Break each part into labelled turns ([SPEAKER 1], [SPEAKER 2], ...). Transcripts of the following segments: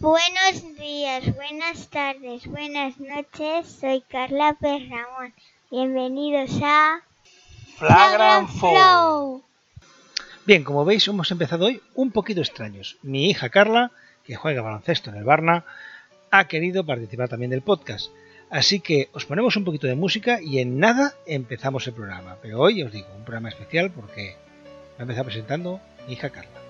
[SPEAKER 1] Buenos días, buenas tardes, buenas noches. Soy Carla Perramón. Bienvenidos a
[SPEAKER 2] Flagrant Flow. Bien, como veis, hemos empezado hoy un poquito extraños. Mi hija Carla, que juega baloncesto en el Barna, ha querido participar también del podcast. Así que os ponemos un poquito de música y en nada empezamos el programa. Pero hoy os digo, un programa especial porque va a empezar presentando mi hija Carla.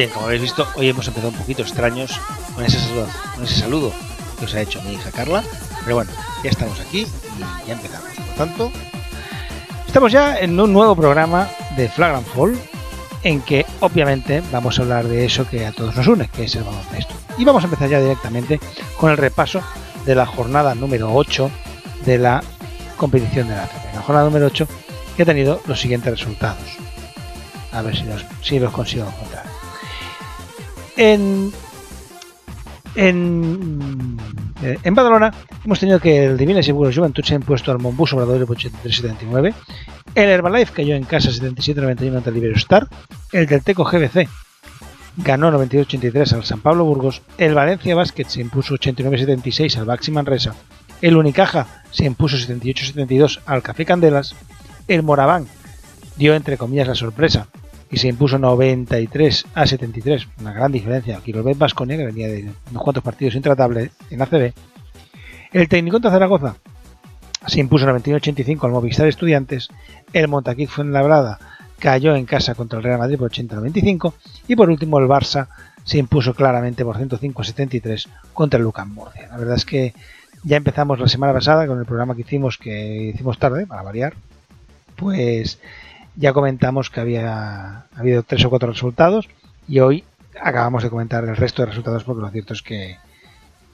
[SPEAKER 2] Bien, como habéis visto, hoy hemos empezado un poquito extraños con ese saludo, con que os ha hecho mi hija Carla. Pero bueno, ya estamos aquí y ya empezamos. Por tanto, estamos ya en un nuevo programa de Flagrant Fall en que obviamente vamos a hablar de eso que a todos nos une, que es el baloncesto. Y vamos a empezar ya directamente con el repaso de la jornada número 8 de la competición de la ACB. La jornada número 8 que ha tenido los siguientes resultados. A ver si los, si los consigo encontrar. En, en, eh, en Badalona hemos tenido que el Divina Seguro Juventud se ha impuesto al Mombus Obrador por 83-79. El Herbalife cayó en casa 77-91 ante el Iberostar. El Delteco GBC ganó 92-83 al San Pablo Burgos. El Valencia Basket se impuso 89-76 al Baxi Manresa. El Unicaja se impuso 78-72 al Café Candelas. El Moraván dio entre comillas la sorpresa y se impuso 93 a 73, una gran diferencia. Aquí lo ves Vasconia, que venía de unos cuantos partidos intratables en ACB. El Técnico de Zaragoza se impuso 91-85 al Movistar Estudiantes. El Montaquí Fuenlabrada cayó en casa contra el Real Madrid por 80-95. Y por último, el Barça se impuso claramente por 105-73 contra el Lucan Murcia. La verdad es que ya empezamos la semana pasada con el programa que hicimos, que hicimos tarde, para variar. Pues ya comentamos que había habido tres o cuatro resultados y hoy acabamos de comentar el resto de resultados porque lo cierto es que,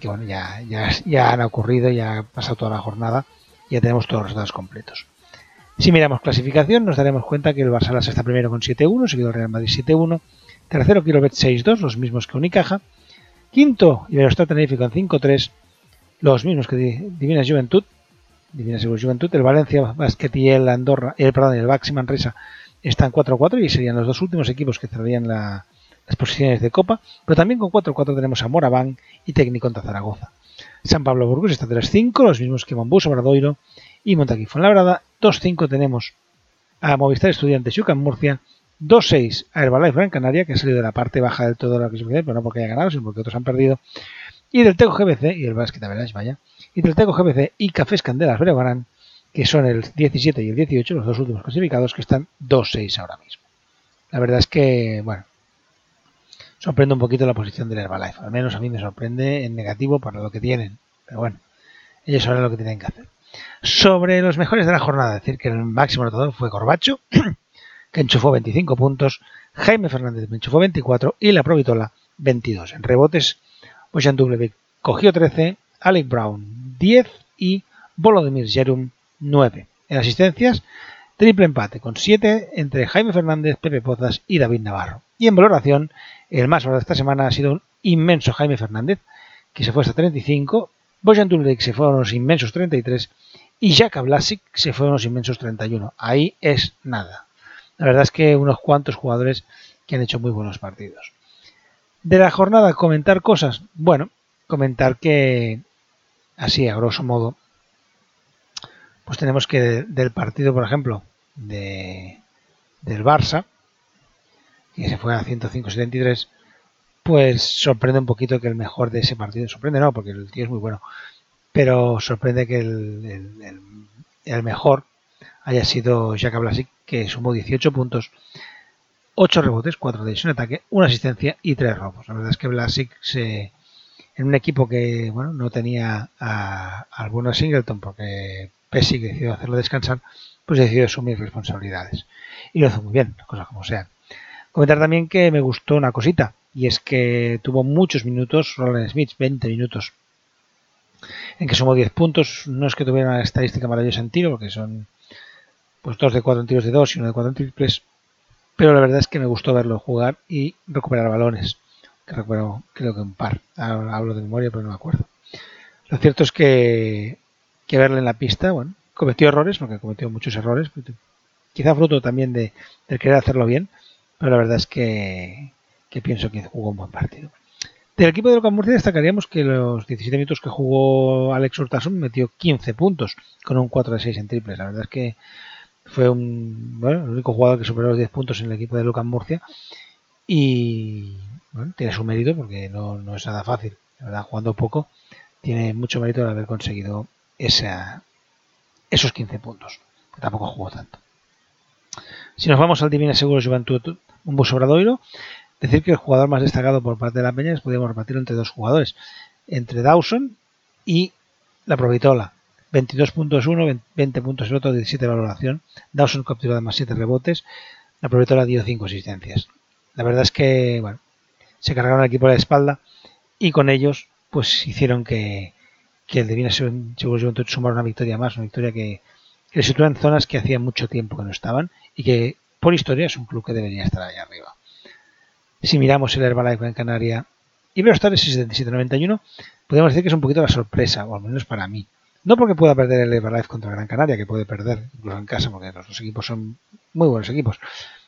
[SPEAKER 2] bueno, ya, ya, han ocurrido, ya ha pasado toda la jornada, ya tenemos todos los resultados completos. Si miramos clasificación, nos daremos cuenta que el Barça está primero con 7-1, seguido el Real Madrid 7-1, tercero Kilobet 6-2, los mismos que Unicaja, quinto Iberostar Tenerife con 5-3, los mismos que Divina Juventud, Divina Seguros Juventud, el Valencia Basket y el Andorra, el, perdón, el Baxi Manresa están 4-4 y serían los dos últimos equipos que cerrarían la, las posiciones de Copa, pero también con 4-4 tenemos a Moraván y Técnico en Zaragoza. San Pablo Burgos está 3-5, los mismos que Mombus, Obradoiro y Montaquí Fuenlabrada. 2-5 tenemos a Movistar Estudiantes y UCAM Murcia. 2-6 a Herbalife Gran Canaria, que ha salido de la parte baja del todo de la clasificación, pero no porque haya ganado, sino porque otros han perdido. Y del Teco GBC, y el Basket es vaya, y del Teco GBC y Cafés Candelas Breogán, que son el 17 y el 18, los dos últimos clasificados, que están 2-6 ahora mismo. La verdad es que, bueno, sorprende un poquito la posición del Herbalife. Al menos a mí me sorprende en negativo para lo que tienen. Pero bueno, ellos saben lo que tienen que hacer. Sobre los mejores de la jornada, decir que el máximo anotador fue Corbacho, que enchufó 25 puntos, Jaime Fernández enchufó 24 y la Provitola 22. En rebotes, Bojan Dublevic cogió 13, Alec Brown 10 y Volodymyr Jerum 9. En asistencias, triple empate con 7 entre Jaime Fernández, Pepe Pozas y David Navarro. Y en valoración, el más valorado de esta semana ha sido un inmenso Jaime Fernández, que se fue hasta 35, Bojan Dublevic se fue a unos inmensos 33 y Jaka Blasic se fue a unos inmensos 31. Ahí es nada. La verdad es que unos cuantos jugadores que han hecho muy buenos partidos. De la jornada, comentar cosas. Bueno, comentar que, así a grosso modo, pues tenemos que del partido, por ejemplo, de, del Barça, que se fue a 105-73, pues sorprende un poquito que el mejor de ese partido, sorprende no, porque el tío es muy bueno, pero sorprende que el, mejor haya sido Jack Blasic, que sumó 18 puntos, 8 rebotes, 4 de en ataque, una asistencia y 3 robos. La verdad es que Blasic se, en un equipo que bueno no tenía a, al Singleton porque Pesci decidió hacerlo descansar, pues decidió asumir responsabilidades. Y lo hizo muy bien, cosas como sean. Comentar también que me gustó una cosita, y es que tuvo muchos minutos Roland Smith, 20 minutos en que sumó 10 puntos. No es que tuviera una estadística maravillosa en tiro, porque son pues dos de 4 en tiros de 2 y uno de 4 en triples. Pero la verdad es que me gustó verlo jugar y recuperar balones. Recuperó, creo que un par. Hablo de memoria, pero no me acuerdo. Lo cierto es que, que verle en la pista, bueno, cometió errores, porque cometió muchos errores. Quizá fruto también de, de querer hacerlo bien. Pero la verdad es que, que pienso que jugó un buen partido. Del equipo de Lucas Murcia destacaríamos que los 17 minutos que jugó Alex Hurtasun metió 15 puntos con un 4 de 6 en triples. La verdad es que fue un, bueno, el único jugador que superó los 10 puntos en el equipo de Lucas Murcia y tiene su mérito porque no, no, es nada fácil. La verdad, jugando poco, tiene mucho mérito de haber conseguido esa, esos 15 puntos. Tampoco jugó tanto. Si nos vamos al Divina Seguro Juventud, bus sobradoiro, Decir que el jugador más destacado por parte de la Peña es podemos repartirlo entre dos jugadores, entre Dawson y la Provitola. 22 puntos uno, 20 puntos el otro, 17 de valoración. Dawson capturó además 7 rebotes, la Provitola dio 5 asistencias. La verdad es que, bueno, se cargaron el equipo a la espalda y con ellos, pues hicieron que, que el Divina Juventud sumara una victoria más, una victoria que, le sitúa en zonas que hacía mucho tiempo que no estaban y que por historia es un club que debería estar ahí arriba. Si miramos el Herbalife en Canaria y Iberostar es 77.91, podemos decir que es un poquito la sorpresa, o al menos para mí. No porque pueda perder el Herbalife contra Gran Canaria, que puede perder incluso en casa, porque los dos equipos son muy buenos equipos,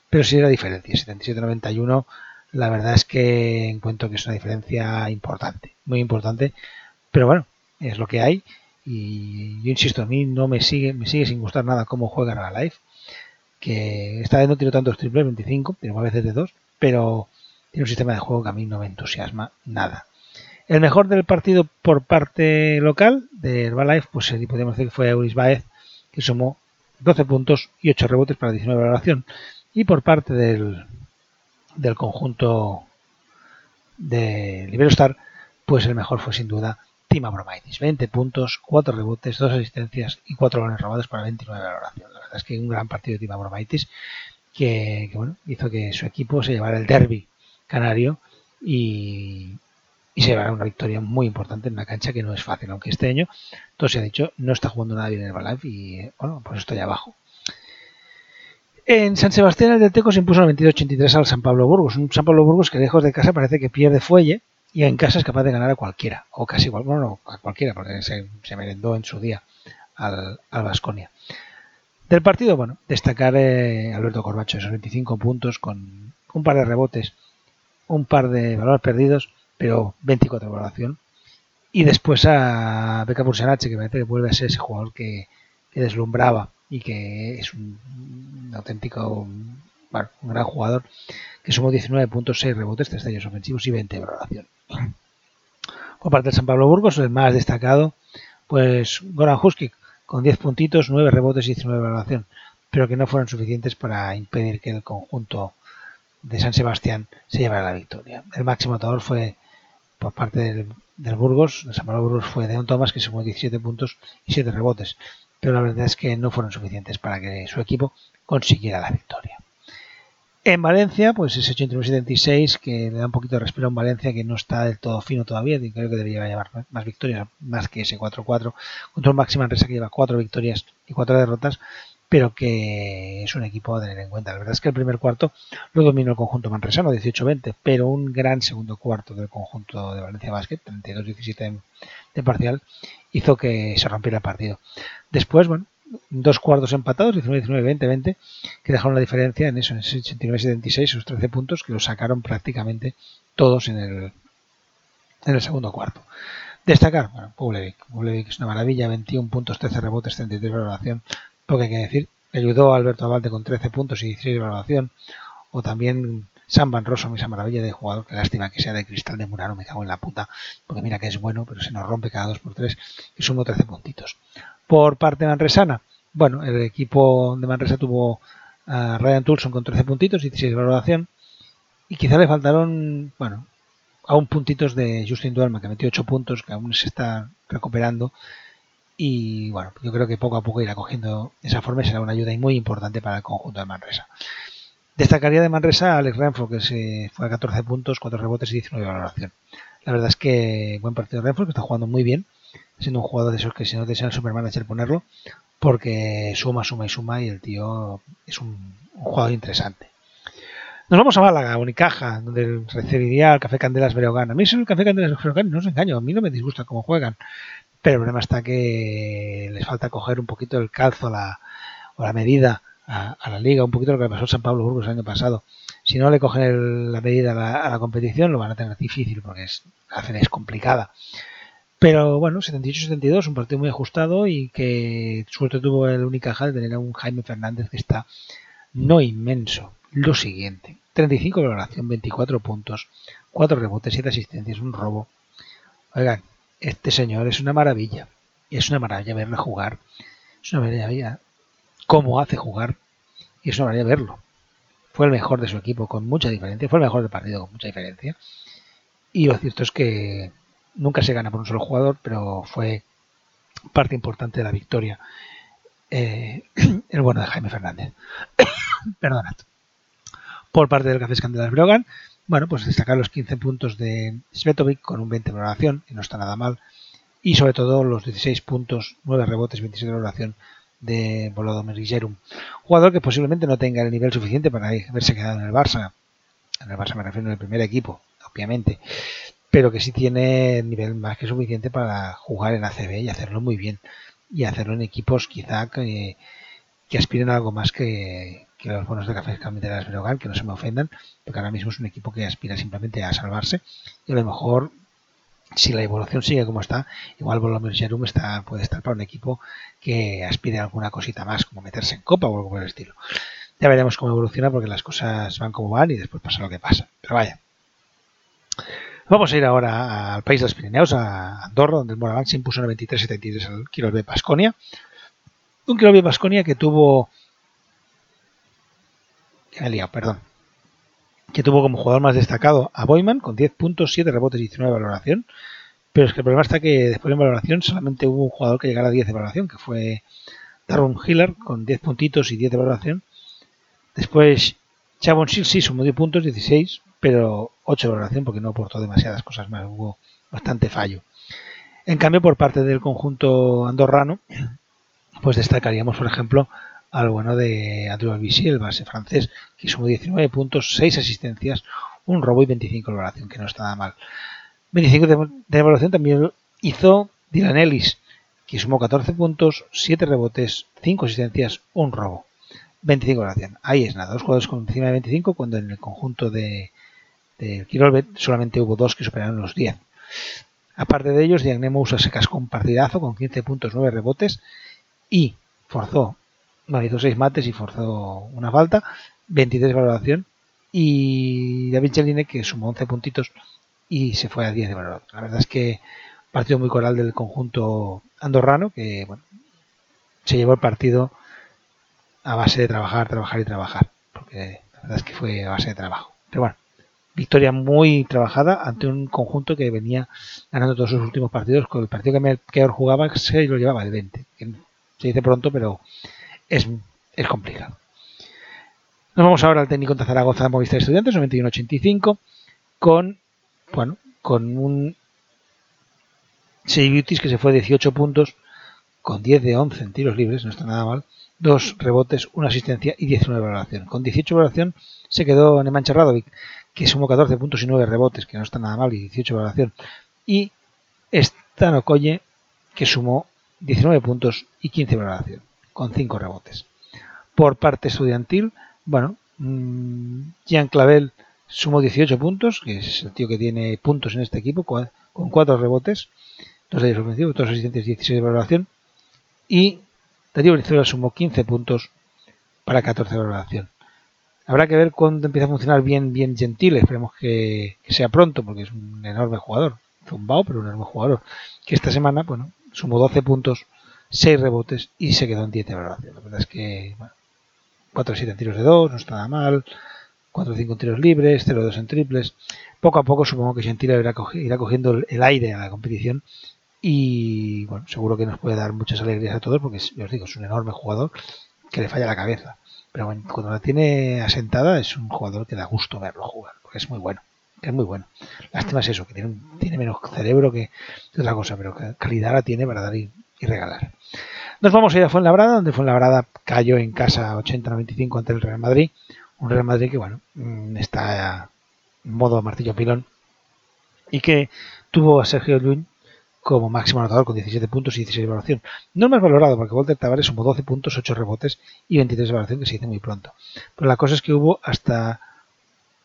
[SPEAKER 2] pero sí la diferencia. 77.91, la verdad es que encuentro que es una diferencia importante, muy importante, pero bueno, es lo que hay. Y yo insisto, a mí no me sigue, me sigue sin gustar nada cómo juega Herbalife, que esta vez no tiro tantos triples, 25, tenemos a veces de dos, pero tiene un sistema de juego que a mí no me entusiasma nada. El mejor del partido por parte local de Herbalife, pues podemos decir que fue Euris Baez, que sumó 12 puntos y 8 rebotes para 19 de valoración. Y por parte del, del conjunto de Liberostar, pues el mejor fue sin duda Tima Bromaitis. 20 puntos, 4 rebotes, 2 asistencias y 4 balones robados para 29 de valoración. La verdad es que un gran partido de Tima Bromaitis que, bueno, hizo que su equipo se llevara el derby canario y, y se llevará una victoria muy importante en una cancha que no es fácil, aunque este año, todo se ha dicho, no está jugando nada bien en Herbalife y bueno, pues estoy abajo. En San Sebastián el Delteco se impuso 92-83 al San Pablo Burgos, un San Pablo Burgos que lejos de casa parece que pierde fuelle y en casa es capaz de ganar a cualquiera, o casi igual, bueno, no, a cualquiera, porque se, se merendó en su día al, Vasconia. Del partido, bueno, destacar eh, Alberto Corbacho, esos 25 puntos con un par de rebotes, un par de valores perdidos, pero 24 de valoración. Y después a Beca Bursanache, que parece que vuelve a ser ese jugador que deslumbraba y que es un, auténtico, un gran jugador, que sumó 19 puntos, 6 rebotes, 3 tallos ofensivos y 20 de valoración. Por parte del San Pablo Burgos, el más destacado, pues Goran Huskic, con 10 puntitos, 9 rebotes y 19 de valoración, pero que no fueron suficientes para impedir que el conjunto de San Sebastián se llevara la victoria. El máximo anotador fue por parte del, del Burgos, el San Pablo Burgos fue Deon Thomas, que sumó 17 puntos y 7 rebotes, pero la verdad es que no fueron suficientes para que su equipo consiguiera la victoria. En Valencia, pues ese 89-76 que le da un poquito de respiro a un Valencia que no está del todo fino todavía, y creo que debería llevar más victorias, más que ese 4-4, contra un Máxima Manresa que lleva 4 victorias y 4 derrotas, pero que es un equipo a tener en cuenta. La verdad es que el primer cuarto lo dominó el conjunto manresano, 18-20, pero un gran segundo cuarto del conjunto de Valencia Basket, 32-17 de parcial, hizo que se rompiera el partido. Después, bueno, dos cuartos empatados, 19-19, 20-20, que dejaron la diferencia en eso, en ese 89-76, esos 13 puntos, que los sacaron prácticamente todos en el, en el segundo cuarto. Destacar, bueno, Pavlovic. Pavlovic es una maravilla, 21 puntos, 13 rebotes, 33 de valoración, poco hay que decir. Ayudó a Alberto Abalde con 13 puntos y 16 de valoración. O también Sam Van Rossum, esa maravilla de jugador, que lástima que sea de cristal de Murano, me cago en la puta, porque mira que es bueno, pero se nos rompe cada 2 por 3 y sumo 13 puntitos. Por parte manresana, bueno, el equipo de Manresa tuvo a Ryan Tulson con 13 puntitos y 16 de valoración. Y quizá le faltaron, bueno, aún puntitos de Justin Duerma, que metió 8 puntos, que aún se está recuperando. Y bueno, yo creo que poco a poco irá cogiendo esa forma y será una ayuda muy importante para el conjunto de Manresa. Destacaría de Manresa Alex Renfro, que se fue a 14 puntos, 4 rebotes y 19 de valoración. La verdad es que buen partido de Renfro, que está jugando muy bien, siendo un jugador de esos que si no desea el Supermanager ponerlo, porque suma, suma y suma y el tío es un, jugador interesante. Nos vamos a Málaga, Unicaja, donde recibiría al Café Candelas Breogán. A mí el Café Candelas Breogán, no os engaño, a mí no me disgusta cómo juegan, pero el problema está que les falta coger un poquito el calzo o la medida a, la liga, un poquito lo que pasó a San Pablo Burgos el año pasado. Si no le cogen el, la medida a la, a la, competición, lo van a tener difícil porque es, la hacen es complicada. Pero bueno, 78-72, un partido muy ajustado y que suerte tuvo el Unicaja de tener a un Jaime Fernández que está no inmenso. Lo siguiente, 35 de valoración, 24 puntos, 4 rebotes, 7 asistencias, un robo. Oigan, este señor es una maravilla. Es una maravilla verle jugar. Es una maravilla cómo hace jugar. Y es una maravilla verlo. Fue el mejor de su equipo con mucha diferencia. Fue el mejor del partido con mucha diferencia. Y lo cierto es que nunca se gana por un solo jugador, pero fue parte importante de la victoria eh, el bueno de Jaime Fernández. Perdonad. Por parte del Café Candelas Brogan, bueno, pues destacar los 15 puntos de Svetovic con un 20 de valoración, y no está nada mal, y sobre todo los 16 puntos, 9 rebotes, 26 de valoración de Volodymyr Jerum. Jugador que posiblemente no tenga el nivel suficiente para haberse quedado en el Barça. En el Barça me refiero en el primer equipo, obviamente pero que sí tiene nivel más que suficiente para jugar en ACB y hacerlo muy bien. Y hacerlo en equipos quizá que, que aspiren a algo más que, que los buenos de Café Camiteras Breogán, que no se me ofendan, porque ahora mismo es un equipo que aspira simplemente a salvarse y a lo mejor si la evolución sigue como está, igual Volomir Jerum está, puede estar para un equipo que aspire a alguna cosita más, como meterse en copa o algo por el estilo. Ya veremos cómo evoluciona porque las cosas van como van y después pasa lo que pasa. Pero vaya. Vamos a ir ahora al país de los Pirineos, a Andorra, donde el Moraván se impuso 93-73 al Quirol B Pasconia. Un Quirol B Pasconia que tuvo. Perdón. Que tuvo como jugador más destacado a Boyman con 10 puntos, 7 rebotes y 19 de valoración. Pero es que el problema está que después en valoración solamente hubo un jugador que llegara a 10 de valoración, que fue Darren Hiller con 10 puntitos y 10 de valoración. Después Chabon sí sumó 10 puntos, 16 pero 8 de valoración porque no aportó demasiadas cosas más, hubo bastante fallo. En cambio, por parte del conjunto andorrano, pues destacaríamos, por ejemplo, al bueno de Andrew Albisi, el base francés, que sumó 19 puntos, 6 asistencias, un robo y 25 de valoración, que no está nada mal. 25 de, valoración también hizo Dylan Ellis, que sumó 14 puntos, 7 rebotes, 5 asistencias, un robo. 25 de valoración. Ahí es nada, dos jugadores con encima de 25, cuando en el conjunto de, de Kirolbet solamente hubo dos que superaron los 10. Aparte de ellos, Diagnemo usa se cascó un partidazo con 15 puntos, 9 rebotes y forzó, hizo 6 mates y forzó una falta, 23 de valoración y David Cheline que sumó 11 puntitos y se fue a 10 de valoración. La verdad es que partido muy coral del conjunto andorrano que bueno, se llevó el partido a base de trabajar, trabajar y trabajar, porque la verdad es que fue a base de trabajo. Pero bueno, victoria muy trabajada ante un conjunto que venía ganando todos sus últimos partidos, con el partido que mejor jugaba se lo llevaba de 20. Que se dice pronto, pero es, complicado. Nos vamos ahora al técnico de Zaragoza de Movistar Estudiantes, 91-85, con, bueno, con un Seibutis que se fue 18 puntos, con 10 de 11 en tiros libres, no está nada mal, dos rebotes, una asistencia y 19 de valoración. Con 18 de valoración se quedó Nemancha Radovic, que sumó 14 puntos y 9 rebotes, que no está nada mal, y 18 de valoración. Y Stano Colle, que sumó 19 puntos y 15 de valoración, con 5 rebotes. Por parte estudiantil, bueno, mmm, Jean Clavel sumó 18 puntos, que es el tío que tiene puntos en este equipo, con 4 rebotes, dos de dos asistentes y 16 de valoración. Y Darío Brizuela sumó 15 puntos para 14 de valoración. Habrá que ver cuándo empieza a funcionar bien, bien Gentil. Esperemos que, que, sea pronto, porque es un enorme jugador. Zumbao, pero un enorme jugador. Que esta semana, bueno, sumó 12 puntos, 6 rebotes y se quedó en 10 de valoración. La verdad es que, bueno, 4 7 en tiros de 2, no está nada mal. 4 5 en tiros libres, 0 2 en triples. Poco a poco supongo que Gentil irá, irá cogiendo el aire a la competición y bueno, seguro que nos puede dar muchas alegrías a todos porque yo os digo, es un enorme jugador que le falla la cabeza. Pero bueno, cuando la tiene asentada es un jugador que da gusto verlo jugar, porque es muy bueno, es muy bueno. Lástima es eso, que tiene, tiene menos cerebro que otra cosa, pero calidad la tiene para dar y, regalar. Nos vamos a ir a Fuenlabrada, donde Fuenlabrada cayó en casa 80-95 ante el Real Madrid. Un Real Madrid que, bueno, está en modo martillo pilón y que tuvo a Sergio Llull como máximo anotador con 17 puntos y 16 de valoración. No es más valorado porque Walter Tavares sumó 12 puntos, 8 rebotes y 23 de valoración que se dice muy pronto. Pero la cosa es que hubo hasta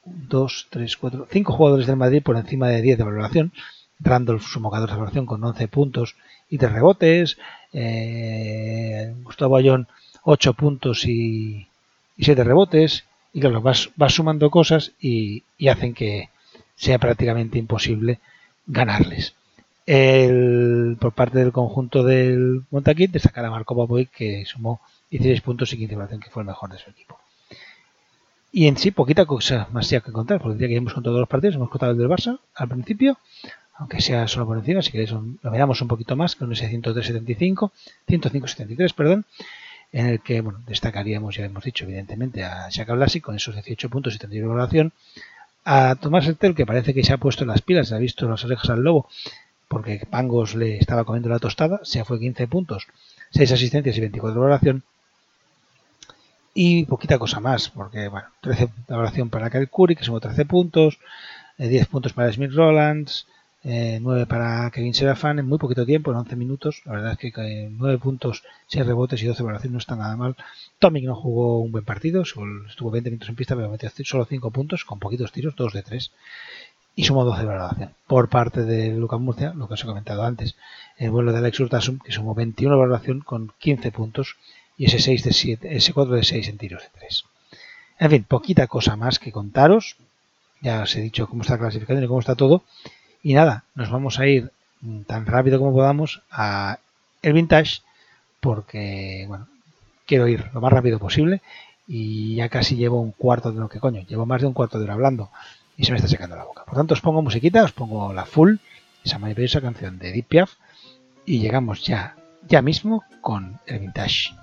[SPEAKER 2] 2, 3, 4, 5 jugadores del Madrid por encima de 10 de valoración. Randolph sumó 14 de valoración con 11 puntos y 3 rebotes. Eh, Gustavo Ayón 8 puntos y, y 7 rebotes. Y claro, vas, sumando cosas y, y hacen que sea prácticamente imposible ganarles. Por parte del conjunto del Montaquit, destacar a Marco Popovic que sumó 16 puntos y 15 valoración, que fue el mejor de su equipo. Y en sí, poquita cosa más que contar, porque ya que hemos contado los partidos, hemos contado el del Barça al principio, aunque sea solo por encima, si queréis lo miramos un poquito más, con ese 103-75, 105-73, perdón, en el que bueno, destacaríamos, ya hemos dicho, evidentemente, a Shaka Blasi con esos 18 puntos y 31 de valoración, a Tomás Ertel, que parece que se ha puesto las pilas, se ha visto las orejas al lobo, porque Pangos le estaba comiendo la tostada, se fue 15 puntos, 6 asistencias y 24 de valoración. Y poquita cosa más, porque bueno, 13 de valoración para Kyle que sumó 13 puntos, eh, 10 puntos para Smith Rollins, eh, 9 para Kevin Serafan en muy poquito tiempo, en 11 minutos. La verdad es que eh, 9 puntos, 6 rebotes y 12 de valoración no está nada mal. Tomic no jugó un buen partido, estuvo 20 minutos en pista, pero metió solo 5 puntos, con poquitos tiros, 2 de 3 y sumó 12 de valoración. Por parte de Lucas Murcia, lo que os he comentado antes, el vuelo de Alex Urtasum, que sumó 21 de valoración con 15 puntos y ese 6 de 7, ese 4 de 6 en tiros de 3. En fin, poquita cosa más que contaros. Ya os he dicho cómo está la clasificación y cómo está todo. Y nada, nos vamos a ir tan rápido como podamos a el vintage porque, bueno, quiero ir lo más rápido posible y ya casi llevo un cuarto de lo que coño, llevo más de un cuarto de hora hablando y se me está secando la boca. Por tanto, os pongo musiquita, os pongo la full, esa maravillosa canción de Deep Piaf, y llegamos ya, ya mismo con el vintage.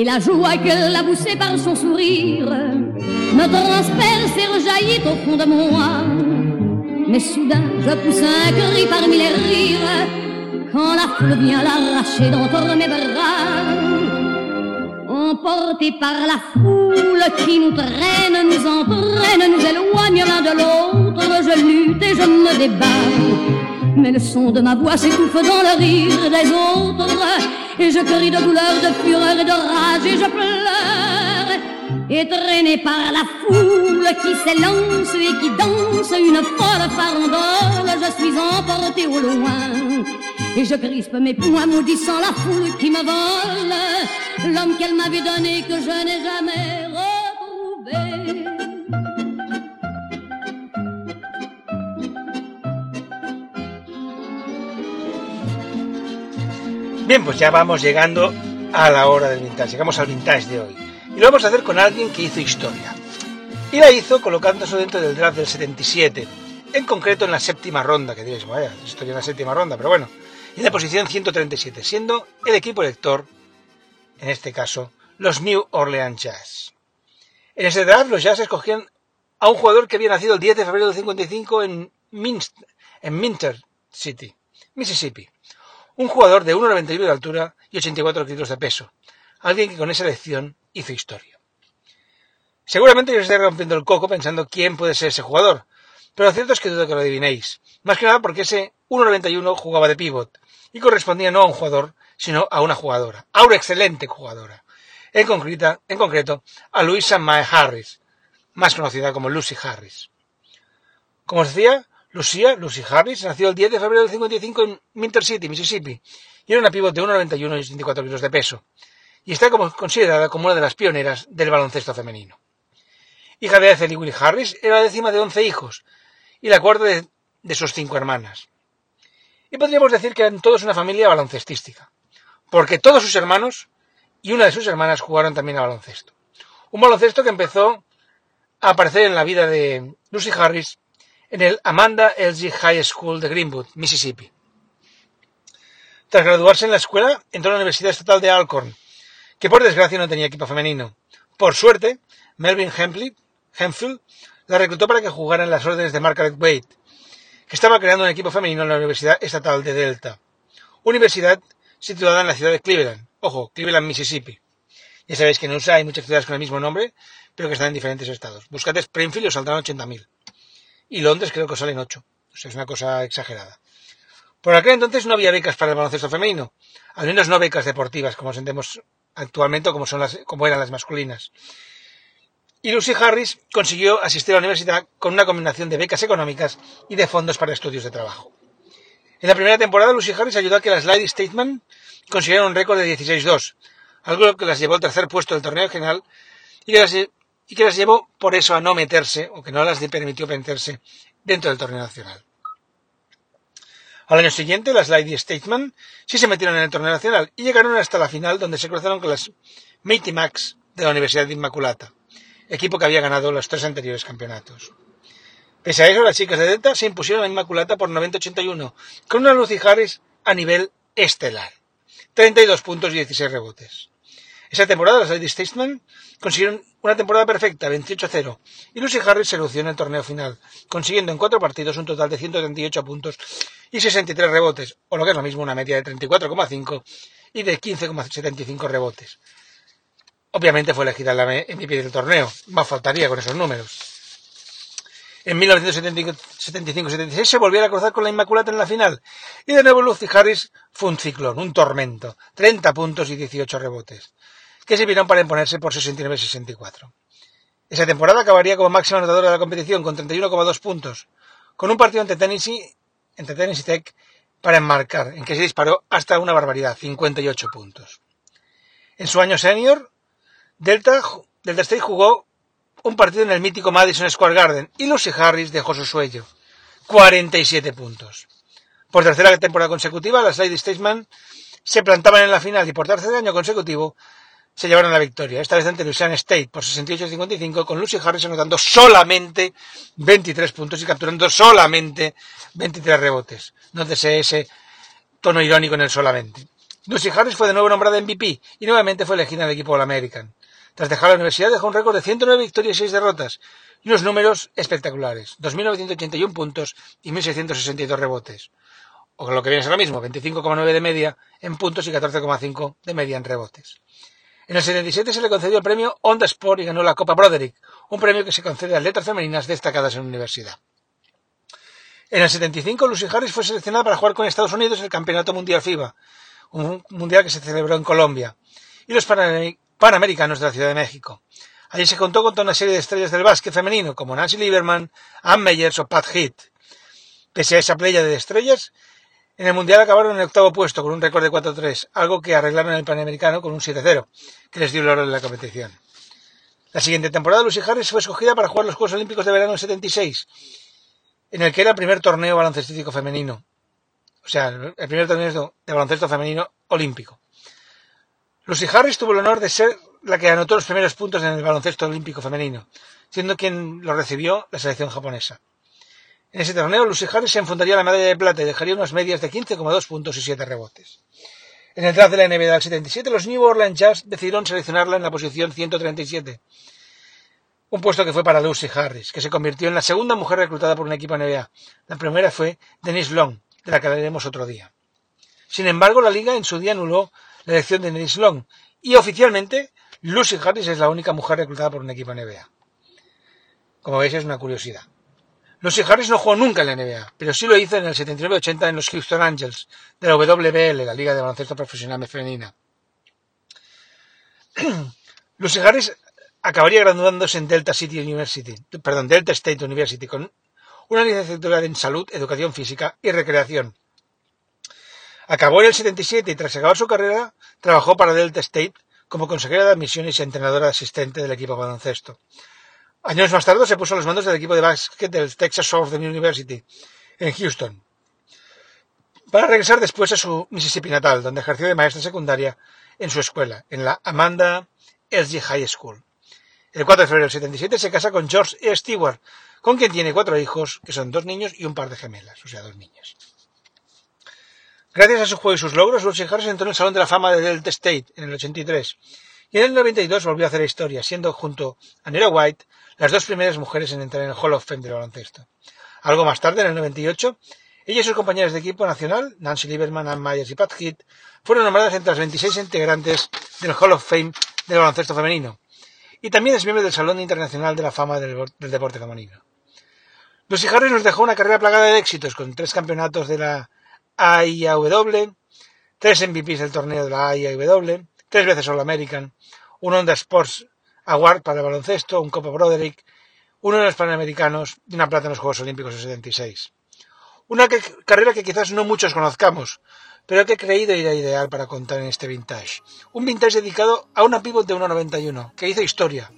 [SPEAKER 3] et la joie que l'a poussée par son sourire me transperce et rejaillit au fond de moi. Mais soudain, je pousse un cri parmi les rires quand la foule vient l'arracher d'entre mes bras. Emportés par la foule qui nous traîne, nous entraîne, nous éloigne l'un de l'autre, je lutte et je me débat. Mais le son de ma voix s'étouffe dans le rire des autres, et je crie de douleur, de fureur et de rage, et je pleure. Et traîné par la foule qui s'élance et qui danse une folle farandole, je suis emporté au loin. Et je mes poings maudissant la foule qui me vole, l'homme qu'elle m'avait donné que je n'ai jamais retrouvé.
[SPEAKER 4] Bien, pues ya vamos llegando a la hora del vintage, llegamos al vintage de hoy. Y lo vamos a hacer con alguien que hizo historia. Y la hizo colocándose dentro del draft del 77, en concreto en la séptima ronda, que diréis, vaya, historia en la séptima ronda, pero bueno, en la posición 137, siendo el equipo elector, en este caso, los New Orleans Jazz. En ese draft los Jazz escogían a un jugador que había nacido el 10 de febrero del 55 en, Minst en Minter City, Mississippi. Un jugador de 1,91 de altura y 84 kilos de peso. Alguien que con esa elección hizo historia. Seguramente os estáis rompiendo el coco pensando quién puede ser ese jugador, pero lo cierto es que dudo que lo adivinéis. Más que nada porque ese 1,91 jugaba de pivot y correspondía no a un jugador, sino a una jugadora, a una excelente jugadora. En, concreta, en concreto, a Louisa Mae Harris, más conocida como Lucy Harris. Como os decía, Lucia, Lucy Harris, nació el 10 de febrero del 55 en Minter City, Mississippi, y era una pivot de 1,91 y 84 kilos de peso, y está como, considerada como una de las pioneras del baloncesto femenino. Hija de Ethel Harris, era la décima de 11 hijos, y la cuarta de, de sus cinco hermanas. Y podríamos decir que eran todos una familia baloncestística, porque todos sus hermanos y una de sus hermanas jugaron también a baloncesto. Un baloncesto que empezó a aparecer en la vida de Lucy Harris en el Amanda LG High School de Greenwood, Mississippi. Tras graduarse en la escuela, entró a la Universidad Estatal de Alcorn, que por desgracia no tenía equipo femenino. Por suerte, Melvin Hempfield la reclutó para que jugara en las órdenes de Margaret Wade, que estaba creando un equipo femenino en la Universidad Estatal de Delta, universidad situada en la ciudad de Cleveland, ojo, Cleveland, Mississippi. Ya sabéis que en USA hay muchas ciudades con el mismo nombre, pero que están en diferentes estados. Buscad Springfield y os saldrán 80.000. Y Londres creo que os salen 8. O sea, es una cosa exagerada. Por aquel entonces no había becas para el baloncesto femenino, al menos no becas deportivas, como entendemos actualmente como, son las, como eran las masculinas. Y Lucy Harris consiguió asistir a la universidad con una combinación de becas económicas y de fondos para estudios de trabajo. En la primera temporada, Lucy Harris ayudó a que las Lady Statesman consiguieran un récord de 16-2, algo que las llevó al tercer puesto del torneo general y que, las, y que las llevó por eso a no meterse, o que no las permitió meterse dentro del torneo nacional. Al año siguiente, las Lady Statesman sí se metieron en el torneo nacional y llegaron hasta la final donde se cruzaron con las Mighty Max de la Universidad de Inmaculata, equipo que había ganado los tres anteriores campeonatos. Pese a eso, las chicas de Delta se impusieron a Inmaculata por 90-81, con una Lucy Harris a nivel estelar. 32 puntos y 16 rebotes. Esa temporada los Lady Statesmen consiguieron una temporada perfecta, 28-0, y Lucy Harris se lució en el torneo final, consiguiendo en cuatro partidos un total de 138 puntos y 63 rebotes, o lo que es lo mismo, una media de 34,5 y de 15,75 rebotes. Obviamente fue elegida la MVP del torneo, más faltaría con esos números. En 1975-76 se volvió a cruzar con la Inmaculata en la final. Y de nuevo Lucy Harris fue un ciclón, un tormento. 30 puntos y 18 rebotes. Que sirvieron para imponerse por 69-64. Esa temporada acabaría como máxima anotadora de la competición con 31,2 puntos. Con un partido entre Tennessee, entre Tennessee Tech para enmarcar, en que se disparó hasta una barbaridad, 58 puntos. En su año senior, Delta, State jugó un partido en el mítico Madison Square Garden y Lucy Harris dejó su sueño. 47 puntos. Por tercera temporada consecutiva, las Lady Statesman se plantaban en la final y por tercer año consecutivo se llevaron la victoria. Esta vez ante Louisiana State por 68-55 con Lucy Harris anotando solamente 23 puntos y capturando solamente 23 rebotes. Nótese ese tono irónico en el solamente. Lucy Harris fue de nuevo nombrada MVP y nuevamente fue elegida en el equipo All-American. Tras dejar la universidad dejó un récord de 109 victorias y 6 derrotas y unos números espectaculares, 2.981 puntos y 1.662 rebotes. O lo que viene ser lo mismo, 25,9 de media en puntos y 14,5 de media en rebotes. En el 77 se le concedió el premio On the Sport y ganó la Copa Broderick, un premio que se concede a atletas femeninas destacadas en la universidad. En el 75, Lucy Harris fue seleccionada para jugar con Estados Unidos en el Campeonato Mundial FIBA, un mundial que se celebró en Colombia, y los Panamericanos de la Ciudad de México. Allí se contó con toda una serie de estrellas del básquet femenino, como Nancy Lieberman, Ann Meyers o Pat Heath. Pese a esa playa de estrellas, en el Mundial acabaron en el octavo puesto con un récord de 4-3, algo que arreglaron en el Panamericano con un 7-0, que les dio el oro de la competición. La siguiente temporada, Lucy Harris fue escogida para jugar los Juegos Olímpicos de verano en 76, en el que era el primer torneo baloncestístico femenino. O sea, el primer torneo de baloncesto femenino olímpico. Lucy Harris tuvo el honor de ser la que anotó los primeros puntos en el baloncesto olímpico femenino, siendo quien lo recibió la selección japonesa. En ese torneo, Lucy Harris se enfundaría la medalla de plata y dejaría unas medias de 15,2 puntos y 7 rebotes. En el draft de la NBA del 77, los New Orleans Jazz decidieron seleccionarla en la posición 137, un puesto que fue para Lucy Harris, que se convirtió en la segunda mujer reclutada por un equipo NBA. La primera fue Denise Long, de la que hablaremos otro día. Sin embargo, la liga en su día anuló la elección de Denise Long y oficialmente Lucy Harris es la única mujer reclutada por un equipo NBA. Como veis es una curiosidad. Lucy Harris no jugó nunca en la NBA, pero sí lo hizo en el 79-80 en los Houston Angels de la WBL, la Liga de Baloncesto Profesional Femenina. Lucy Harris acabaría graduándose en Delta City University, perdón, Delta State University con una licenciatura en salud, educación física y recreación Acabó en el 77 y tras acabar su carrera trabajó para Delta State como consejera de admisiones y entrenadora asistente del equipo baloncesto. Años más tarde se puso a los mandos del equipo de básquet del Texas Southern University en Houston, para regresar después a su Mississippi natal, donde ejerció de maestra secundaria en su escuela, en la Amanda SG High School. El 4 de febrero del 77 se casa con George E. Stewart, con quien tiene cuatro hijos, que son dos niños y un par de gemelas, o sea, dos niñas. Gracias a su juego y sus logros, Lucy Harris entró en el Salón de la Fama de Delta State en el 83 y en el 92 volvió a hacer historia, siendo junto a Nera White las dos primeras mujeres en entrar en el Hall of Fame del baloncesto. Algo más tarde, en el 98, ella y sus compañeras de equipo nacional, Nancy Lieberman, Ann Myers y Pat Heath, fueron nombradas entre las 26 integrantes del Hall of Fame del baloncesto femenino. Y también es miembro del Salón Internacional de la Fama del, Deporte Femenino. Lucy Harris nos dejó una carrera plagada de éxitos, con tres campeonatos de la AIAW, tres MVPs del torneo de la AIAW, tres veces All American, un Honda Sports Award para el baloncesto, un Copa Broderick, uno de los Panamericanos y una plata en los Juegos Olímpicos del 76. Una carrera que quizás no muchos conozcamos, pero que he creído era ideal para contar en este vintage. Un vintage dedicado a una pivot de 1.91, que hizo historia,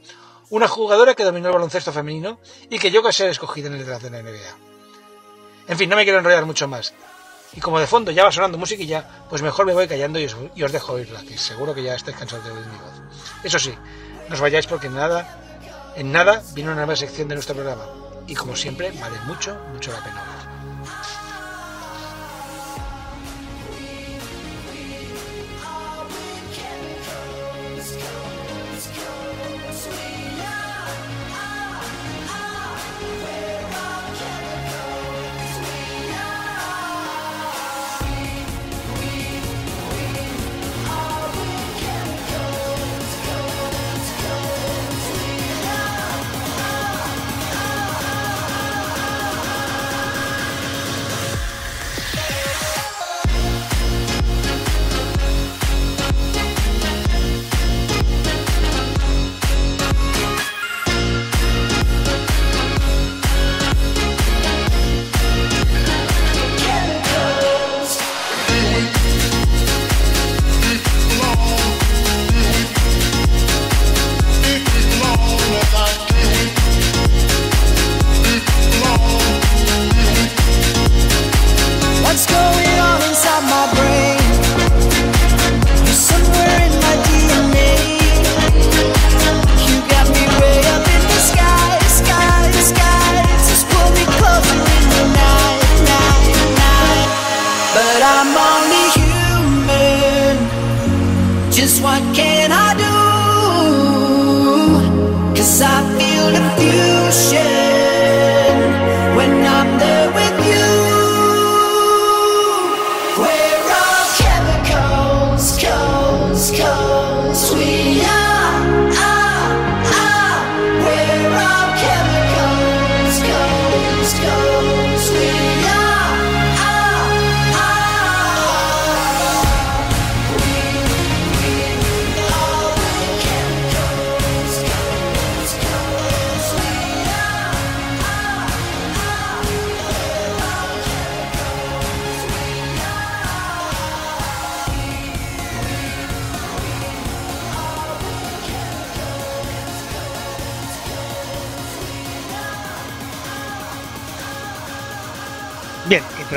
[SPEAKER 4] una jugadora que dominó el baloncesto femenino y que llegó a ser escogida en el draft de la NBA. En fin, no me quiero enrollar mucho más. Y como de fondo ya va sonando musiquilla, pues mejor me voy callando y os, dejo oírla, que seguro que ya estáis cansados de oír mi voz. Eso sí, no os vayáis porque en nada, en nada viene una nueva sección de nuestro programa. Y como siempre, vale mucho, mucho la pena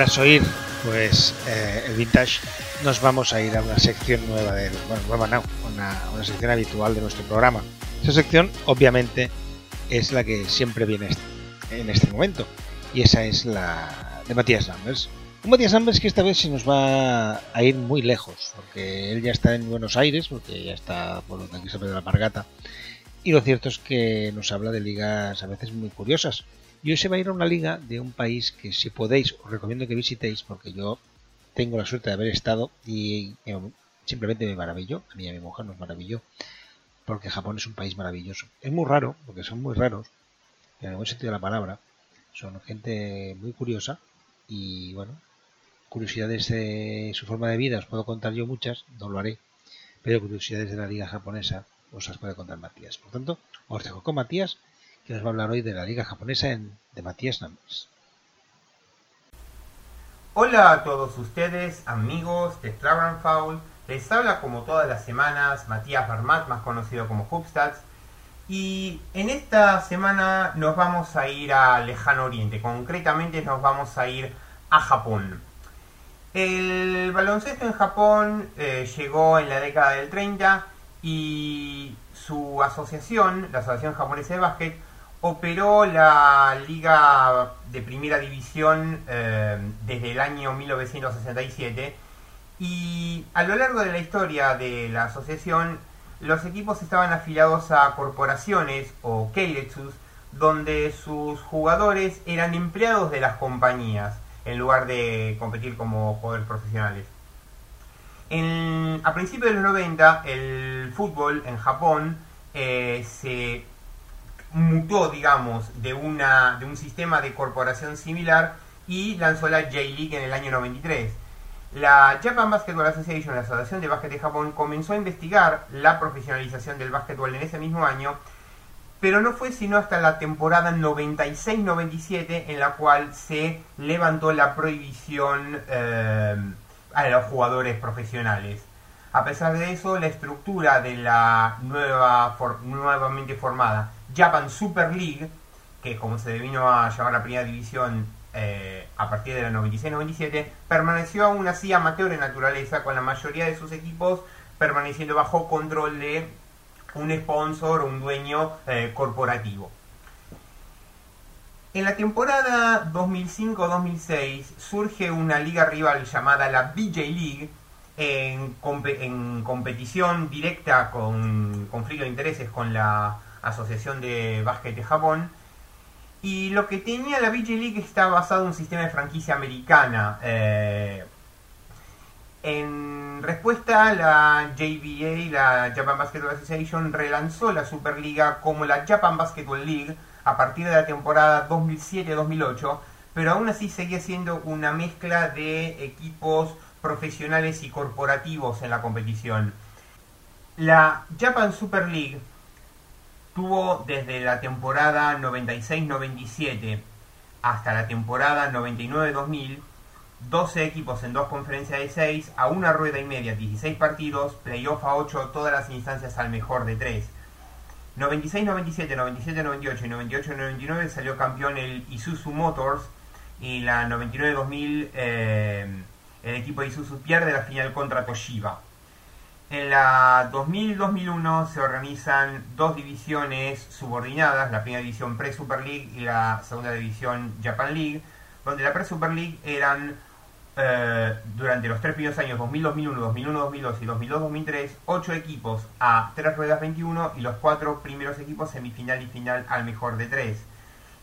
[SPEAKER 2] tras oír pues eh, el vintage, nos vamos a ir a una sección nueva del, bueno, nueva una, una sección habitual de nuestro programa. Esa sección, obviamente, es la que siempre viene en este momento, y esa es la de Matías Lambers. Un Matías Lambers que esta vez se nos va a ir muy lejos, porque él ya está en Buenos Aires, porque ya está por donde aquí se de la Margata, y lo cierto es que nos habla de ligas a veces muy curiosas. Y se va a ir a una liga de un país que si podéis os recomiendo que visitéis porque yo tengo la suerte de haber estado y eh, simplemente me maravilló. A mí y a mi mujer nos maravilló porque Japón es un país maravilloso. Es muy raro, porque son muy raros, en el buen sentido de la palabra. Son gente muy curiosa y bueno, curiosidades de su forma de vida os puedo contar yo muchas, no lo haré, pero curiosidades de la liga japonesa os las puede contar Matías. Por tanto, os dejo con Matías que nos va a hablar hoy de la liga japonesa en, de Matías Numbers.
[SPEAKER 5] Hola a todos ustedes, amigos de Travel Foul. Les habla como todas las semanas Matías Barmat, más conocido como Hubstats. Y en esta semana nos vamos a ir al lejano oriente, concretamente nos vamos a ir a Japón. El baloncesto en Japón eh, llegó en la década del 30 y su asociación, la Asociación Japonesa de Básquet, operó la liga de primera división eh, desde el año 1967 y a lo largo de la historia de la asociación los equipos estaban afiliados a corporaciones o keiretsus donde sus jugadores eran empleados de las compañías en lugar de competir como jugadores profesionales. A principios de los 90 el fútbol en Japón eh, se mutó, digamos, de, una, de un sistema de corporación similar y lanzó la J-League en el año 93. La Japan Basketball Association, la Asociación de Básquet de Japón, comenzó a investigar la profesionalización del básquetbol en ese mismo año, pero no fue sino hasta la temporada 96-97 en la cual se levantó la prohibición eh, a los jugadores profesionales. A pesar de eso, la estructura de la nueva nuevamente formada Japan Super League, que como se devino a llamar la primera división eh, a partir de la 96-97, permaneció aún así amateur en naturaleza, con la mayoría de sus equipos permaneciendo bajo control de un sponsor o un dueño eh, corporativo. En la temporada 2005-2006 surge una liga rival llamada la BJ League en, en competición directa con conflicto de intereses con la Asociación de Básquet de Japón. Y lo que tenía la BJ League está basado en un sistema de franquicia americana. eh, en respuesta, la JBA, la Japan Basketball Association, relanzó la Superliga como la Japan Basketball League a partir de la temporada 2007-2008, pero aún así seguía siendo una mezcla de equipos profesionales y corporativos en la competición. La Japan Super League tuvo desde la temporada 96-97 hasta la temporada 99-2000 12 equipos en dos conferencias de 6, a una rueda y media, 16 partidos, playoff a 8, todas las instancias al mejor de 3. 96-97, 97-98 y 98-99 salió campeón el Isuzu Motors y la 99-2000 eh, el equipo de Isuzu pierde la final contra Toshiba. En la 2000-2001 se organizan dos divisiones subordinadas, la primera división Pre-Super League y la segunda división Japan League, donde la Pre-Super League eran eh, durante los tres primeros años 2000, 2001, 2001, 2002 y 2002, 2003, ocho equipos a tres ruedas 21 y los cuatro primeros equipos semifinal y final al mejor de tres.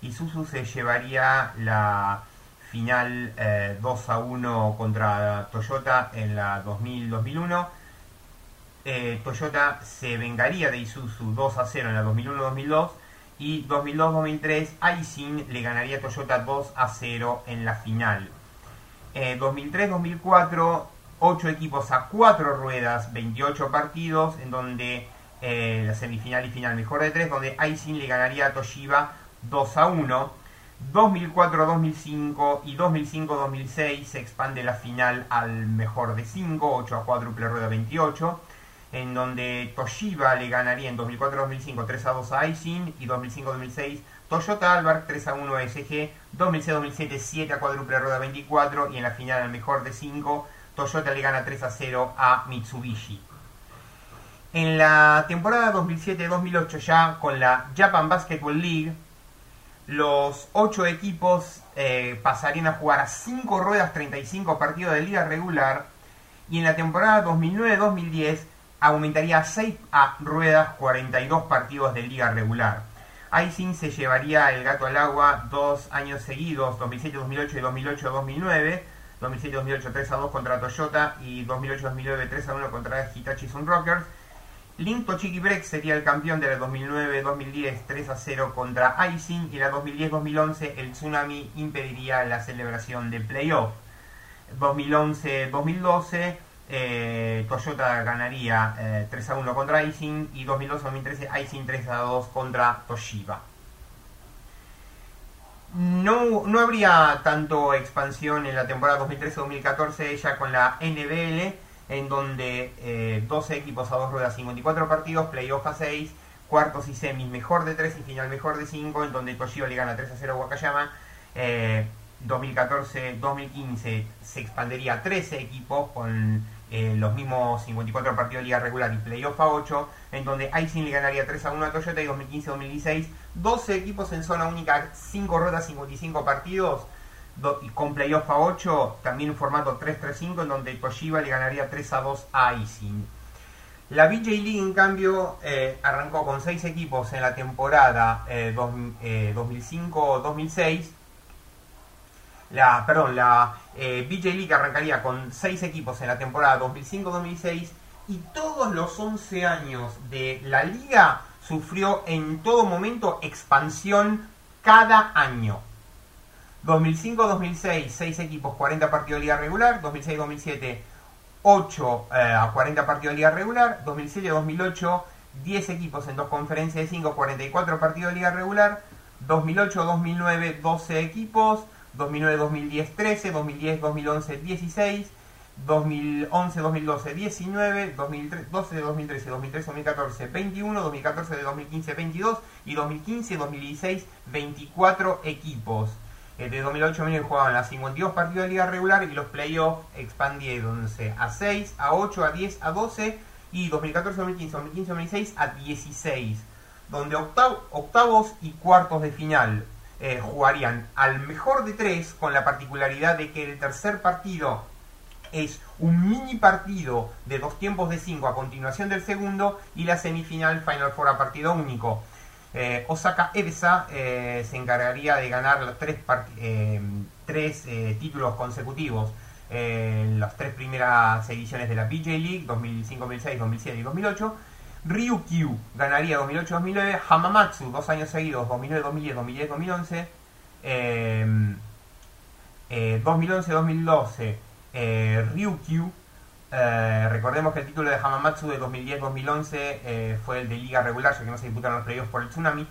[SPEAKER 5] Isuzu se llevaría la final eh, 2 a 1 contra Toyota en la 2000-2001. Eh, Toyota se vengaría de Isuzu 2 a 0 en la 2001-2002 y 2002-2003 Aisin le ganaría a Toyota 2 a 0 en la final. Eh, 2003-2004 8 equipos a 4 ruedas, 28 partidos en donde eh, la semifinal y final mejor de 3 donde Aisin le ganaría a Toshiba 2 a 1. 2004-2005 y 2005-2006 se expande la final al mejor de 5, 8 a cuádruple rueda 28, en donde Toshiba le ganaría en 2004-2005 3 a 2 a Aisin y 2005-2006 Toyota Albark 3 a 1 a SG, 2006-2007 7 a cuádruple rueda 24 y en la final al mejor de 5 Toyota le gana 3 a 0 a Mitsubishi. En la temporada 2007-2008 ya con la Japan Basketball League los 8 equipos eh, pasarían a jugar a 5 ruedas 35 partidos de liga regular y en la temporada 2009-2010 aumentaría a 6 a ruedas 42 partidos de liga regular. Icing se llevaría el gato al agua dos años seguidos, 2007-2008 y 2008-2009. 2007-2008 3 a 2 contra Toyota y 2008-2009 3 a 1 contra Hitachi Sun Rockers. Link Tochigi Break sería el campeón de la 2009-2010 3 a 0 contra Icing y la 2010-2011 el Tsunami impediría la celebración del playoff. 2011-2012 eh, Toyota ganaría eh, 3 a 1 contra Icing y 2012-2013 Icing 3 a 2 contra Toshiba. No, no habría tanto expansión en la temporada 2013-2014 ya con la NBL en donde eh, 12 equipos a 2 ruedas, 54 partidos, playoff a 6, cuartos y semis mejor de 3 y final mejor de 5, en donde Toshiba le gana 3 a 0 a Wakayama. Eh, 2014-2015 se expandería a 13 equipos con los mismos 54 partidos de liga regular y playoff a 8, en donde Icing le ganaría 3 a 1 a Toyota y 2015-2016 12 equipos en zona única, 5 ruedas, 55 partidos do- y con playoff a 8, también un formato 3-3-5 en donde Toshiba le ganaría 3 a 2 a Icing. La BJ League, en cambio, eh, arrancó con 6 equipos en la temporada eh, 2005-2006. La, perdón, la eh, BJ League arrancaría con 6 equipos en la temporada 2005-2006 y todos los 11 años de la liga sufrió en todo momento expansión cada año. 2005-2006, 6 equipos, 40 partidos de liga regular. 2006-2007, 8 eh, a 40 partidos de liga regular. 2007-2008, 10 equipos en dos conferencias de 5, 44 partidos de liga regular. 2008-2009, 12 equipos. 2009-2010, 13. 2010-2011, 16. 2011-2012, 19, 2012-2013, 2013-2014, 21, 2014-2015, 22 y 2015-2016, 24 equipos. Eh, de 2008 a 2009 jugaban las 52 partidos de liga regular y los playoffs expandiéndose a 6, a 8, a 10, a 12 y 2014-2015, 2015-2016 a 16, donde octav- octavos y cuartos de final eh, jugarían al mejor de 3 con la particularidad de que el tercer partido es un mini partido de dos tiempos de 5 a continuación del segundo y la semifinal Final Four a partido único. Eh, Osaka Ebsa eh, se encargaría de ganar los tres, tres títulos consecutivos en las tres primeras ediciones de la BJ League 2005, 2006, 2007 y 2008. Ryukyu ganaría 2008-2009, Hamamatsu dos años seguidos 2009-2010, 2010-2011, eh, eh, 2011-2012 eh, Ryukyu. Eh, recordemos que el título de Hamamatsu de 2010-2011 eh, fue el de liga regular, ya que no se disputaron los playoffs por el tsunami.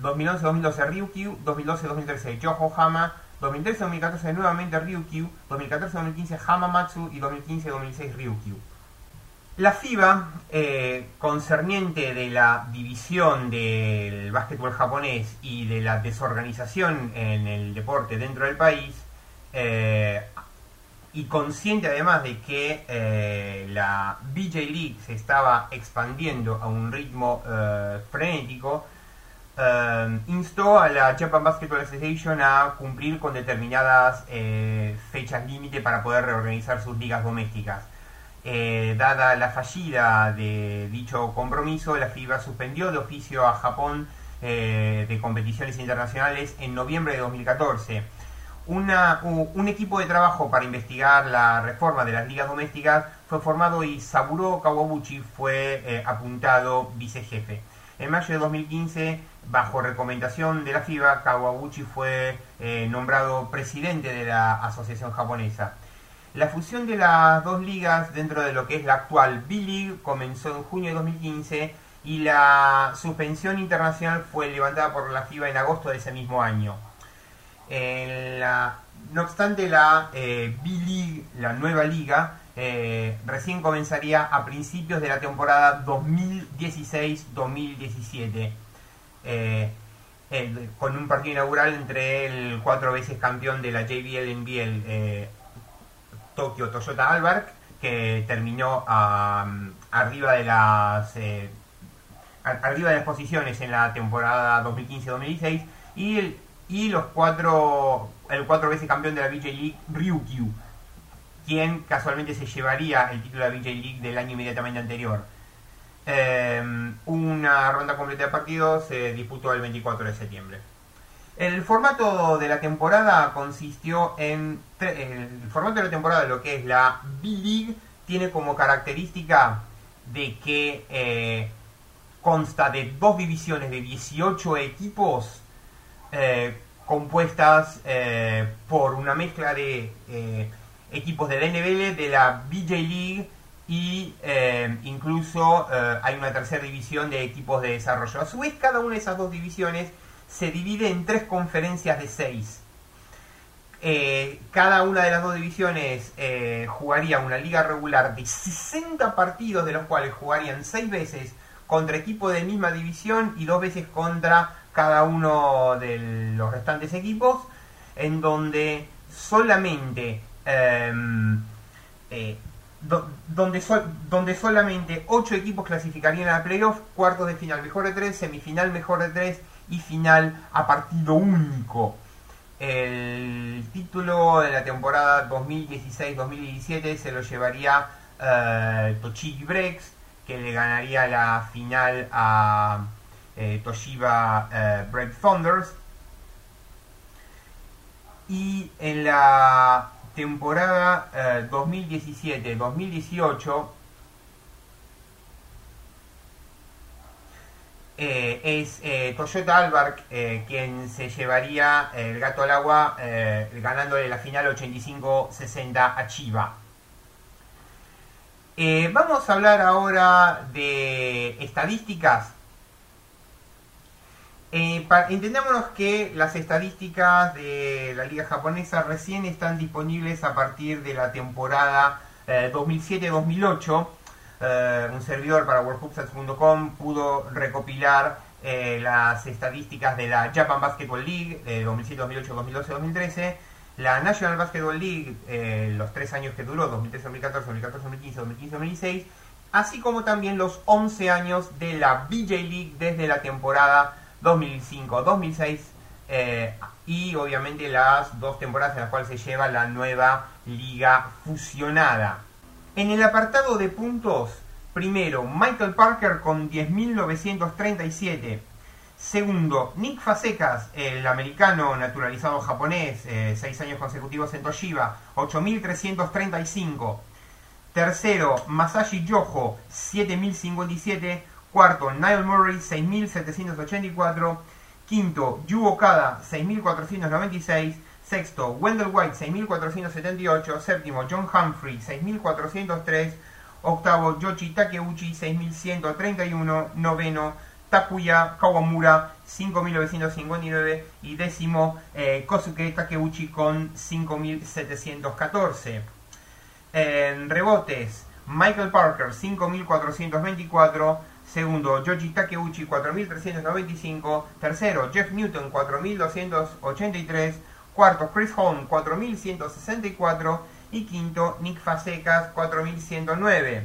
[SPEAKER 5] 2011-2012 Ryukyu, 2012-2013 Yokohama, 2013-2014 nuevamente Ryukyu, 2014-2015 Hamamatsu y 2015-2016 Ryukyu. La FIBA, eh, concerniente de la división del básquetbol japonés y de la desorganización en el deporte dentro del país, eh, y consciente además de que eh, la BJ League se estaba expandiendo a un ritmo frenético, instó a la Japan Basketball Association a cumplir con determinadas fechas límite para poder reorganizar sus ligas domésticas. Eh, dada la fallida de dicho compromiso, la FIBA suspendió de oficio a Japón eh, de competiciones internacionales en noviembre de 2014. Una- u- un equipo de trabajo para investigar la reforma de las ligas domésticas fue formado y Saburo Kawabuchi fue eh, apuntado vicejefe. En mayo de 2015, bajo recomendación de la FIBA, Kawabuchi fue nombrado presidente de la asociación japonesa. La fusión de las dos ligas dentro de lo que es la actual B-League comenzó en junio de 2015 y la suspensión internacional fue levantada por la FIBA en agosto de ese mismo año. En la- no obstante, la eh, B-League, la nueva liga, eh, recién comenzaría a principios de la temporada 2016-2017. eh, con un partido inaugural entre el cuatro veces campeón de la JBL NBL eh, Tokyo Toyota Albark, que terminó arriba de las eh, arriba de las posiciones en la temporada 2015-2016 y el y los cuatro el cuatro veces campeón de la BJ League Ryukyu quien casualmente se llevaría el título de la BJ League del año inmediatamente anterior. Eh, una ronda completa de partidos se disputó el 24 de septiembre el formato de la temporada consistió en el formato de la temporada lo que es la B-League tiene como característica de que eh, consta de dos divisiones de 18 equipos eh, compuestas eh, por una mezcla de equipos de la de la BJ League y incluso hay una tercera división de equipos de desarrollo. A su vez, cada una de esas dos divisiones se divide en tres conferencias de seis. Eh, cada una de las dos divisiones eh, jugaría una liga regular de 60 partidos, de los cuales jugarían 6 veces contra equipos de misma división y dos veces contra cada uno de los restantes equipos, en donde solamente em, eh, do- donde, donde solamente 8 equipos clasificarían a playoff, cuartos de final mejor de 3, semifinal mejor de 3 y final a partido único. El título de la temporada 2016-2017 se lo llevaría eh, Tochigi Breaks, que le ganaría la final a eh, Toshiba eh. Y en la temporada eh, 2017-2018 eh, es eh, Toyota Albark eh, quien se llevaría el gato al agua ganándole la final 85-60 a Chiva. Vamos a hablar ahora de estadísticas. Eh, pa- entendámonos que las estadísticas de la liga japonesa recién están disponibles a partir de la temporada eh, 2007-2008. Eh, un servidor para worldhubstats.com pudo recopilar eh, las estadísticas de la Japan Basketball League de 2007, 2008, 2012, 2013, la National Basketball League, eh, los tres años que duró, 2013, 2014, 2014, 2015, 2015, 2016, así como también los 11 años de la BJ League desde la temporada 2005-2006 eh, y obviamente las dos temporadas en las cuales se lleva la nueva liga fusionada. En el apartado de puntos, primero Michael Parker con 10.937. Segundo, Nick Fasecas, el americano naturalizado japonés, eh, seis años consecutivos en Toshiba, 8.335. Tercero, Masashi Yoho, 7.057. Cuarto, Niall Murray, 6.784. Quinto, Yu Okada, 6.496. Sexto, Wendell White, 6.478. Séptimo, John Humphrey, 6.403. Octavo, Yoshi Takeuchi, 6.131. Noveno, Takuya Kawamura, 5.959. Y décimo, eh, Kosuke Takeuchi con 5.714. En rebotes, Michael Parker 5.424, segundo Yoji Takeuchi 4.395, tercero Jeff Newton 4.283, cuarto Chris Holm 4.164 y quinto Nick Fasecas 4.109.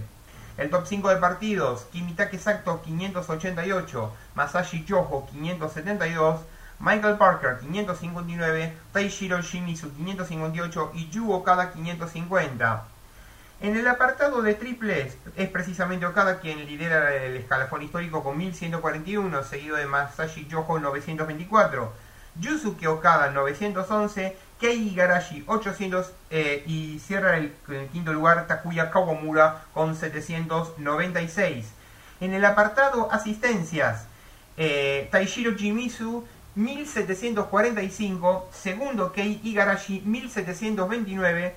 [SPEAKER 5] El top 5 de partidos, Kimitake Sato 588, Masashi Yoho 572, Michael Parker 559, Taishiro Shimizu 558 y Yu Okada 550. En el apartado de triples es precisamente Okada quien lidera el escalafón histórico con 1141, seguido de Masashi Yoho 924, Yusuke Okada 911, Kei Igarashi 800 eh, y cierra el, quinto lugar Takuya Kawamura con 796. En el apartado asistencias, eh, Taishiro Jimizu 1745, segundo Kei Igarashi 1729,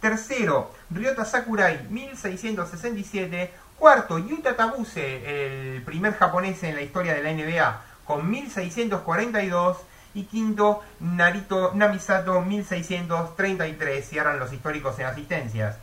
[SPEAKER 5] tercero Ryota Sakurai 1667, cuarto Yuta Tabuse, el primer japonés en la historia de la NBA con 1642 y quinto Narito Namisato 1633, cierran los históricos en asistencias.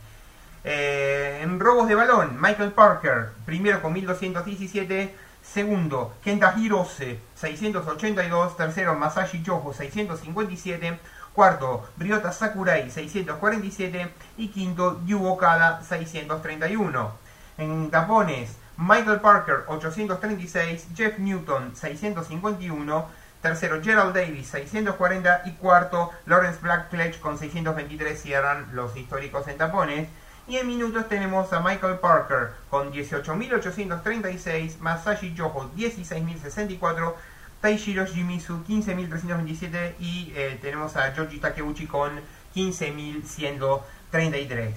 [SPEAKER 5] Eh, en robos de balón, Michael Parker, primero con 1217, segundo Kenta Hirose 682, tercero Masashi Yoho 657, cuarto Ryota Sakurai 647 y quinto Yu Okada 631. En tapones, Michael Parker 836, Jeff Newton 651, tercero Gerald Davis 640 y cuarto Lawrence Blackledge con 623 cierran los históricos en tapones. Y en minutos tenemos a Michael Parker con 18.836, Masashi Yoho 16.064, Taishiro Shimizu 15.327 y eh, tenemos a Yoji Takeuchi con 15.133.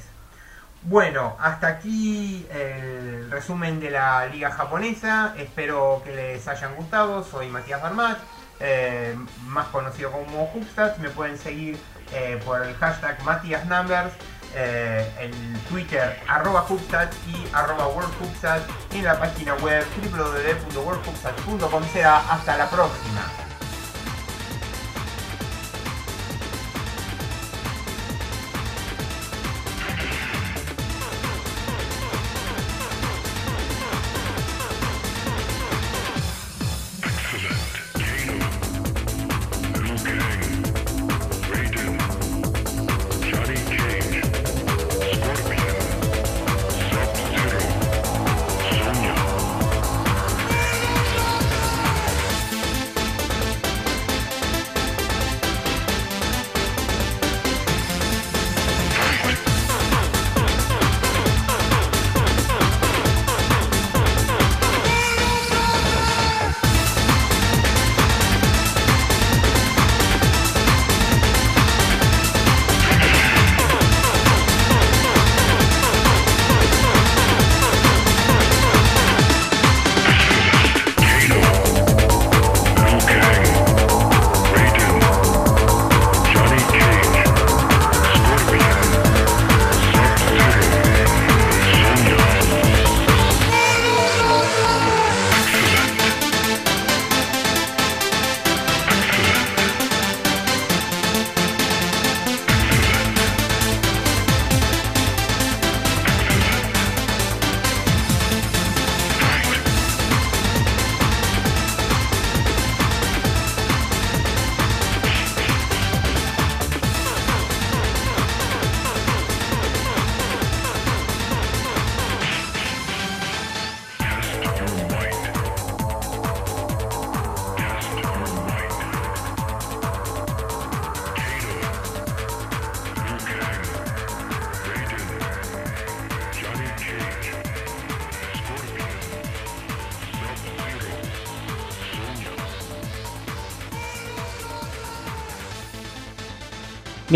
[SPEAKER 5] Bueno, hasta aquí el resumen de la liga japonesa. Espero que les hayan gustado. Soy Matías Barmat, eh, más conocido como Hubstats. Me pueden seguir eh, por el hashtag Matías Numbers, eh, Twitter arroba Hubstats y arroba WorldHubstats en la página web www.worldhubstats.com. Será hasta la próxima.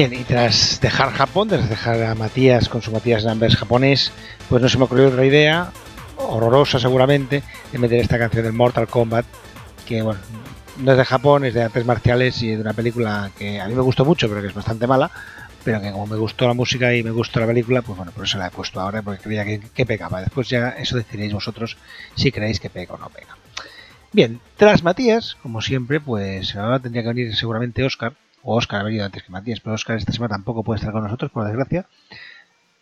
[SPEAKER 2] Bien, y tras dejar Japón, tras dejar a Matías con su Matías Numbers japonés, pues no se me ocurrió otra idea, horrorosa seguramente, de meter esta canción del Mortal Kombat, que bueno, no es de Japón, es de artes marciales y de una película que a mí me gustó mucho, pero que es bastante mala, pero que como me gustó la música y me gustó la película, pues bueno, por eso la he puesto ahora, porque creía que, que pegaba. Después ya eso decidiréis vosotros si creéis que pega o no pega. Bien, tras Matías, como siempre, pues ahora tendría que venir seguramente Oscar, Oscar ha venido antes que Matías, pero Oscar esta semana tampoco puede estar con nosotros, por desgracia.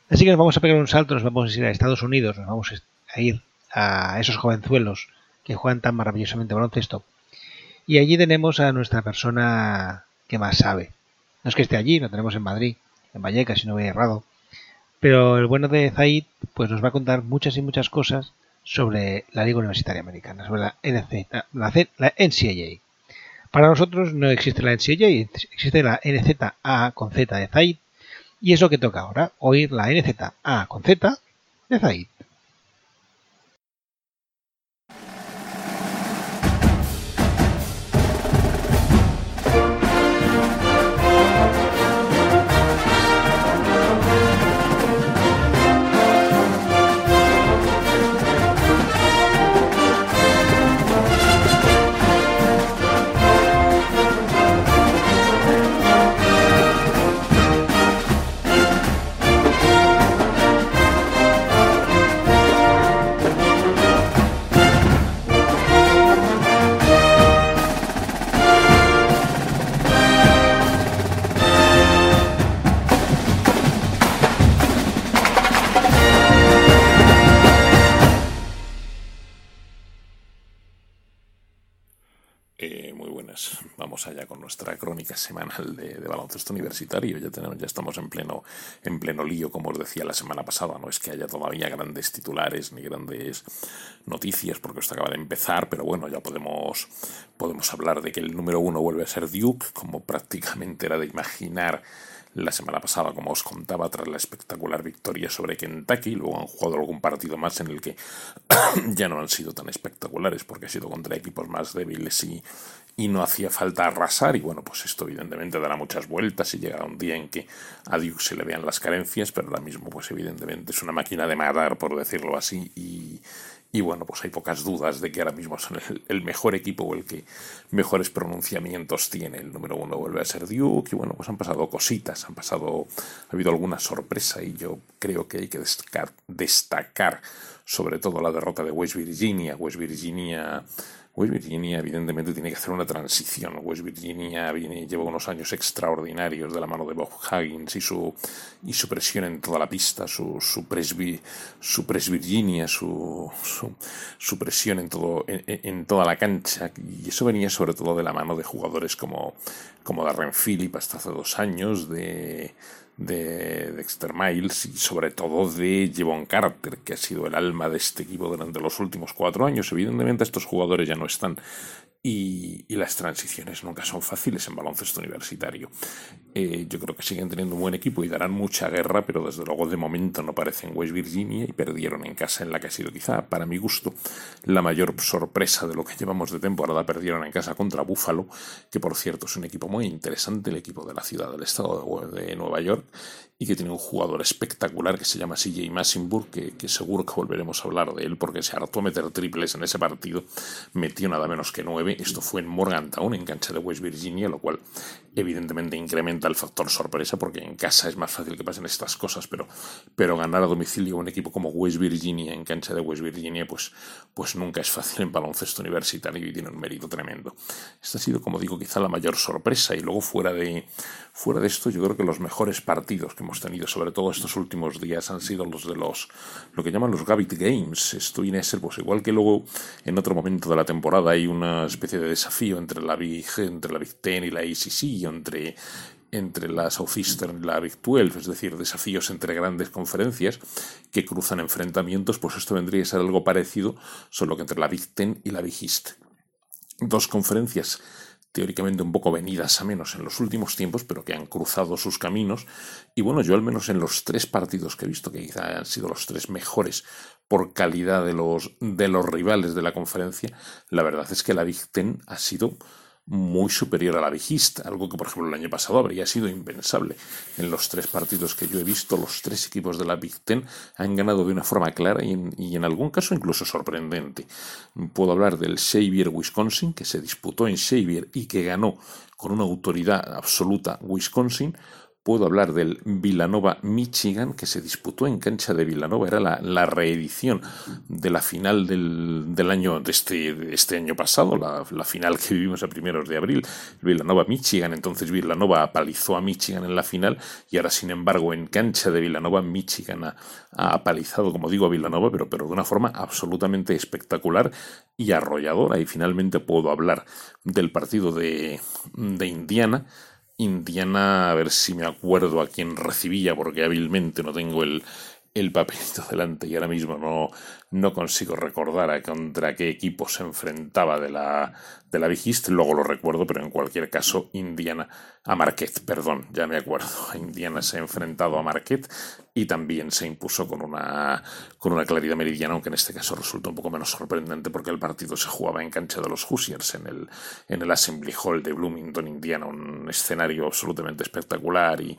[SPEAKER 2] Así que nos vamos a pegar un salto, nos vamos a ir a Estados Unidos, nos vamos a ir a esos jovenzuelos que juegan tan maravillosamente baloncesto. Y allí tenemos a nuestra persona que más sabe. No es que esté allí, lo tenemos en Madrid, en Vallecas, si no he errado. Pero el bueno de Zaid pues nos va a contar muchas y muchas cosas sobre la Liga Universitaria Americana, sobre la, la, la NCAA. Para nosotros no existe la NCAA, existe la NZA con Z de Zaid. Y es lo que toca ahora, oír la NZA con Z de Zaid.
[SPEAKER 6] Baloncesto universitario. Ya tenemos, ya estamos en pleno, en pleno lío, como os decía la semana pasada. No es que haya todavía grandes titulares ni grandes noticias, porque esto acaba de empezar, pero bueno, ya podemos, podemos hablar de que el número uno vuelve a ser Duke, como prácticamente era de imaginar la semana pasada, como os contaba, tras la espectacular victoria sobre Kentucky. Luego han jugado algún partido más en el que ya no han sido tan espectaculares porque ha sido contra equipos más débiles y, y no hacía falta arrasar. Y bueno, pues esto evidentemente dará muchas vueltas y llegará un día en que a Duke se le vean las carencias, pero ahora mismo, pues evidentemente es una máquina de matar, por decirlo así, y. Y bueno, pues hay pocas dudas de que ahora mismo son el, mejor equipo o el que mejores pronunciamientos tiene. El número uno vuelve a ser Duke y bueno, pues han pasado cositas, han pasado, ha habido alguna sorpresa y yo creo que hay que destacar, destacar sobre todo la derrota de West Virginia. West Virginia West Virginia, evidentemente, tiene que hacer una transición. West Virginia viene, lleva unos años extraordinarios de la mano de Bob Huggins y su, y su presión en toda la pista, su, su, presbi, su su, su, su presión en, todo, en, en, toda la cancha. Y eso venía sobre todo de la mano de jugadores como, como Darren Phillip hasta hace dos años, de de Dexter Miles y sobre todo de Jevon Carter, que ha sido el alma de este equipo durante los últimos cuatro años. Evidentemente estos jugadores ya no están y, las transiciones nunca son fáciles en baloncesto universitario. Eh, yo creo que siguen teniendo un buen equipo y darán mucha guerra, pero desde luego de momento no parecen West Virginia y perdieron en casa en la que ha sido quizá, para mi gusto, la mayor sorpresa de lo que llevamos de temporada. Perdieron en casa contra Buffalo, que por cierto es un equipo muy interesante, el equipo de la ciudad del estado de Nueva York, y que tiene un jugador espectacular que se llama CJ Massenburg, que, que, seguro que volveremos a hablar de él porque se hartó a meter triples en ese partido, metió nada menos que nueve. Esto fue en Morgantown, en cancha de West Virginia, lo cual evidentemente incrementa el factor sorpresa porque en casa es más fácil que pasen estas cosas, pero, pero ganar a domicilio un equipo como West Virginia en cancha de West Virginia, pues, pues nunca es fácil en baloncesto universitario y tiene un mérito tremendo. Esta ha sido, como digo, quizá la mayor sorpresa y luego fuera de, fuera de esto yo creo que los mejores partidos que hemos tenido, sobre todo estos últimos días, han sido los de los, lo que llaman los Gravity Games. Esto viene a pues igual que luego en otro momento de la temporada hay una especie de desafío entre la Big, entre la Big Ten y la ACC, entre entre la Southeastern y la Big 12, es decir, desafíos entre grandes conferencias que cruzan enfrentamientos, pues esto vendría a ser algo parecido, solo que entre la Big Ten y la Big East. Dos conferencias teóricamente un poco venidas a menos en los últimos tiempos, pero que han cruzado sus caminos. Y bueno, yo al menos en los tres partidos que he visto, que quizá han sido los tres mejores por calidad de los, de los rivales de la conferencia, la verdad es que la Big Ten ha sido muy superior a la East, algo que por ejemplo el año pasado habría sido impensable. En los tres partidos que yo he visto, los tres equipos de la Big Ten han ganado de una forma clara y en, y en algún caso incluso sorprendente. Puedo hablar del Xavier Wisconsin, que se disputó en Xavier y que ganó con una autoridad absoluta Wisconsin, puedo hablar del Villanova Michigan, que se disputó en cancha de Villanova, era la, la reedición de la final del, del año, de este, este, año pasado, la, la, final que vivimos a primeros de abril, Villanova Michigan, entonces Villanova apalizó a Michigan en la final y ahora sin embargo en cancha de Villanova Michigan ha, ha apalizado, como digo, a Villanova, pero, pero de una forma absolutamente espectacular y arrolladora. Y finalmente puedo hablar del partido de, de Indiana Indiana, a ver si me acuerdo a quién recibía, porque hábilmente no tengo el, el papelito delante y ahora mismo no, no consigo recordar a contra qué equipo se enfrentaba de la, de la luego lo recuerdo, pero en cualquier caso, Indiana, a Marquette, perdón, ya me acuerdo, Indiana se ha enfrentado a Marquette y también se impuso con una, con una claridad meridiana, aunque en este caso resulta un poco menos sorprendente porque el partido se jugaba en cancha de los Hoosiers, en el, en el Assembly Hall de Bloomington, Indiana, un escenario absolutamente espectacular y,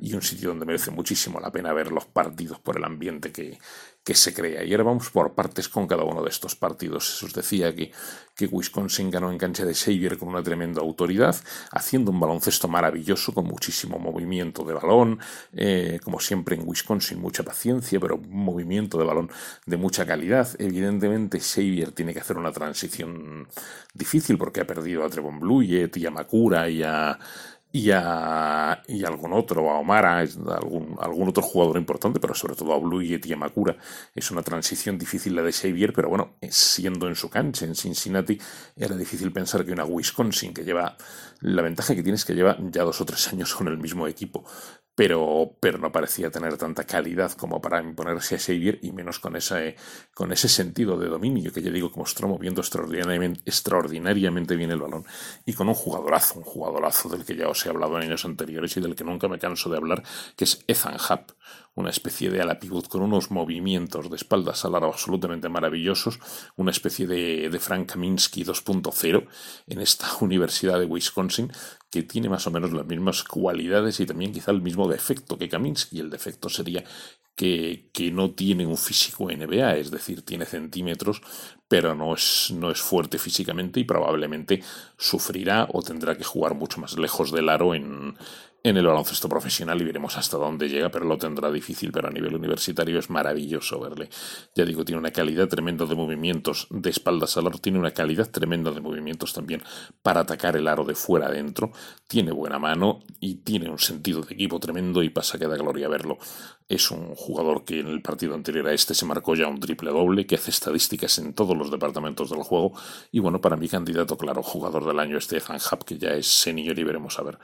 [SPEAKER 6] y un sitio donde merece muchísimo la pena ver los partidos por el ambiente que, que se crea. Y ahora vamos por partes con cada uno de estos partidos. Os decía que, que Wisconsin ganó en cancha de Xavier con una tremenda autoridad, haciendo un baloncesto maravilloso, con muchísimo movimiento de balón, eh, como siempre en Wisconsin, mucha paciencia, pero un movimiento de balón de mucha calidad. Evidentemente, Xavier tiene que hacer una transición difícil porque ha perdido a Trevon Bluyett y a Makura y a y a, y a algún otro, a Omara, algún, algún otro jugador importante, pero sobre todo a Bluyett y a Makura. Es una transición difícil la de Xavier, pero bueno, siendo en su cancha, en Cincinnati, era difícil pensar que una Wisconsin que lleva, la ventaja que tiene es que lleva ya dos o tres años con el mismo equipo, pero, pero no parecía tener tanta calidad como para imponerse a Xavier y menos con ese, con ese sentido de dominio que ya digo que mostró moviendo extraordinariamente, extraordinariamente bien el balón y con un jugadorazo, un jugadorazo del que ya os he hablado en años anteriores y del que nunca me canso de hablar, que es Ethan Happ, una especie de ala pivot con unos movimientos de espaldas al aro absolutamente maravillosos, una especie de, de Frank Kaminsky 2.0 en esta Universidad de Wisconsin, que tiene más o menos las mismas cualidades y también quizá el mismo defecto que Kaminsky. El defecto sería que, que, no tiene un físico NBA, es decir, tiene centímetros, pero no es, no es fuerte físicamente y probablemente sufrirá o tendrá que jugar mucho más lejos del aro en, en el baloncesto profesional y veremos hasta dónde llega, pero lo tendrá difícil, pero a nivel universitario es maravilloso verle. Ya digo, tiene una calidad tremenda de movimientos de espaldas al aro, tiene una calidad tremenda de movimientos también para atacar el aro de fuera adentro, tiene buena mano y tiene un sentido de equipo tremendo y pasa que da gloria verlo. Es un jugador que en el partido anterior a este se marcó ya un triple doble, que hace estadísticas en todos los departamentos del juego y bueno, para mi candidato claro, jugador del año Stefan Hub, que ya es senior y veremos a ver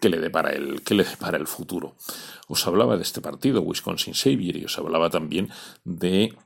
[SPEAKER 6] qué le depara el, qué le depara el futuro. Os hablaba de este partido, Wisconsin Xavier, y os hablaba también de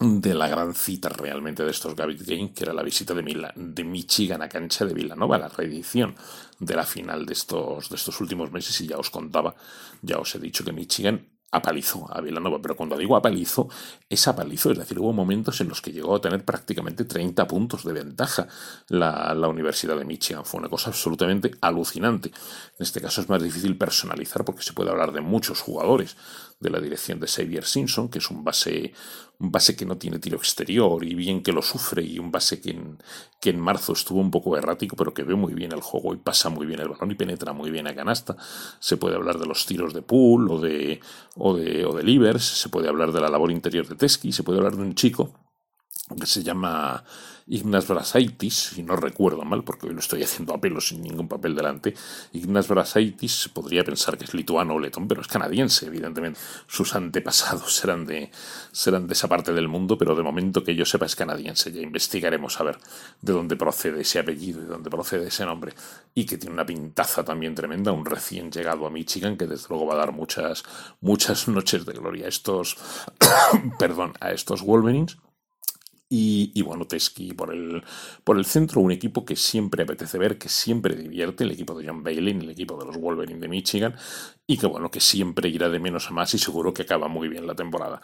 [SPEAKER 6] de la gran cita realmente de estos Gavit Games, que era la visita de, Mila, de Michigan a cancha de Villanova, la reedición de la final de estos, de estos últimos meses, y ya os contaba, ya os he dicho que Michigan apalizó a Villanova, pero cuando digo apalizo, es apalizo, es decir, hubo momentos en los que llegó a tener prácticamente 30 puntos de ventaja la, la, Universidad de Michigan. Fue una cosa absolutamente alucinante. En este caso es más difícil personalizar porque se puede hablar de muchos jugadores de la dirección de Xavier Simpson, que es un base, un base que no tiene tiro exterior y bien que lo sufre, y un base que en, que en marzo estuvo un poco errático, pero que ve muy bien el juego y pasa muy bien el balón y penetra muy bien a canasta. Se puede hablar de los tiros de pool o de, o de, o de Livers, se puede hablar de la labor interior de Teski, se puede hablar de un chico que se llama Ignas Brasaitis, si no recuerdo mal, porque hoy lo estoy haciendo a pelo sin ningún papel delante. Ignas Brasaitis podría pensar que es lituano o letón, pero es canadiense, evidentemente. Sus antepasados serán de, serán de esa parte del mundo, pero de momento que yo sepa es canadiense. Ya investigaremos a ver de dónde procede ese apellido y de dónde procede ese nombre. Y que tiene una pintaza también tremenda, un recién llegado a Michigan, que desde luego va a dar muchas, muchas noches de gloria a estos, perdón, a estos Wolverines y, bueno, Teski por el, por el centro, un equipo que siempre apetece ver, que siempre divierte, el equipo de John Bailey, el equipo de los Wolverine de Michigan, y que bueno, que siempre irá de menos a más y seguro que acaba muy bien la temporada.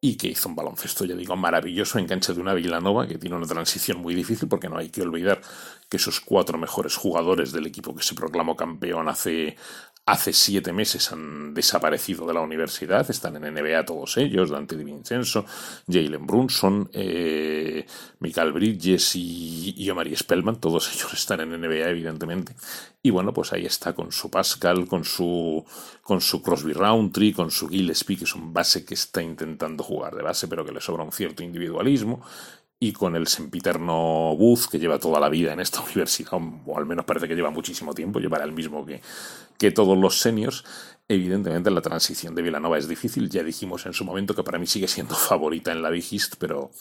[SPEAKER 6] Y que hizo un baloncesto, ya digo, maravilloso en cancha de una Villanova, que tiene una transición muy difícil, porque no hay que olvidar que sus cuatro mejores jugadores del equipo que se proclamó campeón hace, hace siete meses han desaparecido de la universidad, están en NBA todos ellos, Dante Di Vincenzo, Jalen Brunson, eh, Michael Bridges y, y Omari Spellman, todos ellos están en NBA evidentemente. Y bueno, pues ahí está con su Pascal, con su, con su Crosby Roundtree, con su Gillespie, que es un base que está intentando jugar de base, pero que le sobra un cierto individualismo y con el sempiterno Booth, que lleva toda la vida en esta universidad, o al menos parece que lleva muchísimo tiempo, llevará el mismo que, que todos los seniors. Evidentemente la transición de Villanova es difícil, ya dijimos en su momento que para mí sigue siendo favorita en la Big East, pero,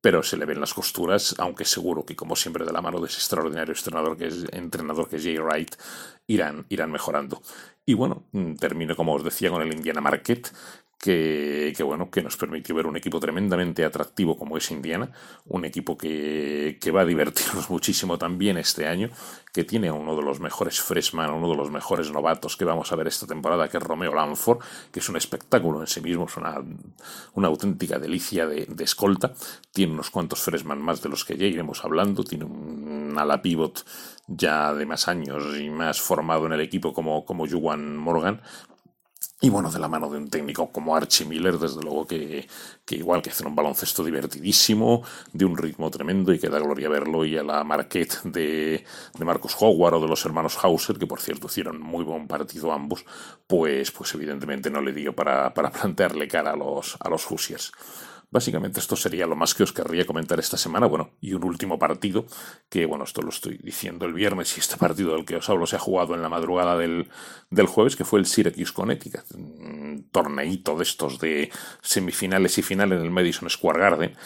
[SPEAKER 6] pero se le ven las costuras, aunque seguro que, como siempre, de la mano de ese extraordinario entrenador que es, entrenador que es Jay Wright, irán, irán mejorando. Y bueno, mm, termino, como os decía, con el Indiana Marquette, que, bueno, que nos permitió ver un equipo tremendamente atractivo como es Indiana, un equipo que, que va a divertirnos muchísimo también este año, que tiene a uno de los mejores freshman, uno de los mejores novatos que vamos a ver esta temporada, que es Romeo Lanford, que es un espectáculo en sí mismo, es una, una auténtica delicia de, escolta, tiene unos cuantos freshman más de los que ya iremos hablando, tiene un ala pivot ya de más años y más formado en el equipo como, como Morgan, y bueno, de la mano de un técnico como Archie Miller, desde luego que, que igual que hacer un baloncesto divertidísimo, de un ritmo tremendo y que da gloria verlo, y a la Marquette de, de Marcus Howard o de los hermanos Hauser, que por cierto hicieron muy buen partido ambos, pues, pues evidentemente no le dio para, para plantearle cara a los, a los Hoosiers. Básicamente esto sería lo más que os querría comentar esta semana. Bueno, y un último partido, que bueno, esto lo estoy diciendo el viernes y este partido del que os hablo se ha jugado en la madrugada del, del jueves, que fue el Syracuse Connecticut. Un torneito de estos de semifinales y final en el Madison Square Garden.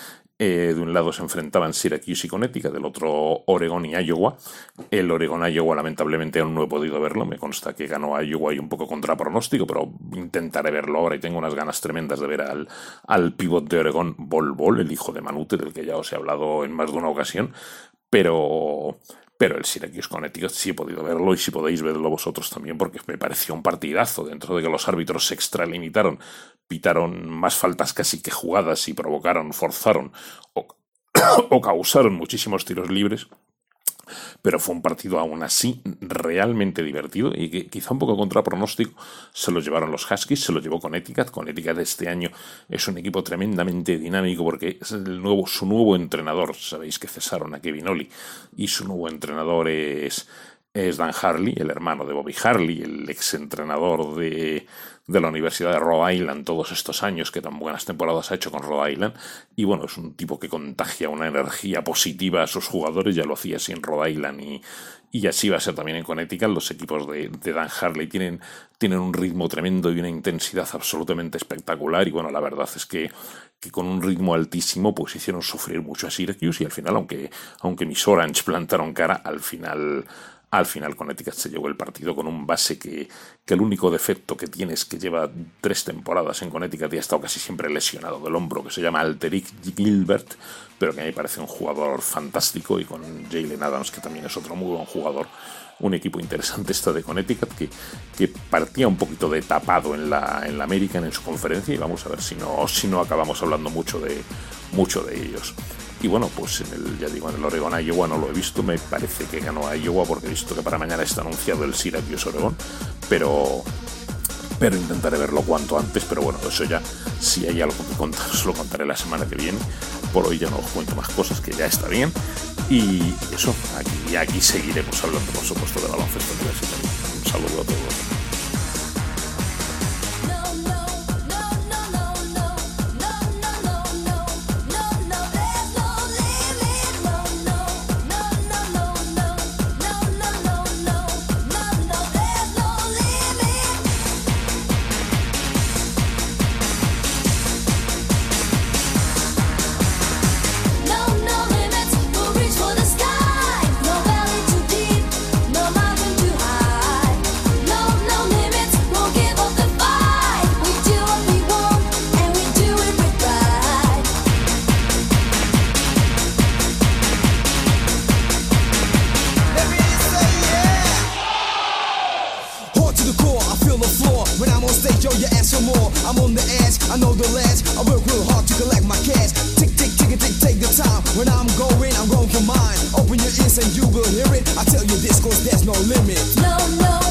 [SPEAKER 6] Eh, de un lado se enfrentaban Syracuse y Connecticut, del otro Oregon y Iowa. El Oregon-Iowa lamentablemente aún no he podido verlo, me consta que ganó Iowa y un poco contra pronóstico, pero intentaré verlo ahora y tengo unas ganas tremendas de ver al, al pivot de Oregon, Bol Bol, el hijo de Manute, del que ya os he hablado en más de una ocasión, pero... Pero el Syracuse Connecticut sí he podido verlo y si podéis verlo vosotros también porque me pareció un partidazo dentro de que los árbitros se extralimitaron, pitaron más faltas casi que jugadas y provocaron, forzaron o, o causaron muchísimos tiros libres pero fue un partido aún así realmente divertido y que quizá un poco contra pronóstico se lo llevaron los Huskies, se lo llevó Connecticut. Connecticut este año es un equipo tremendamente dinámico porque es el nuevo, su nuevo entrenador, sabéis que cesaron a Kevin Oli y su nuevo entrenador es, es Dan Harley, el hermano de Bobby Harley, el exentrenador de, de la Universidad de Rhode Island todos estos años, que tan buenas temporadas ha hecho con Rhode Island. Y bueno, es un tipo que contagia una energía positiva a sus jugadores, ya lo hacía así en Rhode Island y, y así va a ser también en Connecticut. Los equipos de, de, Dan Harley tienen, tienen un ritmo tremendo y una intensidad absolutamente espectacular. Y bueno, la verdad es que, que con un ritmo altísimo, pues hicieron sufrir mucho a Syracuse y al final, aunque, aunque mis Orange plantaron cara, al final al final Connecticut se llevó el partido con un base que, el único defecto que tiene es que lleva tres temporadas en Connecticut y ha estado casi siempre lesionado del hombro, que se llama Alteric Gilbert, pero que a mí me parece un jugador fantástico y con Jalen Adams, que también es otro muy buen jugador. Un equipo interesante esta de Connecticut que, que partía un poquito de tapado en la, en la American en su conferencia y vamos a ver si no, si no acabamos hablando mucho de, mucho de ellos. Y bueno, pues en el, ya digo, en el Oregon Iowa no lo he visto, me parece que ganó a Iowa porque he visto que para mañana está anunciado el Syracuse Oregon, pero pero intentaré verlo cuanto antes, pero bueno, eso ya, si hay algo que contar, os lo contaré la semana que viene. Por hoy ya no os cuento más cosas, que ya está bien. Y eso, aquí, aquí seguiremos hablando, por supuesto, de baloncesto universitario. Un saludo a todos.
[SPEAKER 7] I'm on the edge. I know the last.
[SPEAKER 8] I work real hard to collect my cash. Tick, tick, tick, tick, take the time. When I'm going, I'm going for mine. Open your ears and you will hear it. I tell you this, cause there's no limit.
[SPEAKER 7] No, no.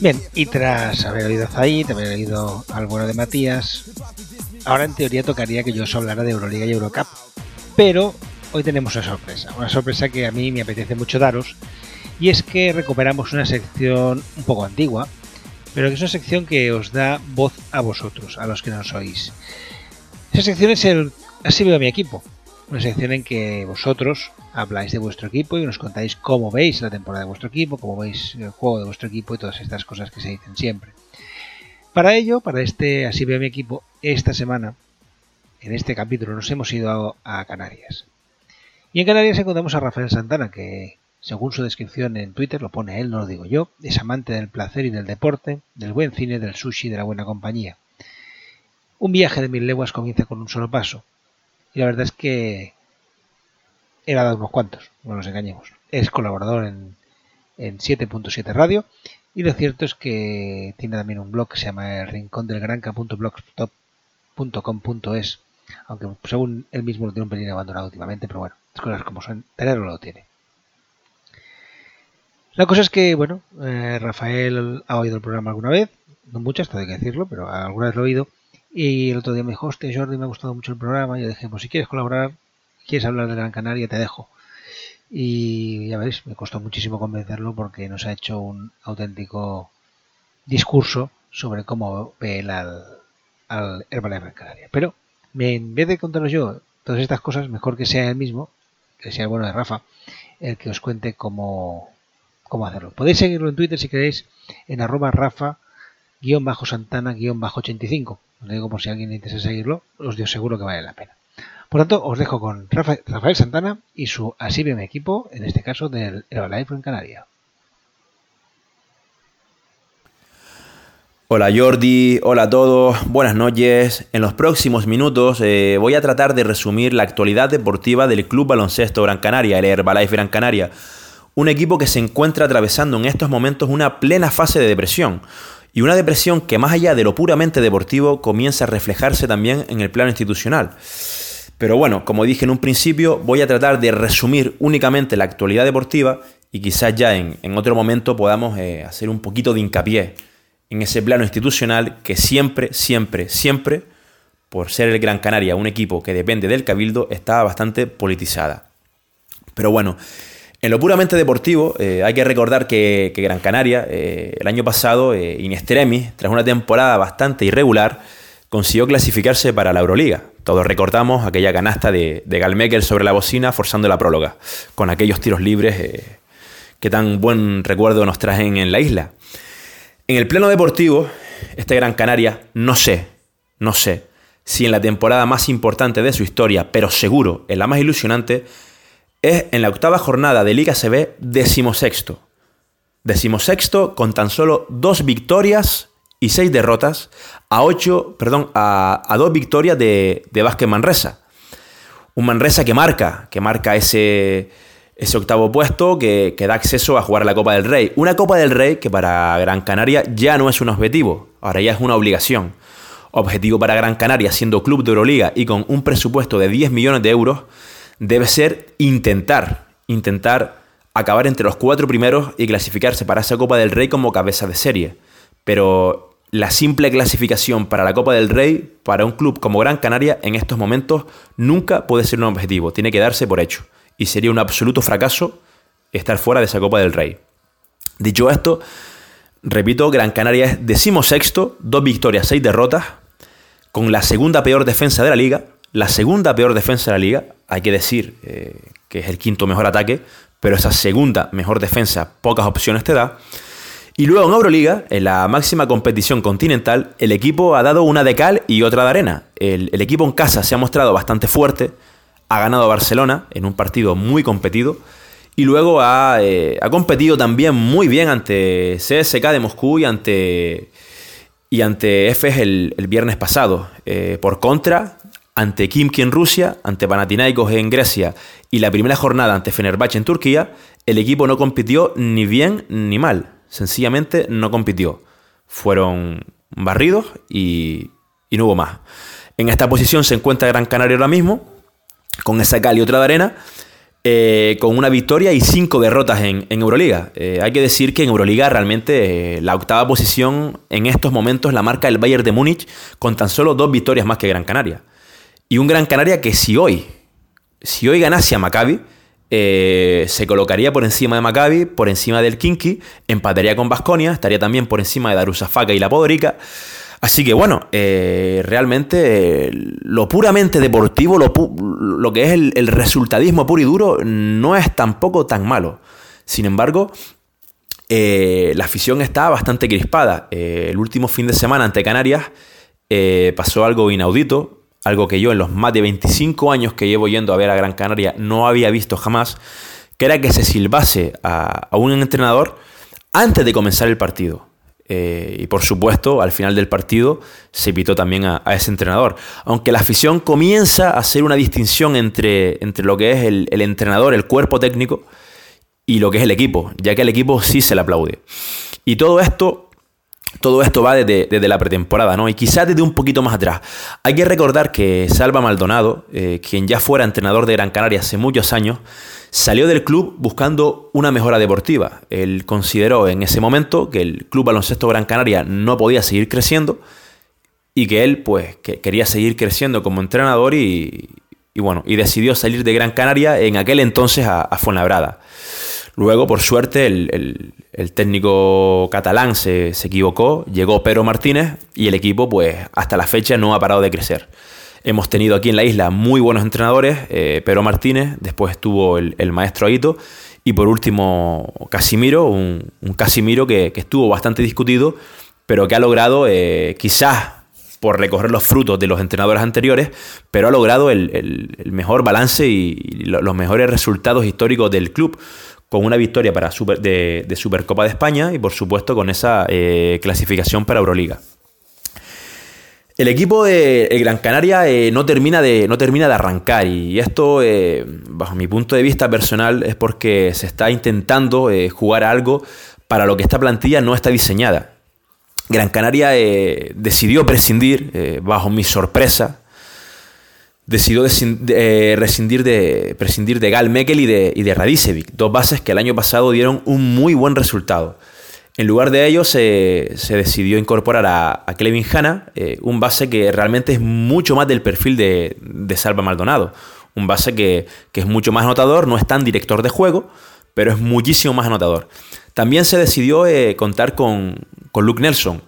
[SPEAKER 2] Bien, y tras haber oído a Zaid, haber oído al bueno de Matías, ahora en teoría tocaría que yo os hablara de Euroliga y Eurocup. Pero hoy tenemos una sorpresa, una sorpresa que a mí me apetece mucho daros, y es que recuperamos una sección un poco antigua, pero que es una sección que os da voz a vosotros, a los que nos oís. Esa sección es el Así veo a mi equipo, una sección en que vosotros habláis de vuestro equipo y nos contáis cómo veis la temporada de vuestro equipo, cómo veis el juego de vuestro equipo y todas estas cosas que se dicen siempre. Para ello, para este Así veo mi equipo, esta semana, en este capítulo, nos hemos ido a, a Canarias. Y en Canarias encontramos a Rafael Santana, que según su descripción en Twitter, lo pone él, no lo digo yo, es amante del placer y del deporte, del buen cine, del sushi y de la buena compañía. Un viaje de mil leguas comienza con un solo paso. Y la verdad es que ha dado unos cuantos, no nos engañemos. Es colaborador en, en 7.7 Radio y lo cierto es que tiene también un blog que se llama el rincón del granca.blogspot.com.es aunque según él mismo lo tiene un pelín abandonado últimamente, pero bueno, las cosas como son, tenerlo lo tiene. La cosa es que, bueno, eh, Rafael ha oído el programa alguna vez, no muchas, tengo que decirlo, pero alguna vez lo he oído, y el otro día me dijo, hostia Jordi, me ha gustado mucho el programa. Yo dije, pues si quieres colaborar, quieres hablar de Gran Canaria, te dejo. Y ya veis, me costó muchísimo convencerlo porque nos ha hecho un auténtico discurso sobre cómo ve él al, al Gran Canaria. Pero en vez de contaros yo todas estas cosas, mejor que sea él mismo, que sea el bueno de Rafa, el que os cuente cómo, cómo hacerlo. Podéis seguirlo en Twitter si queréis, en arroba rafa-santana-85 lo digo por si alguien le interesa seguirlo, os digo seguro que vale la pena. Por tanto, os dejo con Rafa- Rafael Santana y su Así mi equipo, en este caso del Herbalife en Canaria.
[SPEAKER 9] Hola Jordi, hola a todos, buenas noches. En los próximos minutos eh, voy a tratar de resumir la actualidad deportiva del Club Baloncesto Gran Canaria, el Herbalife Gran Canaria. Un equipo que se encuentra atravesando en estos momentos una plena fase de depresión. Y una depresión que más allá de lo puramente deportivo comienza a reflejarse también en el plano institucional. Pero bueno, como dije en un principio, voy a tratar de resumir únicamente la actualidad deportiva y quizás ya en, en otro momento podamos eh, hacer un poquito de hincapié en ese plano institucional que siempre, siempre, siempre, por ser el Gran Canaria un equipo que depende del Cabildo, está bastante politizada. Pero bueno, en lo puramente deportivo, eh, hay que recordar que, Gran Canaria, eh, el año pasado, eh, in extremis, tras una temporada bastante irregular, consiguió clasificarse para la Euroliga. Todos recordamos aquella canasta de, de Galmecker sobre la bocina forzando la próloga, con aquellos tiros libres eh, que tan buen recuerdo nos traen en la isla. En el plano deportivo, este Gran Canaria, no sé, no sé si en la temporada más importante de su historia, pero seguro en la más ilusionante, es en la octava jornada de Liga CB decimosexto. Decimosexto con tan solo dos victorias y seis derrotas a ocho, perdón, a, dos victorias de, de Vázquez Manresa. Un Manresa que marca, que marca ese, ese octavo puesto que, que da acceso a jugar la Copa del Rey. Una Copa del Rey que para Gran Canaria ya no es un objetivo, ahora ya es una obligación. Objetivo para Gran Canaria siendo club de Euroliga y con un presupuesto de 10 millones de euros debe ser intentar, intentar acabar entre los cuatro primeros y clasificarse para esa Copa del Rey como cabeza de serie. Pero la simple clasificación para la Copa del Rey, para un club como Gran Canaria, en estos momentos nunca puede ser un objetivo, tiene que darse por hecho. Y sería un absoluto fracaso estar fuera de esa Copa del Rey. Dicho esto, repito, Gran Canaria es decimosexto, dos victorias, seis derrotas, con la segunda peor defensa de la liga. La segunda peor defensa de la liga, hay que decir eh, que es el quinto mejor ataque, pero esa segunda mejor defensa pocas opciones te da. Y luego en Euroliga, en la máxima competición continental, el equipo ha dado una de cal y otra de arena. El, equipo en casa se ha mostrado bastante fuerte, ha ganado a Barcelona en un partido muy competido y luego ha, eh, ha competido también muy bien ante CSK de Moscú y ante, y ante EFES el, el viernes pasado. Eh, por contra, ante Kimki en Rusia, ante Panathinaikos en Grecia y la primera jornada ante Fenerbahce en Turquía, el equipo no compitió ni bien ni mal. Sencillamente no compitió. Fueron barridos y, no hubo más. En esta posición se encuentra Gran Canaria ahora mismo, con esa cal y otra de arena. eh, con una victoria y cinco derrotas en, en Euroliga. Eh, hay que decir que en Euroliga realmente eh, la octava posición en estos momentos la marca el Bayern de Múnich con tan solo dos victorias más que Gran Canaria. Y un Gran Canaria que si hoy, si hoy ganase a Maccabi, eh, se colocaría por encima de Maccabi, por encima del Kinky, empataría con Basconia, estaría también por encima de Darusafaka y la Podorica. Así que bueno, eh, realmente eh, lo puramente deportivo, lo, lo que es el, el resultadismo puro y duro, no es tampoco tan malo. Sin embargo, la afición está bastante crispada. El último fin de semana ante Canarias pasó algo inaudito, algo que yo en los más de 25 años que llevo yendo a ver a Gran Canaria no había visto jamás, que era que se silbase a, un entrenador antes de comenzar el partido. Eh, y por supuesto, al final del partido se pitó también a, a ese entrenador. Aunque la afición comienza a hacer una distinción entre, entre lo que es el, el entrenador, el cuerpo técnico, y lo que es el equipo, ya que el equipo sí se le aplaude. Y todo esto, todo esto va desde, desde la pretemporada, ¿no? Y quizás desde un poquito más atrás. Hay que recordar que Salva Maldonado, eh, quien ya fuera entrenador de Gran Canaria hace muchos años, salió del club buscando una mejora deportiva. Él consideró en ese momento que el Club Baloncesto Gran Canaria no podía seguir creciendo y que él, pues, que quería seguir creciendo como entrenador y, bueno, y decidió salir de Gran Canaria en aquel entonces a, a. Luego, por suerte, el, técnico catalán se, se equivocó, llegó Pedro Martínez y el equipo, pues, hasta la fecha no ha parado de crecer. Hemos tenido aquí en la isla muy buenos entrenadores, eh, Pedro Martínez, después estuvo el, el maestro Aito y por último Casimiro, un, un Casimiro que, que estuvo bastante discutido, pero que ha logrado, eh, quizás por recoger los frutos de los entrenadores anteriores, pero ha logrado el, el- mejor balance y, y lo- los mejores resultados históricos del club, con una victoria para de, Supercopa de España y por supuesto con esa eh, clasificación para Euroliga. El equipo de el Gran Canaria eh, no, termina de, no termina de arrancar y esto, eh, bajo mi punto de vista personal, es porque se está intentando jugar algo para lo que esta plantilla no está diseñada. Gran Canaria decidió prescindir, bajo mi sorpresa, decidió eh, rescindir de, prescindir de Gal Mekel y de, y de Radicevic, dos bases que el año pasado dieron un muy buen resultado. En lugar de ello, se, se decidió incorporar a, a Clevin Hanna, eh, un base que realmente es mucho más del perfil de, de Salva Maldonado. Un base que, que es mucho más anotador, no es tan director de juego, pero es muchísimo más anotador. También se decidió eh, contar con, con Luke Nelson,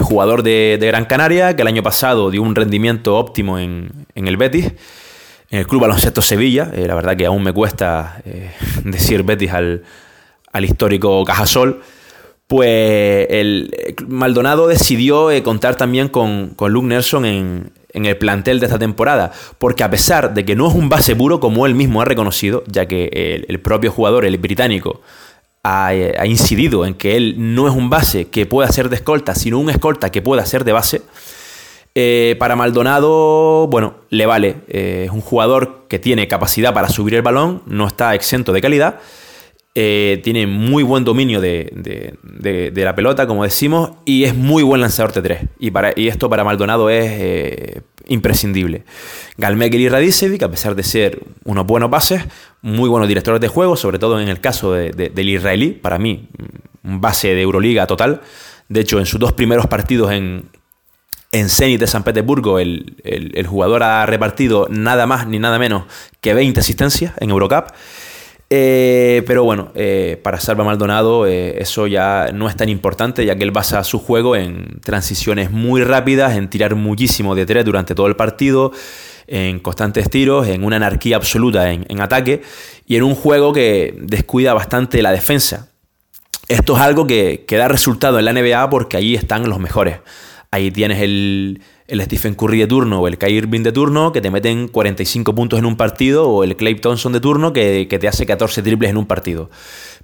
[SPEAKER 9] jugador de, de Gran Canaria, que el año pasado dio un rendimiento óptimo en, en el Betis, en el Club Baloncesto Sevilla. Eh, la verdad que aún me cuesta eh, decir Betis al, al histórico Cajasol. Pues el eh, Maldonado decidió contar también con, con Luke Nelson en, en el plantel de esta temporada, porque a pesar de que no es un base puro, como él mismo ha reconocido, ya que el, propio jugador, el británico, ha, ha incidido en que él no es un base que pueda ser de escolta, sino un escolta que pueda ser de base. Eh, para Maldonado, bueno, le vale. Eh, es un jugador que tiene capacidad para subir el balón, no está exento de calidad. eh, tiene muy buen dominio de, la pelota, como decimos, y es muy buen lanzador de tres. Y, para, y esto para Maldonado es imprescindible. Galmekel y Radicevic, a pesar de ser unos buenos bases, muy buenos directores de juego, sobre todo en el caso de- de- del israelí, para mí, un base de Euroliga total. De hecho, en sus dos primeros partidos en, en Zenit de San Petersburgo, el, el- jugador ha repartido nada más ni nada menos que 20 asistencias en Eurocup. Eh, pero bueno, eh, para Salva Maldonado eh, eso ya no es tan importante, ya que él basa su juego en transiciones muy rápidas, en tirar muchísimo de tres durante todo el partido, en constantes tiros, en una anarquía absoluta en, en ataque y en un juego que descuida bastante la defensa. Esto es algo que, que da resultado en la NBA porque allí están los mejores. Ahí tienes el, Stephen Curry de turno o el Kyrie Irving de turno que te meten 45 puntos en un partido o el Clay Thompson de turno que, que te hace 14 triples en un partido.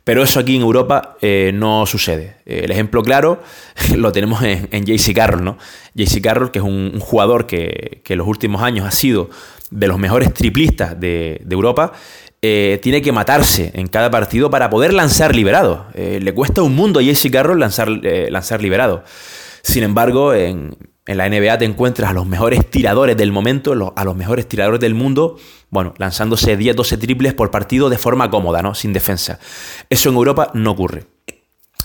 [SPEAKER 9] Pero eso aquí en Europa eh, no sucede. Eh, el ejemplo claro lo tenemos en, en JC Carroll, ¿no? JC Carroll, que es un, jugador que, que en los últimos años ha sido de los mejores triplistas de, de Europa, eh, tiene que matarse en cada partido para poder lanzar liberado. Le cuesta un mundo a JC Carroll lanzar, lanzar liberado. Sin embargo, en, en la NBA te encuentras a los mejores tiradores del momento, a los mejores tiradores del mundo, bueno, lanzándose 10, 12 triples por partido de forma cómoda, ¿no? Sin defensa. Eso en Europa no ocurre.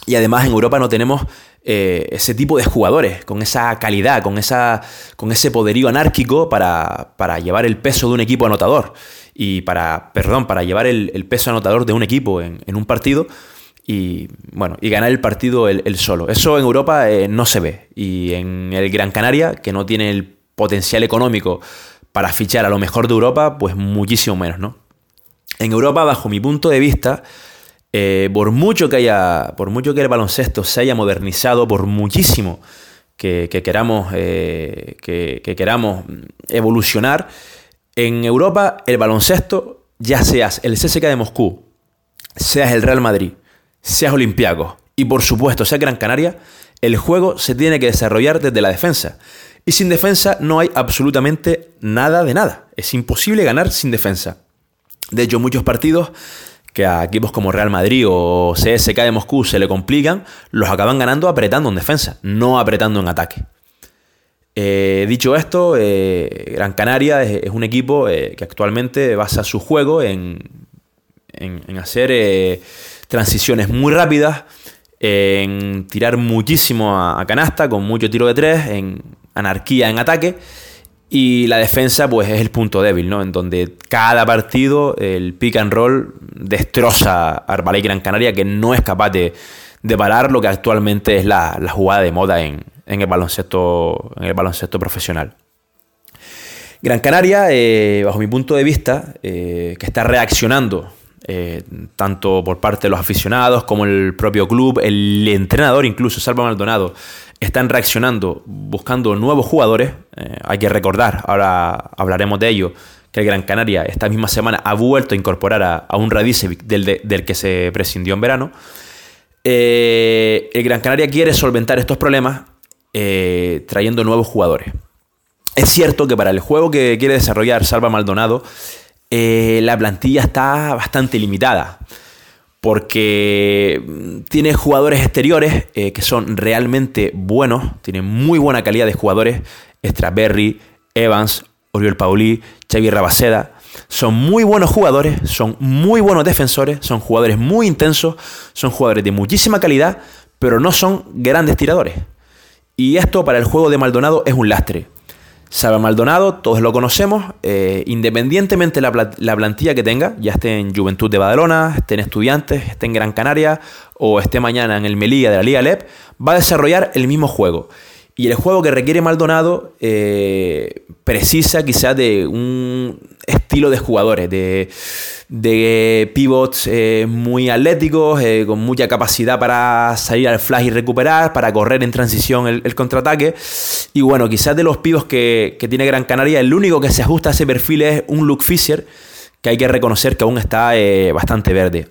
[SPEAKER 9] Y además en Europa no tenemos eh, ese tipo de jugadores, con esa calidad, con, esa, con ese poderío anárquico para, para llevar el peso de un equipo anotador. Y para, perdón, para llevar el, el peso anotador de un equipo en, en un partido y bueno, y ganar el partido él, solo. Eso en Europa eh, no se ve. Y en el Gran Canaria, que no tiene el potencial económico para fichar a lo mejor de Europa, pues muchísimo menos, ¿no? En Europa, bajo mi punto de vista, eh, por mucho que haya, por mucho que el baloncesto se haya modernizado, por muchísimo que, que queramos, eh, que, que queramos evolucionar, en Europa el baloncesto, ya seas el CSKA de Moscú, seas el Real Madrid, seas Olympiacos y por supuesto sea Gran Canaria, el juego se tiene que desarrollar desde la defensa. Y sin defensa no hay absolutamente nada de nada. Es imposible ganar sin defensa. De hecho, muchos partidos que a equipos como Real Madrid o CSK de Moscú se le complican, los acaban ganando apretando en defensa, no apretando en ataque. Eh, dicho esto, eh, Gran Canaria es, un equipo eh, que actualmente basa su juego en, en- hacer transiciones muy rápidas, en tirar muchísimo a, canasta, con mucho tiro de tres, en anarquía en ataque. Y la defensa, pues, es el punto débil, ¿no? En donde cada partido el pick and roll destroza a Arbalay Gran Canaria, que no es capaz de, de parar lo que actualmente es la, la jugada de moda en, en el baloncesto, en el baloncesto profesional. Gran Canaria, eh, bajo mi punto de vista, eh, que está reaccionando eh, tanto por parte de los aficionados como el propio club, el entrenador, incluso Salva Maldonado, están reaccionando buscando nuevos jugadores. Eh, hay que recordar, ahora hablaremos de ello, que el Gran Canaria esta misma semana ha vuelto a incorporar a, un Radicevic del, de- del que se prescindió en verano. Eh, el Gran Canaria quiere solventar estos problemas trayendo nuevos jugadores. Es cierto que para el juego que quiere desarrollar Salva Maldonado, eh, la plantilla está bastante limitada. Porque mm, tiene jugadores exteriores eh, que son realmente buenos, tiene muy buena calidad de jugadores. Straberry, Evans, Oriol Paulí, Xavi Rabaseda. Son muy buenos jugadores, son muy buenos defensores, son jugadores muy intensos, son jugadores de muchísima calidad, pero no son grandes tiradores. Y esto para el juego de Maldonado es un lastre. Salva Maldonado, todos lo conocemos, eh, independientemente la, pla- la plantilla que tenga, ya esté en Juventud de Badalona, esté en Estudiantes, esté en Gran Canaria o esté mañana en el Melilla de la Liga LEP, va a desarrollar el mismo juego. Y el juego que requiere Maldonado eh, precisa quizás de un estilo de jugadores, de, pivots eh, muy atléticos, eh, con mucha capacidad para salir al flash y recuperar, para correr en transición el, contraataque. Y bueno, quizás de los pivots que, tiene Gran Canaria, el único que se ajusta a ese perfil es un Luke Fisher, que hay que reconocer que aún está bastante verde.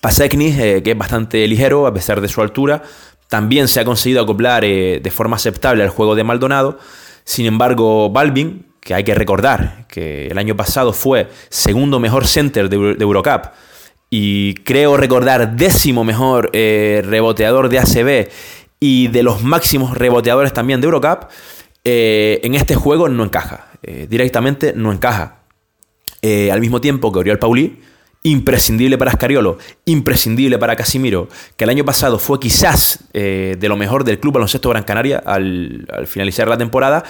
[SPEAKER 9] Pasekni, eh, que es bastante ligero a pesar de su altura, también se ha conseguido acoplar eh, de forma aceptable al juego de Maldonado. Sin embargo, Balvin, que hay que recordar que el año pasado fue segundo mejor center de, Euro- de Eurocup y creo recordar décimo mejor eh, reboteador de ACB y de los máximos reboteadores también de Eurocup, eh, en este juego no encaja. Directamente no encaja. Al mismo tiempo que Oriol Paulí, imprescindible para Ascariolo, imprescindible para Casimiro, que el año pasado fue quizás eh, de lo mejor del Club Baloncesto Gran Canaria al, al finalizar la temporada,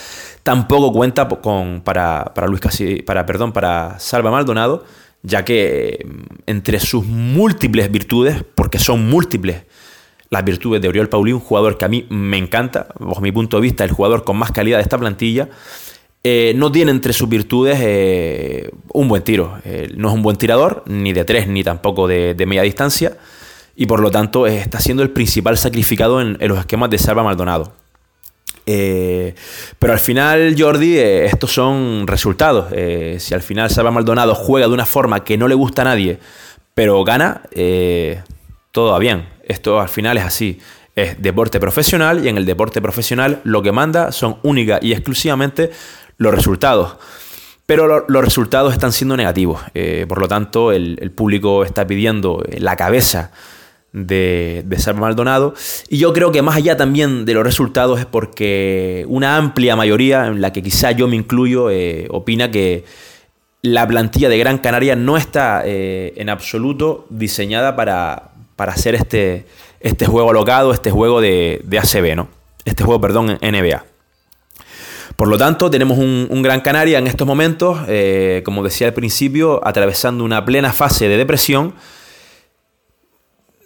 [SPEAKER 9] tampoco cuenta con, para, para Luis Casi- para, perdón, para Salva Maldonado, ya que eh, entre sus múltiples virtudes, porque son múltiples las virtudes de Oriol Paulí, un jugador que a mí me encanta, bajo mi punto de vista, el jugador con más calidad de esta plantilla, eh, no tiene entre sus virtudes eh, un buen tiro. Eh, no es un buen tirador, ni de tres, ni tampoco de, media distancia. Y por lo tanto está siendo el principal sacrificado en, los esquemas de Salva Maldonado. Pero al final, Jordi, estos son resultados. Si al final Salva Maldonado juega de una forma que no le gusta a nadie, pero gana, todo va bien. Esto al final es así. Es deporte profesional y en el deporte profesional lo que manda son única y exclusivamente los resultados. Pero lo- los resultados están siendo negativos. Eh, por lo tanto, el, público está pidiendo eh, la cabeza de, de Salva Maldonado. Y yo creo que más allá también de los resultados es porque una amplia mayoría, en la que quizá yo me incluyo, eh, opina que la plantilla de Gran Canaria no está en absoluto diseñada para, para hacer este, este juego alocado, este juego de, de ACB, ¿no? Este juego, perdón, NBA. Por lo tanto, tenemos un, Gran Canaria en estos momentos, eh, como decía al principio, atravesando una plena fase de depresión.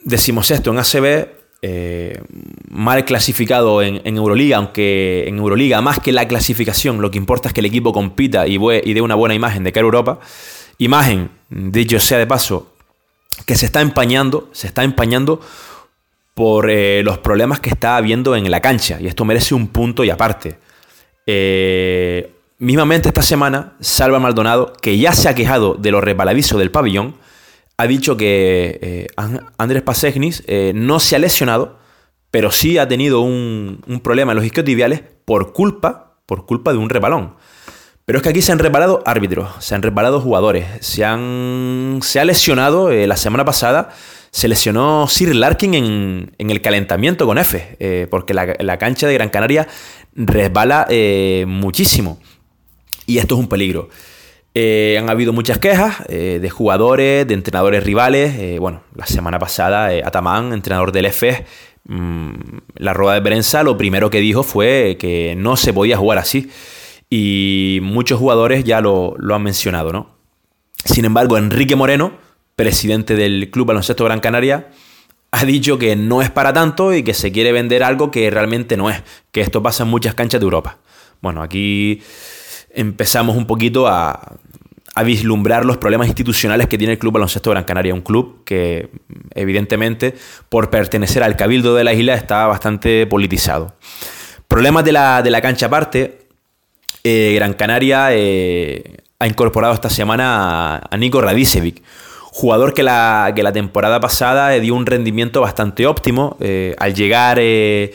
[SPEAKER 9] Decimos esto en ACB, eh, mal clasificado en, Euroliga, aunque en Euroliga, más que la clasificación, lo que importa es que el equipo compita y, y dé una buena imagen de cara a Europa. Imagen, dicho sea de paso, que se está empañando, se está empañando por eh, los problemas que está habiendo en la cancha. Y esto merece un punto y aparte. Eh, mismamente esta semana, Salva Maldonado, que ya se ha quejado de lo resbaladizo del pabellón, ha dicho que eh, Andrés Pasegnis eh, no se ha lesionado, pero sí ha tenido un, problema en los isquiotibiales por culpa, por culpa de un rebalón. Pero es que aquí se han reparado árbitros, se han reparado jugadores, se, han, se ha lesionado la semana pasada, se lesionó Sir Larkin en, el calentamiento con F, porque la, cancha de Gran Canaria resbala eh, muchísimo. Y esto es un peligro. Eh, han habido muchas quejas eh, de jugadores, de entrenadores rivales. Bueno, la semana pasada, Atamán, entrenador del EFES, mmm, la rueda de prensa, lo primero que dijo fue que no se podía jugar así. Y muchos jugadores ya lo, lo han mencionado, ¿no? Sin embargo, Enrique Moreno, presidente del Club Baloncesto Gran Canaria, ha dicho que no es para tanto y que se quiere vender algo que realmente no es, que esto pasa en muchas canchas de Europa. Bueno, aquí empezamos un poquito a, a vislumbrar los problemas institucionales que tiene el Club Baloncesto Gran Canaria, un club que evidentemente por pertenecer al Cabildo de la isla está bastante politizado. Problemas de la, de la cancha aparte, eh, Gran Canaria eh, ha incorporado esta semana a, a Nico Radicevic, jugador que la, que la temporada pasada dio un rendimiento bastante óptimo. Eh, al llegar, eh,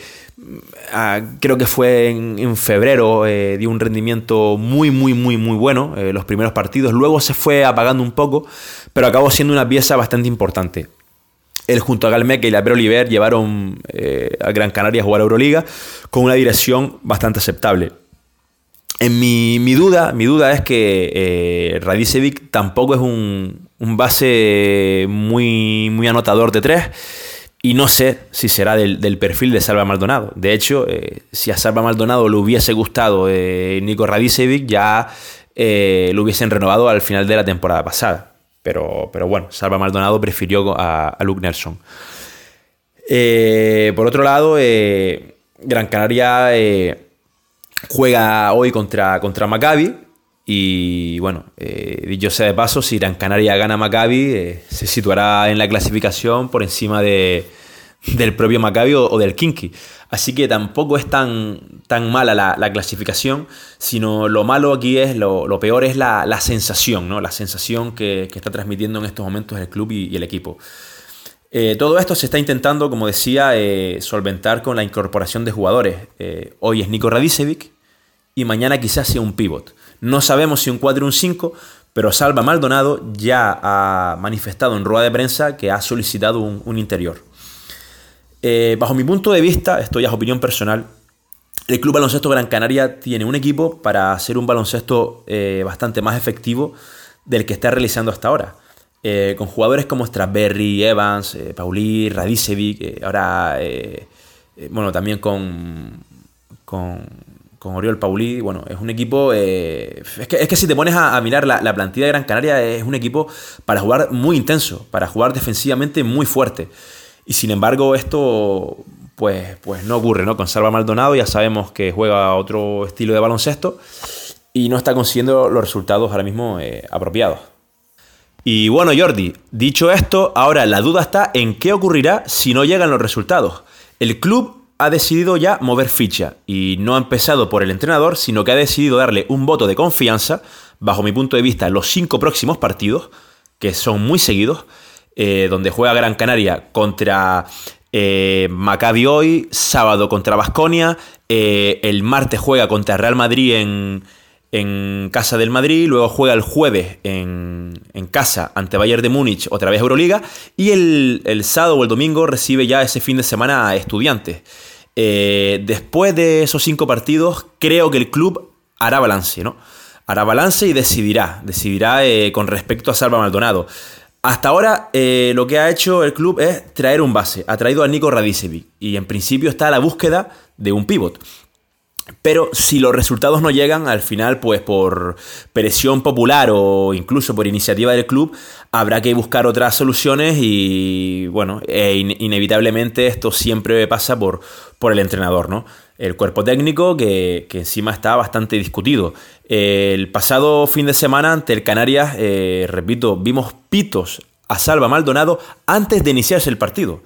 [SPEAKER 9] creo que fue en, febrero, eh, dio un rendimiento muy, muy, muy, muy bueno los primeros partidos. Luego se fue apagando un poco, pero acabó siendo una pieza bastante importante. Él junto a Galmeque y la Oliver llevaron a Gran Canaria a jugar a Euroliga con una dirección bastante aceptable. En mi, mi, duda, mi duda es que eh, Radicevic tampoco es un, un, base muy, muy anotador de tres y no sé si será del, perfil de Salva Maldonado. De hecho, eh, si a Salva Maldonado le hubiese gustado eh, Nico Radicevic, ya eh, lo hubiesen renovado al final de la temporada pasada. Pero, pero bueno, Salva Maldonado prefirió a, a Luke Nelson. Eh, por otro lado, Gran Canaria juega hoy contra, contra Maccabi. Y bueno, eh, dicho sea de paso, si Gran Canaria gana Maccabi, eh, se situará en la clasificación por encima de, del propio Maccabi o, del Kinky. Así que tampoco es tan, tan mala la, la clasificación, sino lo malo aquí es, lo, lo peor es la, la, sensación, ¿no? La sensación que, que, está transmitiendo en estos momentos el club y, el equipo. Eh, todo esto se está intentando, como decía, solventar con la incorporación de jugadores. Hoy es Nico Radicevic y mañana quizás sea un pivot. No sabemos si un 4 o un 5, pero Salva Maldonado ya ha manifestado en rueda de prensa que ha solicitado un, interior. Eh, bajo mi punto de vista, esto ya es opinión personal, el Club Baloncesto Gran Canaria tiene un equipo para hacer un baloncesto eh, bastante más efectivo del que está realizando hasta ahora. Eh, con jugadores como Strasberry, Evans, eh, Pauli, Radicevic, ahora, bueno, también con, con, con, Oriol Pauli, bueno, es un equipo, es que, es, que, si te pones a, mirar la, la, plantilla de Gran Canaria, es un equipo para jugar muy intenso, para jugar defensivamente muy fuerte. Y sin embargo, esto pues, pues no ocurre, ¿no? Con Salva Maldonado ya sabemos que juega otro estilo de baloncesto y no está consiguiendo los resultados ahora mismo eh, apropiados. Y bueno, Jordi, dicho esto, ahora la duda está en qué ocurrirá si no llegan los resultados. El club ha decidido ya mover ficha y no ha empezado por el entrenador, sino que ha decidido darle un voto de confianza, bajo mi punto de vista, los cinco próximos partidos, que son muy seguidos, eh, donde juega Gran Canaria contra eh, Maccabi hoy, sábado contra Basconia, eh, el martes juega contra Real Madrid en, casa del Madrid, luego juega el jueves en, en casa ante Bayern de Múnich, otra vez Euroliga, y el, el sábado o el domingo recibe ya ese fin de semana a estudiantes. Eh, después de esos cinco partidos, creo que el club hará balance, ¿no? Hará balance y decidirá, decidirá eh, con respecto a Salva Maldonado. Hasta ahora eh, lo que ha hecho el club es traer un base, ha traído a Nico Radicevic y en principio está a la búsqueda de un pivot. Pero si los resultados no llegan, al final, pues por presión popular o incluso por iniciativa del club, habrá que buscar otras soluciones y, bueno, e in- inevitablemente esto siempre pasa por, por el entrenador, ¿no? El cuerpo técnico que, que encima está bastante discutido. El pasado fin de semana ante el Canarias, eh, repito, vimos pitos a Salva Maldonado antes de iniciarse el partido.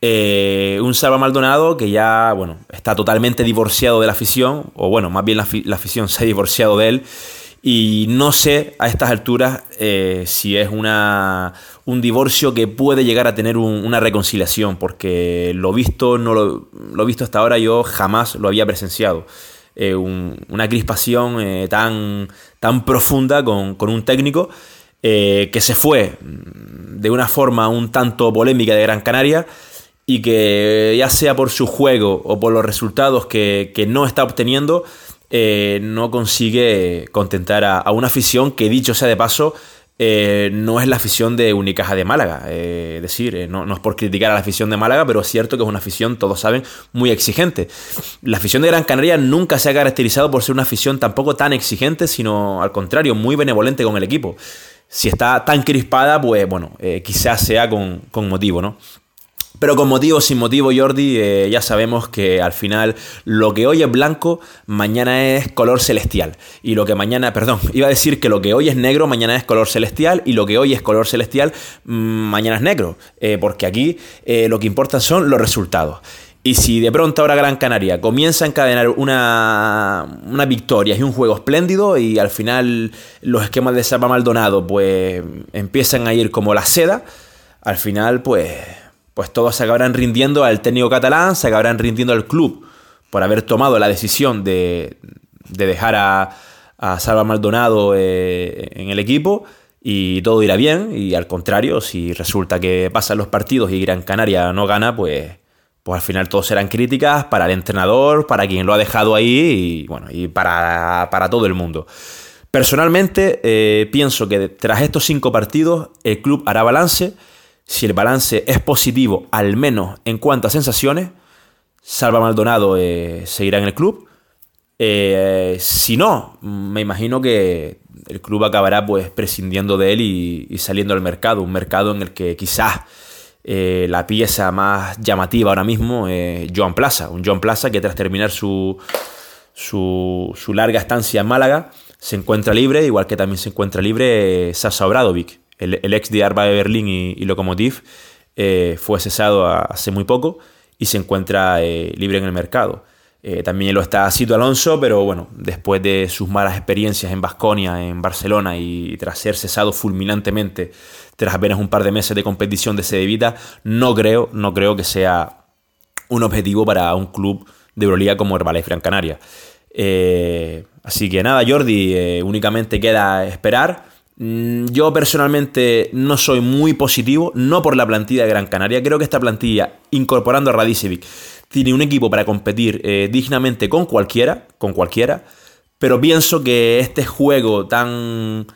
[SPEAKER 9] Eh, un Salva Maldonado que ya, bueno, está totalmente divorciado de la afición, o bueno, más bien la, afi- la afición se ha divorciado de él. Y no sé a estas alturas eh, si es una, un divorcio que puede llegar a tener un- una reconciliación, porque lo visto, no lo, lo visto hasta ahora yo jamás lo había presenciado. Eh, un- una crispación tan, tan profunda con, con un técnico que se fue mm, de una forma un tanto polémica de Gran Canaria y que ya sea por su juego o por los resultados que, que no está obteniendo, eh, no consigue contentar a, una afición que, dicho sea de paso, eh, no es la afición de Unicaja de Málaga. Eh, es decir, no, no es por criticar a la afición de Málaga, pero es cierto que es una afición, todos saben, muy exigente. La afición de Gran Canaria nunca se ha caracterizado por ser una afición tampoco tan exigente, sino al contrario, muy benevolente con el equipo. Si está tan crispada, pues bueno, quizás sea con, con motivo, ¿no? Pero con motivo sin motivo, Jordi, eh, ya sabemos que al final lo que hoy es blanco, mañana es color celestial. Y lo que mañana, perdón, iba a decir que lo que hoy es negro, mañana es color celestial. Y lo que hoy es color celestial, mm, mañana es negro. Eh, porque aquí eh, lo que importa son los resultados. Y si de pronto ahora Gran Canaria comienza a encadenar una, una victoria y un juego espléndido y al final los esquemas de Salva Maldonado pues empiezan a ir como la seda, al final pues, pues todos se acabarán rindiendo al técnico catalán, se acabarán rindiendo al club por haber tomado la decisión de, de dejar a, a Salva Maldonado eh, en el equipo y todo irá bien. Y al contrario, si resulta que pasan los partidos y Gran Canaria no gana, pues, pues al final todos serán críticas para el entrenador, para quien lo ha dejado ahí y, bueno, y para, para todo el mundo. Personalmente, eh, pienso que tras estos cinco partidos, el club hará balance. Si el balance es positivo, al menos en cuanto a sensaciones, Salva Maldonado eh, seguirá en el club. Eh, si no, me imagino que el club acabará pues prescindiendo de él y, saliendo al mercado. Un mercado en el que quizás eh, la pieza más llamativa ahora mismo es Joan Plaza. Un Joan Plaza que tras terminar su, su, su larga estancia en Málaga se encuentra libre, igual que también se encuentra libre eh, Sasa Obradovic, el, ex de Arba de Berlín y, y Lokomotiv. eh, fue cesado hace muy poco y se encuentra eh, libre en el mercado. Eh, también lo está Cito Alonso, pero bueno, después de sus malas experiencias en Basconia, en Barcelona y tras ser cesado fulminantemente tras apenas un par de meses de competición de Cedevita, no creo, no creo que sea un objetivo para un club de Euroliga como Herbalife Gran Canaria. Así que nada, Jordi, únicamente queda esperar. Mm, Yo personalmente no soy muy positivo, no por la plantilla de Gran Canaria. Creo que esta plantilla, incorporando a Radicevic, tiene un equipo para competir eh, dignamente con cualquiera, con cualquiera. Pero pienso que este juego tan,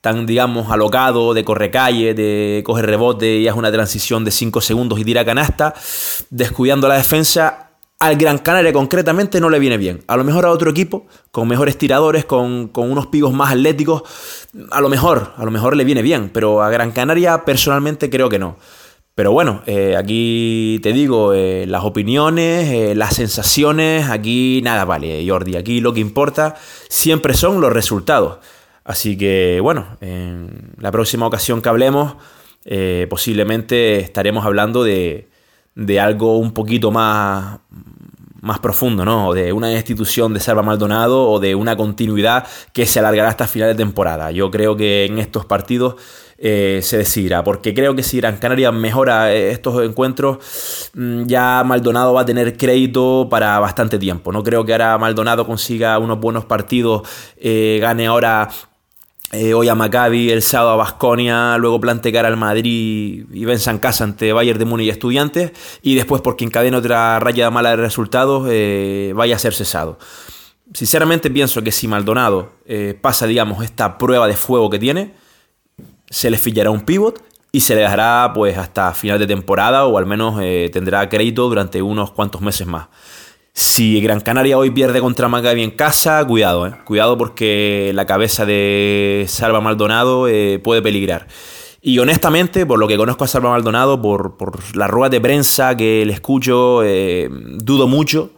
[SPEAKER 9] tan digamos, alocado, de correcalle, de coger rebote y es una transición de 5 segundos y tira canasta, descuidando la defensa, al Gran Canaria concretamente no le viene bien. A lo mejor a otro equipo, con mejores tiradores, con, con unos pivos más atléticos, a lo mejor, a lo mejor le viene bien, pero a Gran Canaria personalmente creo que no. Pero bueno, eh, aquí te digo, eh, las opiniones, eh, las sensaciones, aquí nada vale, Jordi. Aquí lo que importa siempre son los resultados. Así que bueno, en la próxima ocasión que hablemos, posiblemente estaremos hablando de, de algo un poquito más, más profundo, ¿no? De una institución de Salva Maldonado o de una continuidad que se alargará hasta final de temporada. Yo creo que en estos partidos eh, se decidirá. Porque creo que si Gran Canaria mejora eh, estos encuentros, mm, ya Maldonado va a tener crédito para bastante tiempo. No creo que ahora Maldonado consiga unos buenos partidos, eh, gane ahora eh, hoy a Maccabi, el sábado a Basconia, luego plante cara al Madrid y venza en casa ante Bayern de Múnich y Estudiantes, y después porque encadena otra raya mala de resultados, eh, vaya a ser cesado. Sinceramente pienso que si Maldonado eh, pasa, digamos, esta prueba de fuego que tiene, se le fillará un pivot y se le dejará pues hasta final de temporada o al menos eh, tendrá crédito durante unos cuantos meses más. Si Gran Canaria hoy pierde contra Maccabi en casa, cuidado, eh. cuidado porque la cabeza de Salva Maldonado eh, puede peligrar. Y honestamente, por lo que conozco a Salva Maldonado, por, por las de prensa que le escucho, eh, dudo mucho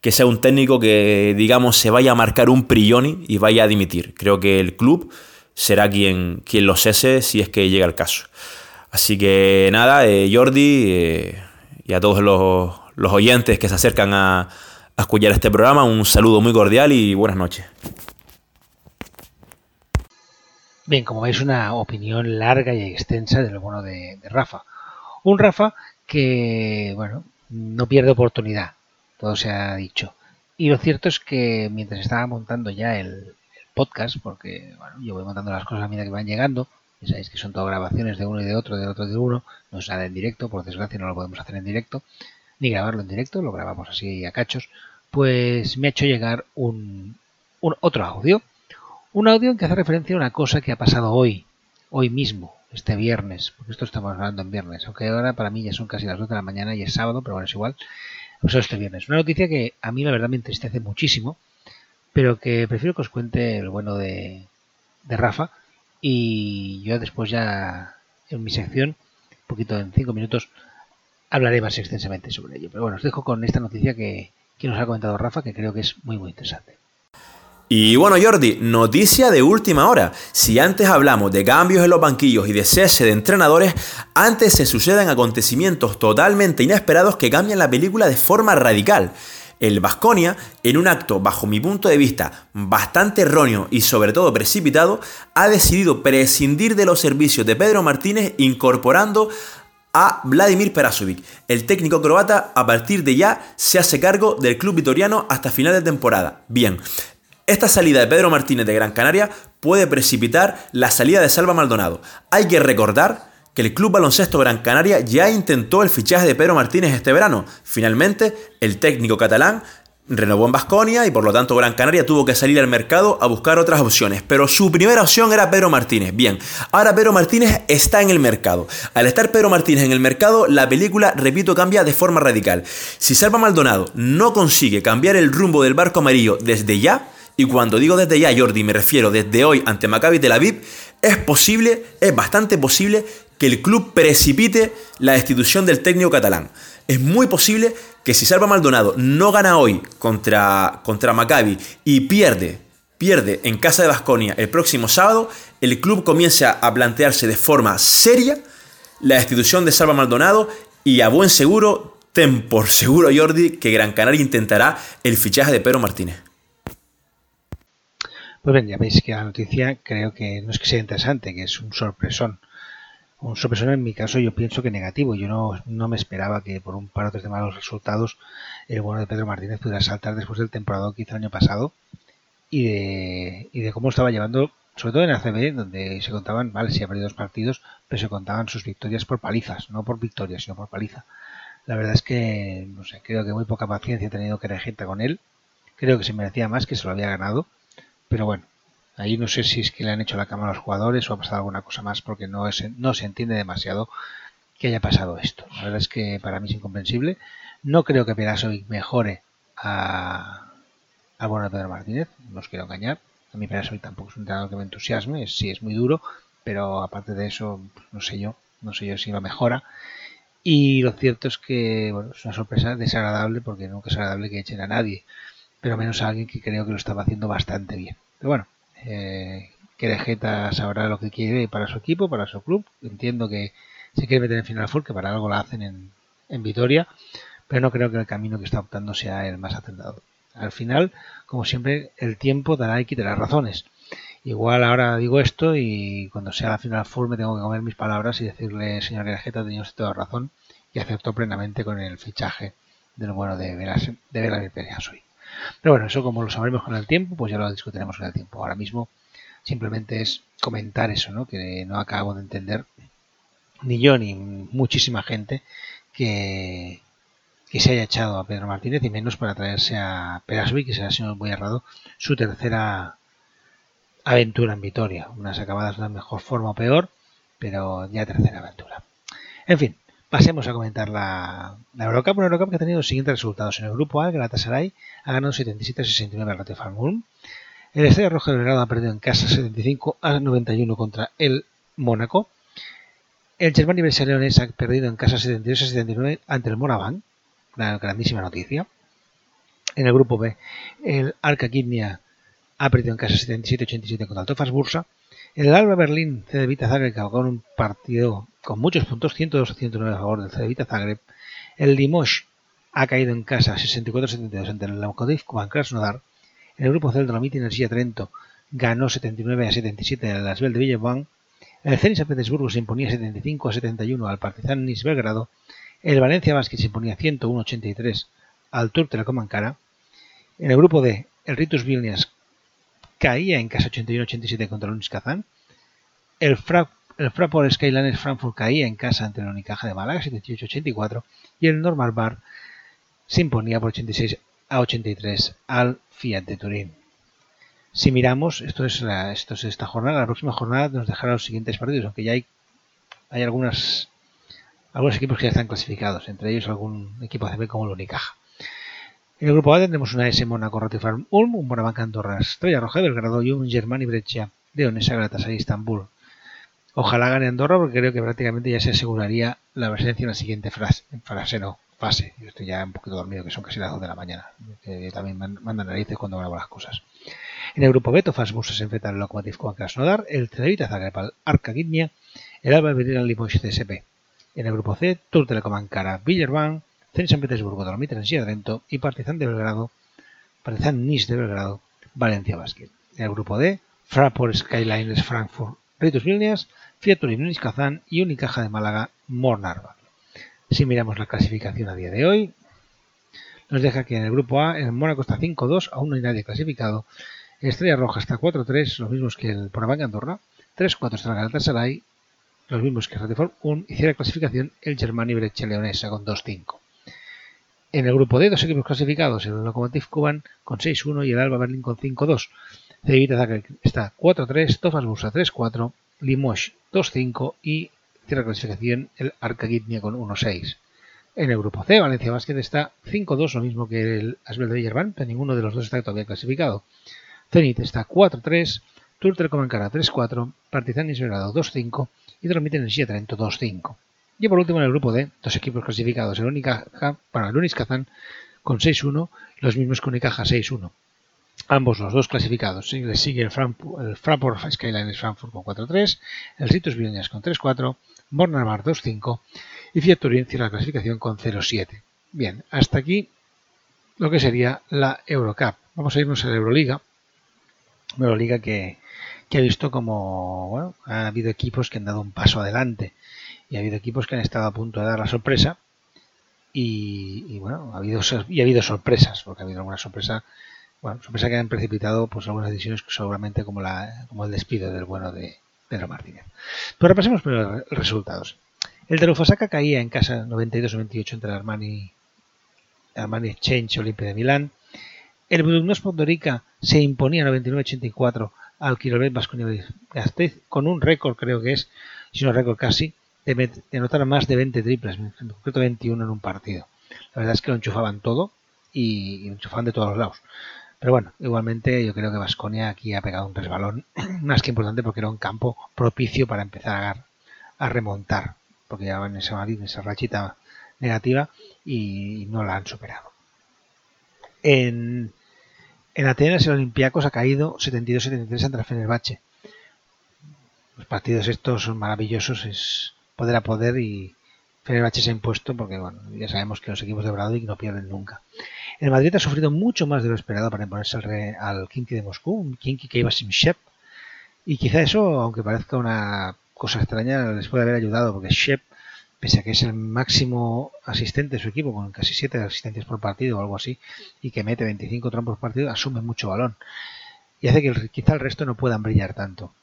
[SPEAKER 9] que sea un técnico que, digamos, se vaya a marcar un Prioni y vaya a dimitir. Creo que el club será quien, quien lo cese si es que llega el caso. Así que nada, eh, Jordi y a todos los, los oyentes que se acercan a, a escuchar este programa, un saludo muy cordial y buenas noches.
[SPEAKER 2] Bien, como veis, una opinión larga y extensa del bueno de, Rafa. Un Rafa que, bueno, no pierde oportunidad, todo se ha dicho. Y lo cierto es que mientras estaba montando ya el, el podcast, porque bueno, yo voy montando las cosas a medida que van llegando, ya sabéis que son todo grabaciones de uno y de otro, de otro y de uno, no es nada en directo, por desgracia no lo podemos hacer en directo, ni grabarlo en directo, lo grabamos así a cachos, pues me ha hecho llegar un, un otro audio, un audio en que hace referencia a una cosa que ha pasado hoy, hoy mismo, este viernes, porque esto estamos hablando en viernes, aunque ahora para mí ya son casi las 2 de la mañana y es sábado, pero bueno, es igual, pues este viernes. Una noticia que a mí la verdad me entristece muchísimo, pero que prefiero que os cuente el bueno de, de Rafa y yo después ya en mi sección, un poquito en 5 minutos, hablaré más extensamente sobre ello. Pero bueno, os dejo con esta noticia que, nos ha comentado Rafa, que creo que es muy muy interesante.
[SPEAKER 9] Y bueno, Jordi, noticia de última hora. Si antes hablamos de cambios en los banquillos y de cese de entrenadores, antes se suceden acontecimientos totalmente inesperados que cambian la película de forma radical. El Vasconia, en un acto bajo mi punto de vista bastante erróneo y sobre todo precipitado, ha decidido prescindir de los servicios de Pedro Martínez incorporando a Vladimir Perasovic. El técnico croata a partir de ya se hace cargo del club vitoriano hasta final de temporada. Bien, esta salida de Pedro Martínez de Gran Canaria puede precipitar la salida de Salva Maldonado. Hay que recordar que el Club Baloncesto Gran Canaria ya intentó el fichaje de Pedro Martínez este verano. Finalmente, el técnico catalán renovó en Basconia y por lo tanto Gran Canaria tuvo que salir al mercado a buscar otras opciones. Pero su primera opción era Pedro Martínez. Bien, ahora Pedro Martínez está en el mercado. Al estar Pedro Martínez en el mercado, la película, repito, cambia de forma radical. Si Salva Maldonado no consigue cambiar el rumbo del barco amarillo desde ya, y cuando digo desde ya, Jordi, me refiero desde hoy ante Maccabi Tel Aviv, es posible, es bastante posible que el club precipite la destitución del técnico catalán. Es muy posible que si Salva Maldonado no gana hoy contra, contra Maccabi y pierde, pierde en casa de Basconia el próximo sábado, el club comienza a plantearse de forma seria la destitución de Salva Maldonado y a buen seguro, ten por seguro Jordi, que Gran Canaria intentará el fichaje de Pedro Martínez.
[SPEAKER 2] Pues bien, ya veis que la noticia creo que no es que sea interesante, que es un sorpresón. Un sorpresón en mi caso yo pienso que negativo. Yo no, no me esperaba que por un par tres de malos resultados el bueno de Pedro Martínez pudiera saltar después del temporada que hizo el año pasado y de, y de cómo estaba llevando, sobre todo en ACB, donde se contaban, vale, si ha perdido dos partidos, pero se contaban sus victorias por palizas, no por victorias, sino por paliza. La verdad es que, no sé, creo que muy poca paciencia ha tenido que regenta con él. Creo que se merecía más, que se lo había ganado. Pero bueno, ahí no sé si es que le han hecho la cama a los jugadores o ha pasado alguna cosa más porque no, es, no se entiende demasiado que haya pasado esto. La verdad es que para mí es incomprensible. No creo que Perasovic mejore a, a bueno Pedro Martínez, no os quiero engañar. A mí Perasovic tampoco es un entrenador que me entusiasme, sí es muy duro, pero aparte de eso, pues, no sé yo, no sé yo si lo mejora. Y lo cierto es que bueno, es una sorpresa desagradable porque nunca es agradable que echen a nadie pero menos a alguien que creo que lo estaba haciendo bastante bien. Pero bueno, eh, Querejeta sabrá lo que quiere para su equipo, para su club. Entiendo que se quiere meter en Final Four, que para algo la hacen en, Vitoria, pero no creo que el camino que está optando sea el más acertado. Al final, como siempre, el tiempo dará y quitará razones. Igual ahora digo esto y cuando sea la final full me tengo que comer mis palabras y decirle, señor Grajeta, tenía usted toda razón y acepto plenamente con el fichaje del bueno de Veras, de Vladimir Peliassoy. Pero bueno, eso como lo sabremos con el tiempo, pues ya lo discutiremos con el tiempo. Ahora mismo simplemente es comentar eso, ¿no? Que no acabo de entender ni yo ni muchísima gente que, que se haya echado a Pedro Martínez y menos para traerse a Perasui, que será, si no voy errado, su tercera aventura en Vitoria. Unas acabadas de una mejor forma o peor, pero ya tercera aventura. En fin, pasemos a comentar la, Eurocup, una Eurocup que ha tenido los siguientes resultados. En el grupo A, el Galatasaray ha ganado 77-69 al Ratio Farm Ulm. El Estrella Roja de Belgrado ha perdido en casa 75 a 91 contra el Mónaco. El Germany Leones ha perdido en casa 72 a 79 ante el Moraván. Una grandísima noticia. En el grupo B, el Arca Kidnia ha perdido en casa 77-87 contra el Tofas Bursa. El Alba Berlín Cedevita Zagreb que acabó en un partido con muchos puntos, 102-109 a favor del Cedevita Zagreb. El Limoges ha caído en casa 64-72 ante el Lokomotiv Kuban Krasnodar. El grupo C, Dolomiti Energía Trento ganó 79 a 77 al Asbel de Villeban. El Zenit San Petersburgo se imponía 75 a 71 al Partizan Nis Belgrado. El Valencia Basket se imponía 101 a 83 al Tur Telecom Ankara. En el grupo D, el Ritus Vilnius caía en casa 81-87 contra el Unis Kazán. El, Fra el Fraport Skylines Frankfurt caía en casa ante el Unicaja de Málaga 78-84 y el Normal Bar se imponía por 86 a 83 al Fiat de Turín. Si miramos, esto es, esta jornada, la próxima jornada nos dejará los siguientes partidos, aunque ya hay, algunas, algunos equipos que ya están clasificados, entre ellos algún equipo ACB como el Unicaja. En el grupo A tendremos una S Mónaco Rotifarm Ulm, un Bonavanca Andorra Estrella Roja Belgrado y un Germani Breccia de Onesa Galatasaray Istanbul. Ojalá gane Andorra porque creo que prácticamente ya se aseguraría la presencia en la siguiente frase, no, fase. Yo estoy ya un poquito dormido, que son casi las 2 de la mañana. Que también mandan narices cuando grabo las cosas. En el grupo B, Tofas Bursa se enfrenta al Lokomotiv con Krasnodar, el Cedevita Zagreb Arca Gidnia, el Alba Berlín al Limoges CSP. En el grupo C, Tour Telecom Ankara, Villerban, Zenit San Petersburgo, Energía de Trento y Partizan de Belgrado, Partizan Nis de Belgrado, Valencia Basket. En el grupo D, Fraport Skylines Frankfurt, Ritus Vilnius, Fiat Turín Unis Kazán y Unicaja de Málaga, Mornarva. Si miramos la clasificación a día de hoy, nos deja que en el grupo A el Mónaco está 5-2, aún no hay nadie clasificado. Estrella Roja está 4-3, los mismos que el Bonavanca Andorra. 3-4 está el Galatasaray, los mismos que Ratifor 1. Y cierra clasificación el Germani Breccia Leonesa con 2-5. En el grupo D, dos equipos clasificados, el Lokomotiv Kuban con 6-1 y el Alba Berlín con 5-2. Cedevita Zagreb está 4-3, Tofas Bursa 3-4, Limoges 2-5 y cierra clasificación el Arca Gidnia con 1-6. En el grupo C, Valencia Basket está 5-2, lo mismo que el Asbel de Villerban, pero ninguno de los dos está todavía clasificado. Zenit está 4-3, Tour Telecom Ankara 3-4, Partizan Belgrado 2-5 y Dolomita Energía Trento 2-5. Y por último en el grupo D, dos equipos clasificados, el Unicaja para el Unis Kazán con 6-1, los mismos que Unicaja 6-1. Ambos los dos clasificados. Les sigue el, Frankfurt, el Fraport Skylines Frankfurt con 4-3, el Ritus Vilnius con 3-4, Bornamar 2-5 y Fiat Turín cierra la clasificación con 0-7. Bien, hasta aquí lo que sería la Eurocup. Vamos a irnos a la Euroliga. Euroliga que, que ha visto como bueno, ha habido equipos que han dado un paso adelante y ha habido equipos que han estado a punto de dar la sorpresa y, y bueno, ha habido, y ha habido sorpresas, porque ha habido alguna sorpresa bueno, sorpresa que han precipitado pues algunas decisiones seguramente como la como el despido del bueno de Pedro Martínez. Pero repasemos primero los resultados. El de Rufasaka caía en casa 92-98 entre el Armani, Armani Exchange Olimpia de Milán. El Budugnos Podgorica se imponía 99-84 al Quirolet Vasconia Gasteiz con un récord, creo que es, si no récord casi, de anotar más de 20 triples, en concreto 21 en un partido. La verdad es que lo enchufaban todo y, y lo enchufaban de todos los lados. Pero bueno, igualmente yo creo que Vasconia aquí ha pegado un resbalón más que importante porque era un campo propicio para empezar a, remontar, porque ya en esa, esa rachita negativa y no la han superado. En, en Atenas el Olympiacos ha caído 72-73 ante el Fenerbahce. Los partidos estos son maravillosos, es poder a poder y Fenerbahce se ha impuesto porque bueno, ya sabemos que los equipos de Bradovic no pierden nunca. El Madrid ha sufrido mucho más de lo esperado para imponerse al, re, al Kinky de Moscú, un Kinky que iba sin Shep. Y quizá eso, aunque parezca una cosa extraña, les puede haber ayudado, porque Shep, pese a que es el máximo asistente de su equipo, con casi 7 asistencias por partido o algo así, y que mete 25 trompos por partido, asume mucho balón. Y hace que quizá el resto no puedan brillar tanto.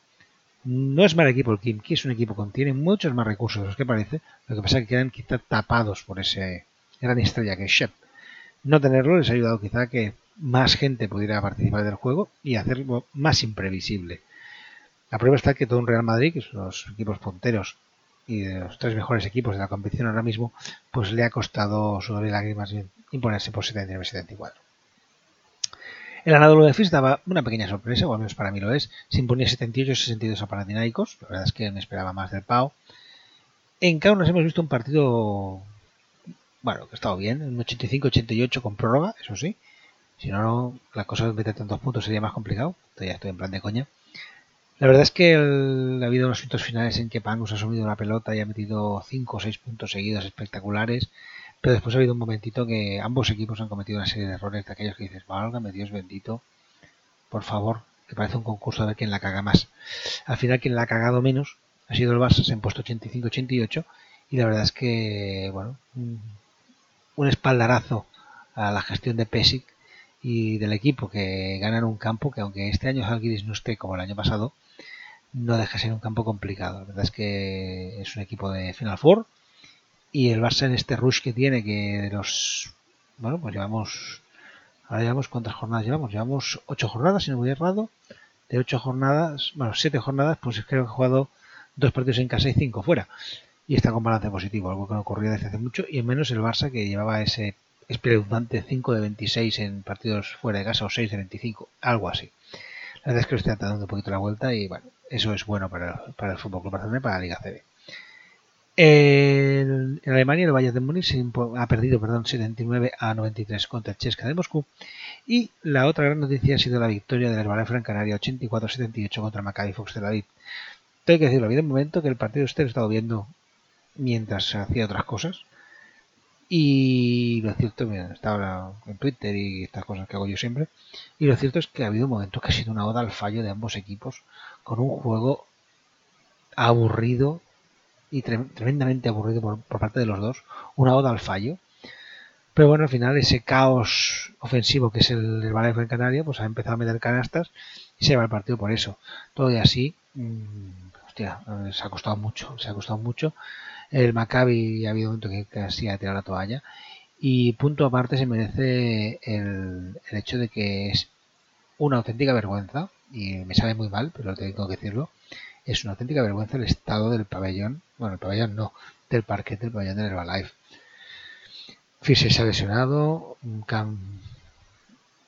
[SPEAKER 2] No es mal equipo el Kimki, es un equipo que tiene muchos más recursos de los que parece, lo que pasa es que quedan quizá tapados por ese gran estrella que es Shep. No tenerlo les ha ayudado quizá a que más gente pudiera participar del juego y hacerlo más imprevisible. La prueba está que todo un Real Madrid, que son los equipos punteros y de los tres mejores equipos de la competición ahora mismo, pues le ha costado sudor y lágrimas imponerse por 79-74. El Anadolu de Fis daba una pequeña sorpresa, o al menos para mí lo es. Se imponía 78-62 a Panathinaikos. La verdad es que me esperaba más del PAO. En Kaunas hemos visto un partido, bueno, que ha estado bien, un 85-88 con prórroga, eso sí. Si no, la cosa de tantos puntos sería más complicado. Esto ya estoy en plan de coña. La verdad es que ha habido unos minutos finales en que Pangus ha subido la pelota y ha metido 5 o 6 puntos seguidos espectaculares, pero después ha habido un momentito que ambos equipos han cometido una serie de errores de aquellos que dices, válgame Dios bendito, por favor, que parece un concurso a ver quién la caga más. Al final quien la ha cagado menos ha sido el Barça, se ha impuesto 85-88 y la verdad es que, bueno, un, espaldarazo a la gestión de Pesic y del equipo que ganan un campo que aunque este año Zalgiris no esté como el año pasado, no deja de ser un campo complicado. La verdad es que es un equipo de Final Four y el Barça en este rush que tiene que de los bueno pues llevamos ahora llevamos cuántas jornadas llevamos llevamos ocho jornadas si no voy errado de ocho jornadas bueno siete jornadas pues creo que he jugado dos partidos en casa y cinco fuera y está con balance positivo algo que no ocurría desde hace mucho y en menos el Barça que llevaba ese espeluznante 5 de 26 en partidos fuera de casa o 6 de 25 algo así la verdad es que lo está dando un poquito la vuelta y bueno eso es bueno para, para el Fútbol Club Barcelona y para la Liga CB el- en Alemania el Bayern de Múnich ha perdido perdón, 79 a 93 contra el Chesca de Moscú. Y la otra gran noticia ha sido la victoria del Herbalife Gran Canaria 84-78 contra el Maccabi Fox Tel Aviv. Tengo que decirlo, ha habido un momento que el partido usted lo estado viendo mientras hacía otras cosas. Y lo cierto, mira, estaba en Twitter y estas cosas que hago yo siempre. Y lo cierto es que ha habido momentos que ha sido una oda al fallo de ambos equipos con un juego aburrido y tre- tremendamente aburrido por, por parte de los dos, una oda al fallo. Pero bueno, al final ese caos ofensivo que es el, el Valencia en Canaria, pues ha empezado a meter canastas y se va el partido por eso. Todo y así, mm, eh, se ha costado mucho, se ha costado mucho. El Maccabi ha habido un momento que casi ha tirado la toalla. Y punto aparte se merece el, hecho de que es una auténtica vergüenza, y me sabe muy mal, pero tengo que decirlo, es una auténtica vergüenza el estado del pabellón, bueno, el pabellón no, del parquet del pabellón del Herbalife. Fischer se ha lesionado, Cam,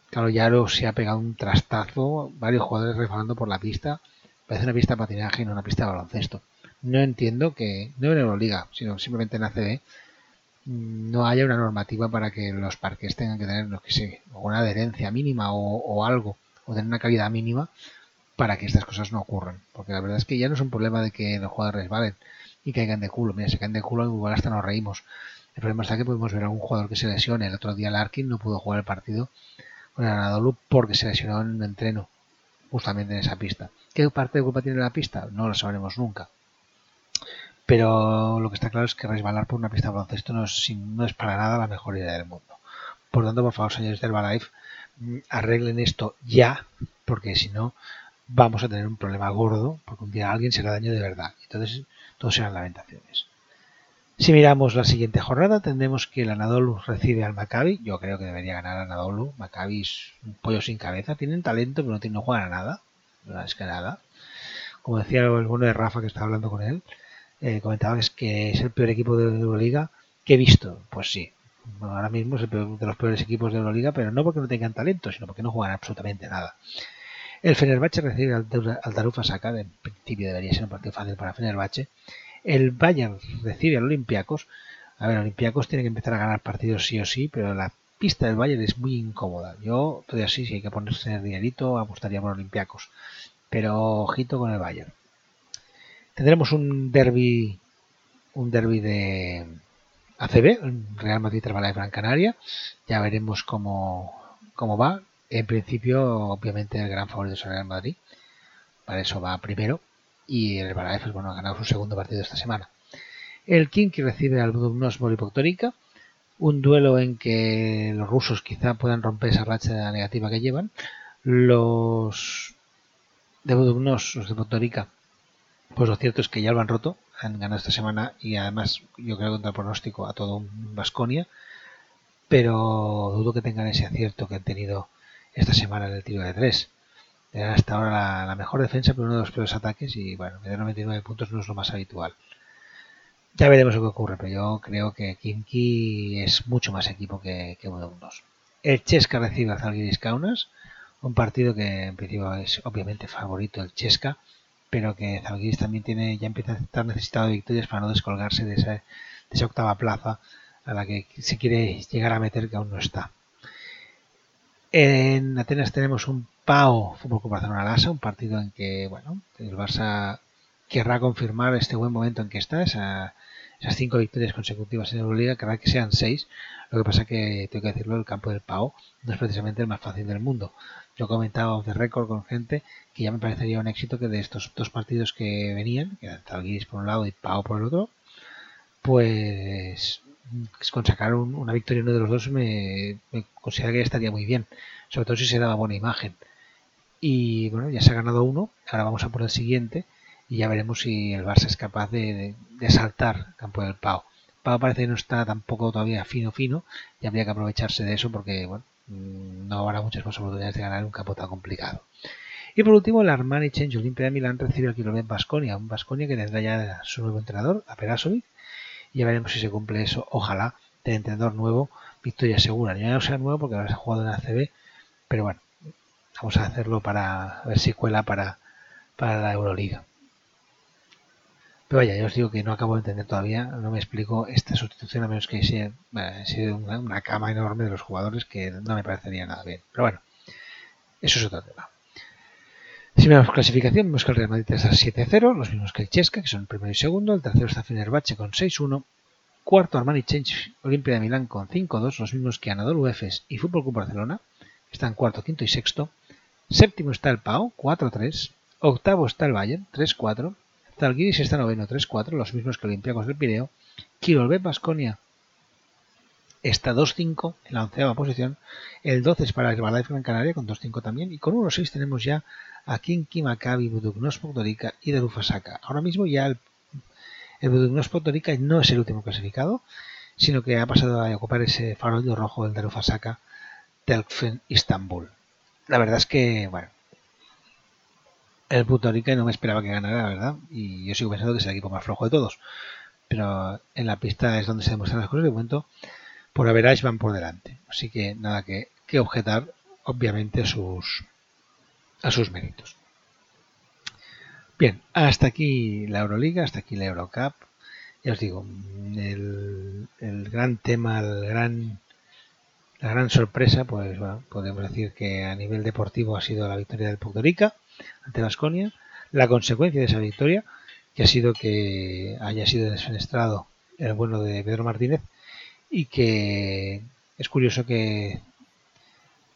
[SPEAKER 2] Carlos Yaro se ha pegado un trastazo, varios jugadores resbalando por la pista, parece una pista de patinaje y no una pista de baloncesto. No entiendo que, no en Euroliga, sino simplemente en ACB, mm, no haya una normativa para que los parques tengan que tener, no que sé, una adherencia mínima o, o algo, o tener una calidad mínima para que estas cosas no ocurran. Porque la verdad es que ya no es un problema de que los jugadores resbalen y caigan de culo. Mira, se caen de culo igual hasta nos reímos. El problema está que podemos ver a algún jugador que se lesione. El otro día Larkin no pudo jugar el partido con el Anadolu porque se lesionó en un entreno justamente en esa pista. ¿Qué parte de culpa tiene la pista? No lo sabremos nunca. Pero lo que está claro es que resbalar por una pista de baloncesto no es, no es para nada la mejor idea del mundo. Por tanto, por favor, señores del Herbalife, mm, arreglen esto ya, porque si no, vamos a tener un problema gordo, porque un día alguien se hará daño de verdad. Entonces, todos serán lamentaciones. Si miramos la siguiente jornada, tendremos que el Anadolu recibe al Maccabi. Yo creo que debería ganar Anadolu. Maccabi es un pollo sin cabeza. Tienen talento, pero no, tienen, no juegan a nada. No es que nada. Como decía el bueno de Rafa que estaba hablando con él, eh, comentaba que es, es el peor equipo de Euroliga que he visto. Pues sí, bueno, ahora mismo es el peor, de los peores equipos de Euroliga, pero no porque no tengan talento, sino porque no juegan absolutamente nada. El Fenerbahce recibe al, Saka, en principio debería ser un partido fácil para Fenerbahce. El Bayern recibe al Olympiacos. A ver, Olympiacos tiene que empezar a ganar partidos sí o sí, pero la pista del Bayern es muy incómoda. Yo todavía sí, si hay que ponerse dinerito, apostaría por Olympiacos. Pero ojito con el Bayern. Tendremos un derby, un derby de ACB, Real Madrid Herbalife Gran Canaria. Ya veremos cómo, cómo va. En principio, obviamente, el gran favorito es el Real Madrid. para eso va primero. Y el Herbalife, pues, bueno, ha ganado su segundo partido esta semana. El Kinky recibe al Budugnos Volipoctorica, un duelo en que los rusos quizá puedan romper esa racha negativa que llevan. Los de Budugnos, los de Poctorica, pues lo cierto es que ya lo han roto, han ganado esta semana y además yo creo contra el pronóstico a todo un Vasconia, pero dudo que tengan ese acierto que han tenido esta semana en el tiro de tres. Eran hasta ahora la, mejor defensa, pero uno de los peores ataques y bueno, meter 99 puntos no es lo más habitual. Ya veremos lo que ocurre, pero yo creo que Kimki es mucho más equipo que, que Budognos. El Chesca recibe a Zalgiris Kaunas, un partido que en principio es obviamente favorito el Chesca, pero que Zalgiris también tiene ya empieza a estar necesitado de victorias para no descolgarse de esa, octava plaza a la que se quiere llegar a meter que aún no está. En Atenas tenemos un PAO Fútbol Club Barcelona Lasa, un partido en que bueno el Barça querrá confirmar este buen momento en que está, esa, esas cinco victorias consecutivas en Euroliga, querrá que sean seis. Lo que pasa que tengo que decirlo, el campo del PAO no es precisamente el más fácil del mundo. Yo comentaba de récord con gente que ya me parecería un éxito que de estos dos partidos que venían, que eran Zalgiris por un lado y Pau por el otro, pues con sacar un- una victoria en uno de los dos me, me que estaría muy bien, sobre todo si se daba buena imagen. Y bueno, ya se ha ganado uno, ahora vamos a por el siguiente y ya veremos si el Barça es capaz de, saltar campo del Pau. Pau parece que no está tampoco todavía fino fino y habría que aprovecharse de eso porque bueno, no habrá muchas más oportunidades de ganar un campo tan complicado. Y por último, el Armani Change Olimpia de Milán recibe al Kilomet Basconia, un Basconia que tendrá ya su nuevo entrenador, a Perasovic, y ya veremos si se cumple eso. Ojalá del entrenador nuevo, victoria segura. Ya no sea nuevo porque ahora se ha jugado en ACB, pero bueno, vamos a hacerlo para ver si cuela para, para la Euroliga. Pero vaya, ya os digo que no acabo de entender todavía, no me explico esta sustitución a menos que sea, sea una, una cama enorme de los jugadores que no me parecería nada bien. Pero bueno, eso es otro tema. Si miramos clasificación, vemos que el Real Madrid está 7-0, los mismos que el Chesca, que son el primero y segundo. El tercero está Fenerbahce con 6-1. Cuarto, Armani Change Olimpia de Milán con 5-2, los mismos que Anadolu Efes y Fútbol Club Barcelona, están cuarto, quinto y sexto. Séptimo está el Pau, 4-3. Octavo está el Bayern, 3-4. Zalgiris está noveno, 3-4, los mismos que Olympiacos del Pireo. Kirolbet Basconia está 2-5 en la onceava posición. El 12 es para el Herbalife Gran Canaria con 2-5 también. Y con 1-6 tenemos ya a Kinki, Maccabi, Budugnos, Podgorica y Darufasaka. Ahora mismo ya el, el Budugnos Podgorica no es el último clasificado, sino que ha pasado a ocupar ese farolillo rojo del Darufasaka Telkfen Istanbul. La verdad es que, bueno, el Podgorica no me esperaba que ganara, la verdad, y yo sigo pensando que es el equipo más flojo de todos. Pero en la pista es donde se demuestran las cosas. De momento, por average van por delante. Así que nada que, que objetar, obviamente, a sus, a sus méritos. Bien, hasta aquí la Euroliga, hasta aquí la Eurocup. Ya os digo, el, el gran tema, el gran, la gran sorpresa, pues bueno, podemos decir que a nivel deportivo ha sido la victoria del Puerto Rica ante Vasconia. La consecuencia de esa victoria, que ha sido que haya sido desfenestrado el bueno de Pedro Martínez y que es curioso que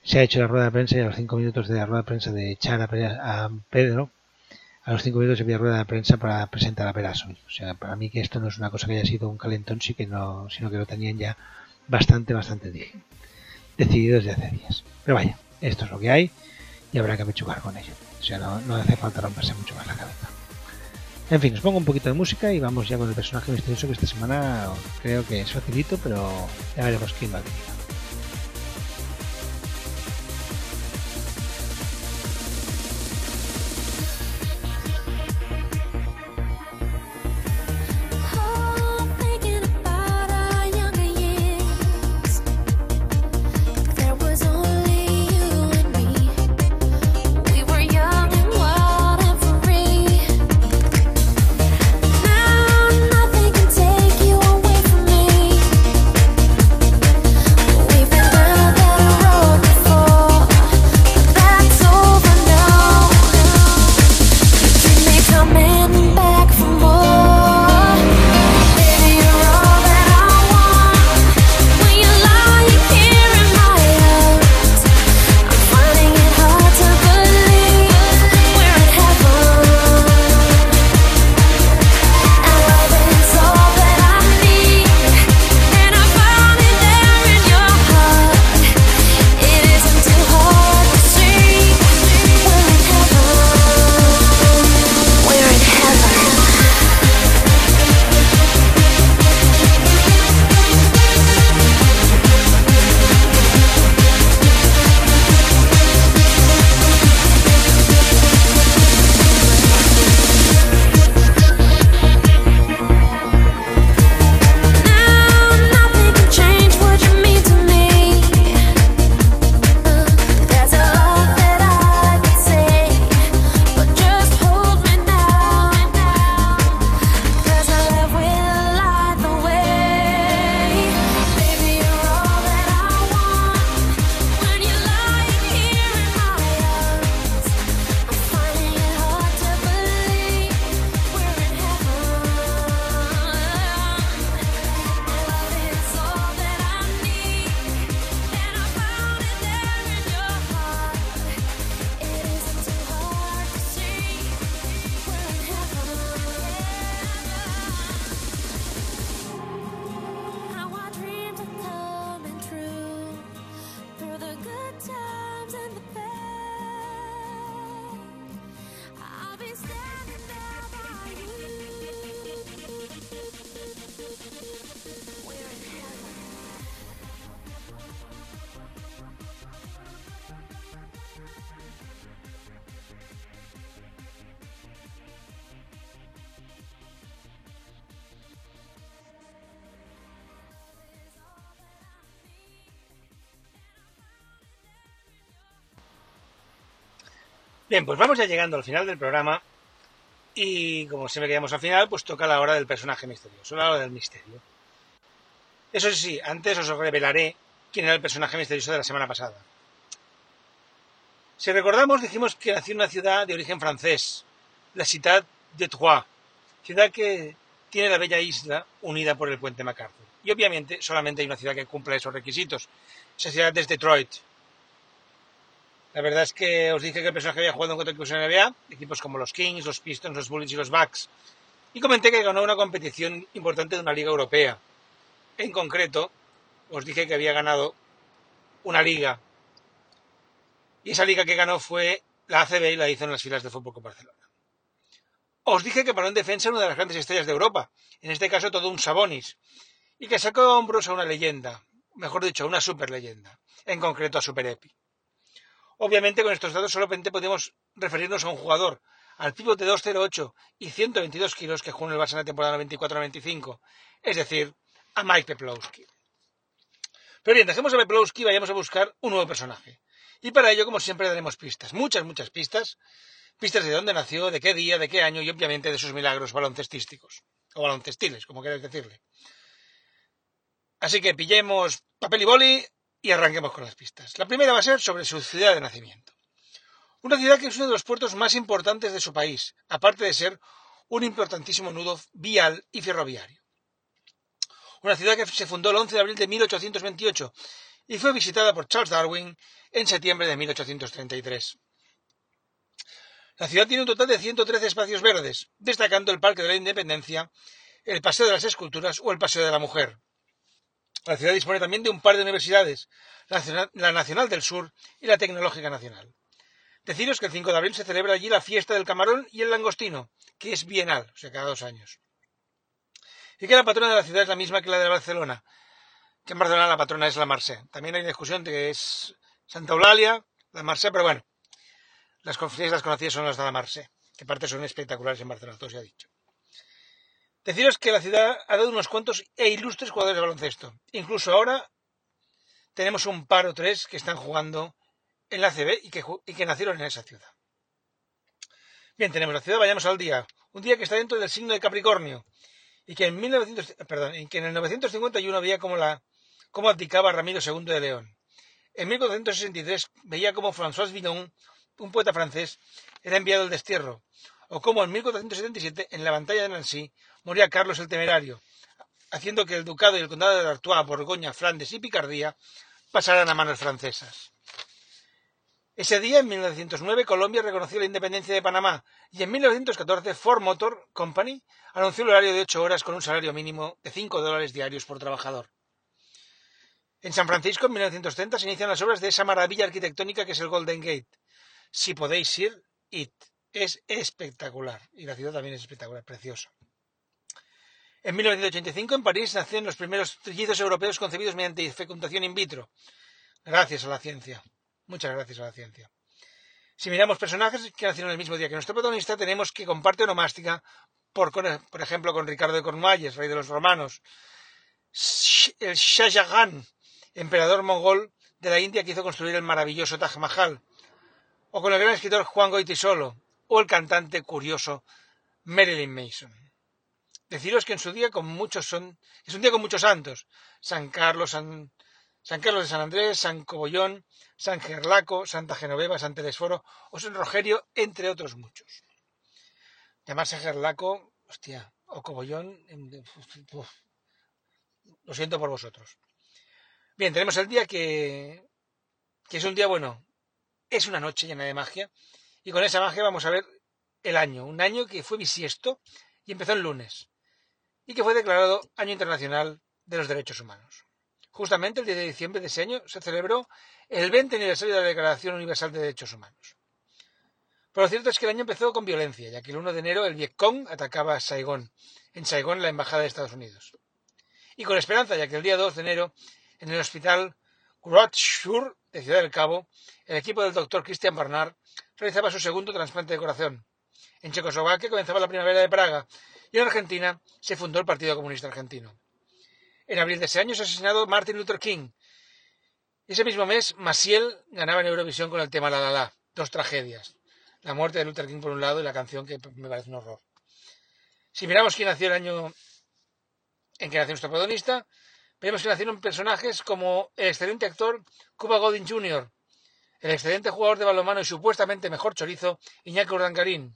[SPEAKER 2] se ha hecho la rueda de prensa y a los cinco minutos de la rueda de prensa de echar a, Pedro, a los cinco minutos se pide rueda de prensa para presentar a Perasovic. O sea, para mí que esto no es una cosa que haya sido un calentón, sí que no, sino que lo tenían ya bastante, bastante di- decidido desde hace días. Pero vaya, esto es lo que hay y habrá que apechugar con ello. O sea, no, no hace falta romperse mucho más la cabeza. En fin, os pongo un poquito de música y vamos ya con el personaje misterioso que esta semana creo que es facilito, pero ya veremos quién va a
[SPEAKER 4] ya llegando al final del programa y como siempre llegamos al final, pues toca la hora del personaje misterioso, la hora del misterio. Eso sí, antes os revelaré quién era el personaje misterioso de la semana pasada. Si recordamos, dijimos que nació en una ciudad de origen francés, la ciudad de Troyes, ciudad que tiene la bella isla unida por el puente MacArthur. Y obviamente solamente hay una ciudad que cumple esos requisitos. Esa ciudad es Detroit. La verdad es que os dije que el personaje había jugado en cuatro equipos en NBA, equipos como los Kings, los Pistons, los Bullets y los Bucks. Y comenté que ganó una competición importante de una liga europea. En concreto, os dije que había ganado una liga. Y esa liga que ganó fue la ACB y la hizo en las filas de Fútbol con Barcelona. Os dije que paró en defensa una de las grandes estrellas de Europa, en este caso todo un Sabonis, y que sacó a hombros a una leyenda, mejor dicho, a una super leyenda, en concreto a Super Epi. Obviamente con estos datos solamente podemos referirnos a un jugador, al pívot de 2.08 y 122 kilos que jugó en el Barça en la temporada 94-95, es decir, a Mike Peplowski. Pero bien, dejemos a Peplowski y vayamos a buscar un nuevo personaje. Y para ello, como siempre, daremos pistas, muchas, muchas pistas, pistas de dónde nació, de qué día, de qué año y obviamente de sus milagros baloncestísticos, o baloncestiles, como queréis decirle. Así que pillemos papel y boli y arranquemos con las pistas. La primera va a ser sobre su ciudad de nacimiento. Una ciudad que es uno de los puertos más importantes de su país, aparte de ser un importantísimo nudo vial y ferroviario. Una ciudad que se fundó el 11 de abril de 1828 y fue visitada por Charles Darwin en septiembre de 1833. La ciudad tiene un total de 113 espacios verdes, destacando el Parque de la Independencia, el Paseo de las Esculturas o el Paseo de la Mujer. La ciudad dispone también de un par de universidades, la Nacional del Sur y la Tecnológica Nacional. Deciros que el 5 de abril se celebra allí la fiesta del camarón y el langostino, que es bienal, o sea, cada dos años. Y que la patrona de la ciudad es la misma que la de Barcelona, que en Barcelona la patrona es la Marse. También hay una discusión de que es Santa Eulalia, la Marse, pero bueno, las fiestas conocidas son las de la Marse, que aparte son espectaculares en Barcelona, todo se ha dicho. Deciros que la ciudad ha dado unos cuantos e ilustres jugadores de baloncesto. Incluso ahora tenemos un par o tres que están jugando en la CB y que, nacieron en esa ciudad. Bien, tenemos la ciudad, vayamos al día. Un día que está dentro del signo de Capricornio y que en, 1900, perdón, y que en el 951 veía cómo, la, cómo abdicaba Ramiro II de León. En 1463 veía cómo François Villon, un poeta francés, era enviado al destierro, o cómo en 1477, en la batalla de Nancy, moría Carlos el Temerario, haciendo que el ducado y el condado de Artois, Borgoña, Flandes y Picardía pasaran a manos francesas. Ese día, en 1909, Colombia reconoció la independencia de Panamá y en 1914 Ford Motor Company anunció el horario de ocho horas con un salario mínimo de cinco dólares diarios por trabajador. En San Francisco, en 1930, se inician las obras de esa maravilla arquitectónica que es el Golden Gate. Si podéis ir, id. Es espectacular. Y la ciudad también es espectacular, preciosa. En 1985, en París, nacieron los primeros trillizos europeos concebidos mediante fecundación in vitro. Gracias a la ciencia. Muchas gracias a la ciencia. Si miramos personajes que nacieron el mismo día que nuestro protagonista, tenemos que comparte onomástica, por, por ejemplo, con Ricardo de Cornualles, rey de los romanos, el Shah Jahan, emperador mongol de la India que hizo construir el maravilloso Taj Mahal, o con el gran escritor Juan Goytisolo, o el cantante curioso Marilyn Mason. Deciros que en su día con muchos son, es un día con muchos santos, San Carlos, San, Carlos de San Andrés, San Cobollón, San Gerlaco, Santa Genoveva, San Telesforo o San Rogerio, entre otros muchos. Llamarse Gerlaco, hostia, o Cobollón, uf, lo siento por vosotros. Bien, tenemos el día que, que es un día bueno, es una noche llena de magia, y con esa magia vamos a ver el año, un año que fue bisiesto y empezó el lunes, y que fue declarado Año Internacional de los Derechos Humanos. Justamente el 10 de diciembre de ese año se celebró el 20 aniversario de la Declaración Universal de Derechos Humanos. Pero lo cierto es que el año empezó con violencia, ya que el 1 de enero el Vietcong atacaba a Saigón, en Saigón la Embajada de Estados Unidos. Y con esperanza, ya que el día 2 de enero, en el hospital Groucho de Ciudad del Cabo, el equipo del doctor Christian Barnard realizaba su segundo trasplante de corazón. En Checoslovaquia comenzaba la primavera de Praga y en Argentina se fundó el Partido Comunista Argentino. En abril de ese año ha asesinado Martin Luther King. Ese mismo mes, Maciel ganaba en Eurovisión con el tema La La La, dos tragedias. la muerte de Luther King por un lado y la canción que me parece un horror. Si miramos quién nació el año en que nació nuestro protagonista, vemos que nacieron personajes como el excelente actor Cuba Gooding Jr., el excelente jugador de balonmano y supuestamente mejor chorizo Iñaki Urdangarín,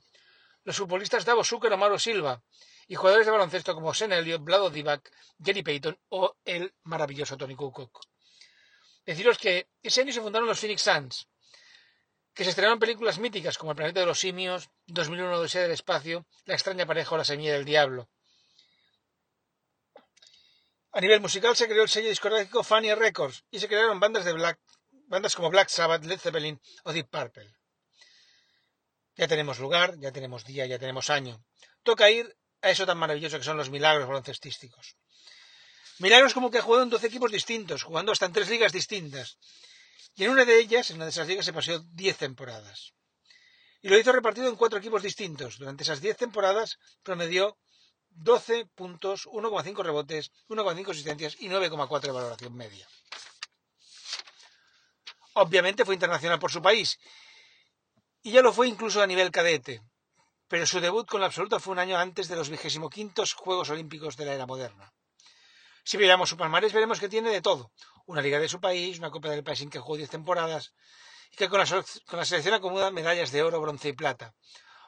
[SPEAKER 4] los futbolistas Davos Zucker o Mauro Silva, y jugadores de baloncesto como Sen Elliott, Vlado Divac, Gary Payton o el maravilloso Tony Kukoc. Deciros que ese año se fundaron los Phoenix Suns, que se estrenaron películas míticas como El planeta de los simios, 2001 Odisea del espacio, La extraña pareja o La semilla del diablo. A nivel musical se creó el sello discográfico Fania Records y se crearon bandas de black, bandas como Black Sabbath, Led Zeppelin o Deep Purple. Ya tenemos lugar, ya tenemos día, ya tenemos año. Toca ir a eso tan maravilloso que son los milagros baloncestísticos. Milagros como que jugó en 12 equipos distintos, jugando hasta en tres ligas distintas. Y en una de ellas, en una de esas ligas, se pasó 10 temporadas. Y lo hizo repartido en cuatro equipos distintos. Durante esas 10 temporadas promedió 12 puntos, 1,5 rebotes, 1,5 asistencias y 9,4 de valoración media. Obviamente fue internacional por su país. Y ya lo fue incluso a nivel cadete. Pero su debut con la absoluta fue un año antes de los 25 Juegos Olímpicos de la era moderna. Si miramos su palmarés veremos que tiene de todo. Una liga de su país, una copa del país en que jugó 10 temporadas y que con la, con la selección acumula medallas de oro, bronce y plata.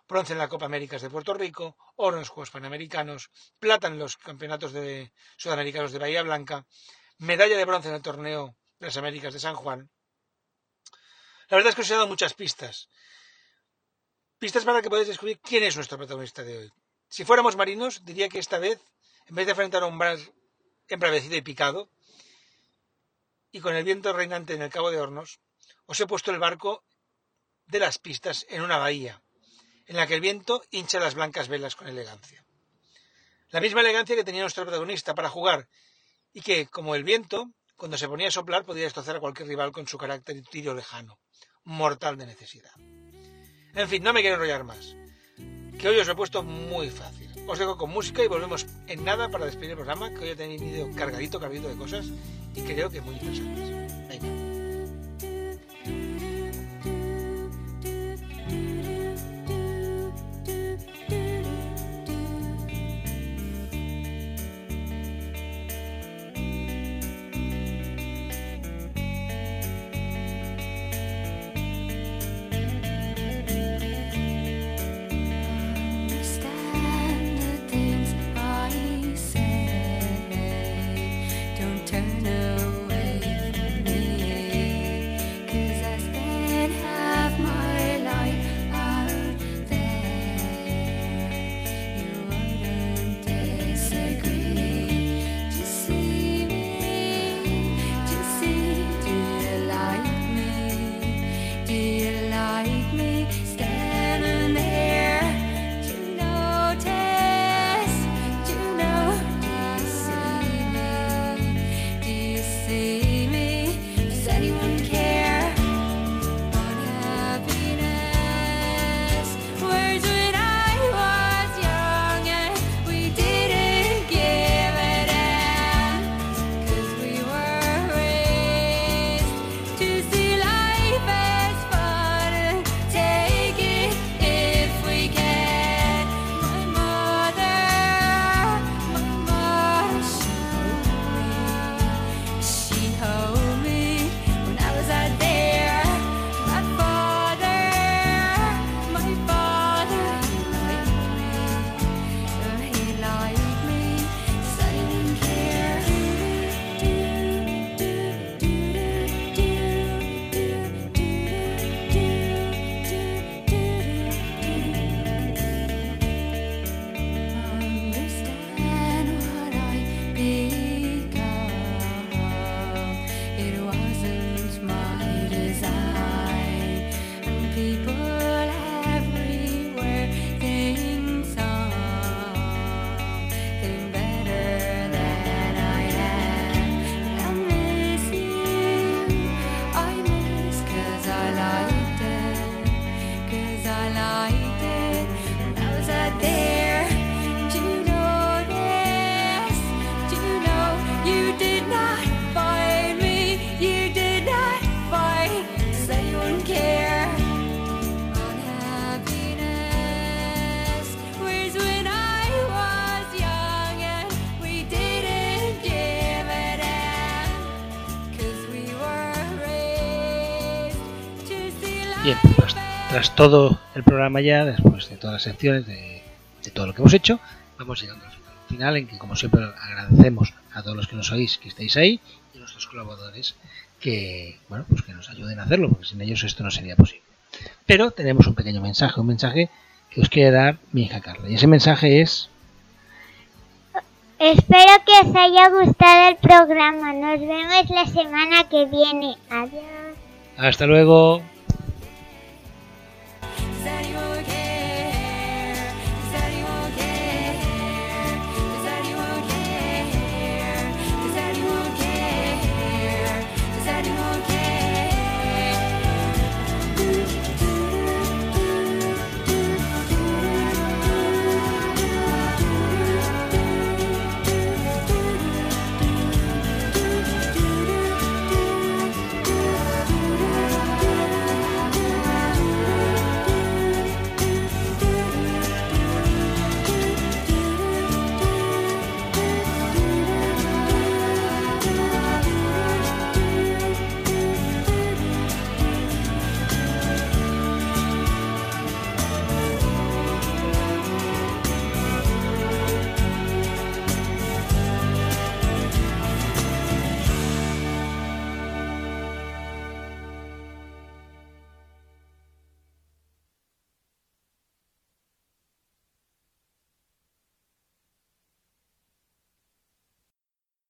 [SPEAKER 4] Bronce en la Copa Américas de Puerto Rico, oro en los Juegos Panamericanos, plata en los Campeonatos de Sudamericanos de Bahía Blanca, medalla de bronce en el Torneo de las Américas de San Juan. La verdad es que os he dado muchas pistas. Pistas para que podáis descubrir quién es nuestro protagonista de hoy. Si fuéramos marinos, diría que esta vez, en vez de enfrentar a un mar embravecido y picado, y con el viento reinante en el Cabo de Hornos, os he puesto el barco de las pistas en una bahía, en la que el viento hincha las blancas velas con elegancia. La misma elegancia que tenía nuestro protagonista para jugar, y que, como el viento, cuando se ponía a soplar podía destrozar a cualquier rival con su carácter y tiro lejano, mortal de necesidad. En fin, no me quiero enrollar más, que hoy os lo he puesto muy fácil. Os dejo con música y volvemos en nada para despedir el programa, que hoy he tenido cargadito, cargadito de cosas, y creo que muy interesantes. Venga.
[SPEAKER 2] Tras todo el programa ya, después de todas las secciones, de, de todo lo que hemos hecho, vamos llegando al final. Final en que, como siempre, agradecemos a todos los que nos oís que estéis ahí y a nuestros colaboradores que, bueno, pues que nos ayuden a hacerlo, porque sin ellos esto no sería posible. Pero tenemos un pequeño mensaje, un mensaje que os quiere dar mi hija Carla. Y ese mensaje es...
[SPEAKER 1] Espero que os haya gustado el programa. Nos vemos la semana que viene. Adiós.
[SPEAKER 2] Hasta luego.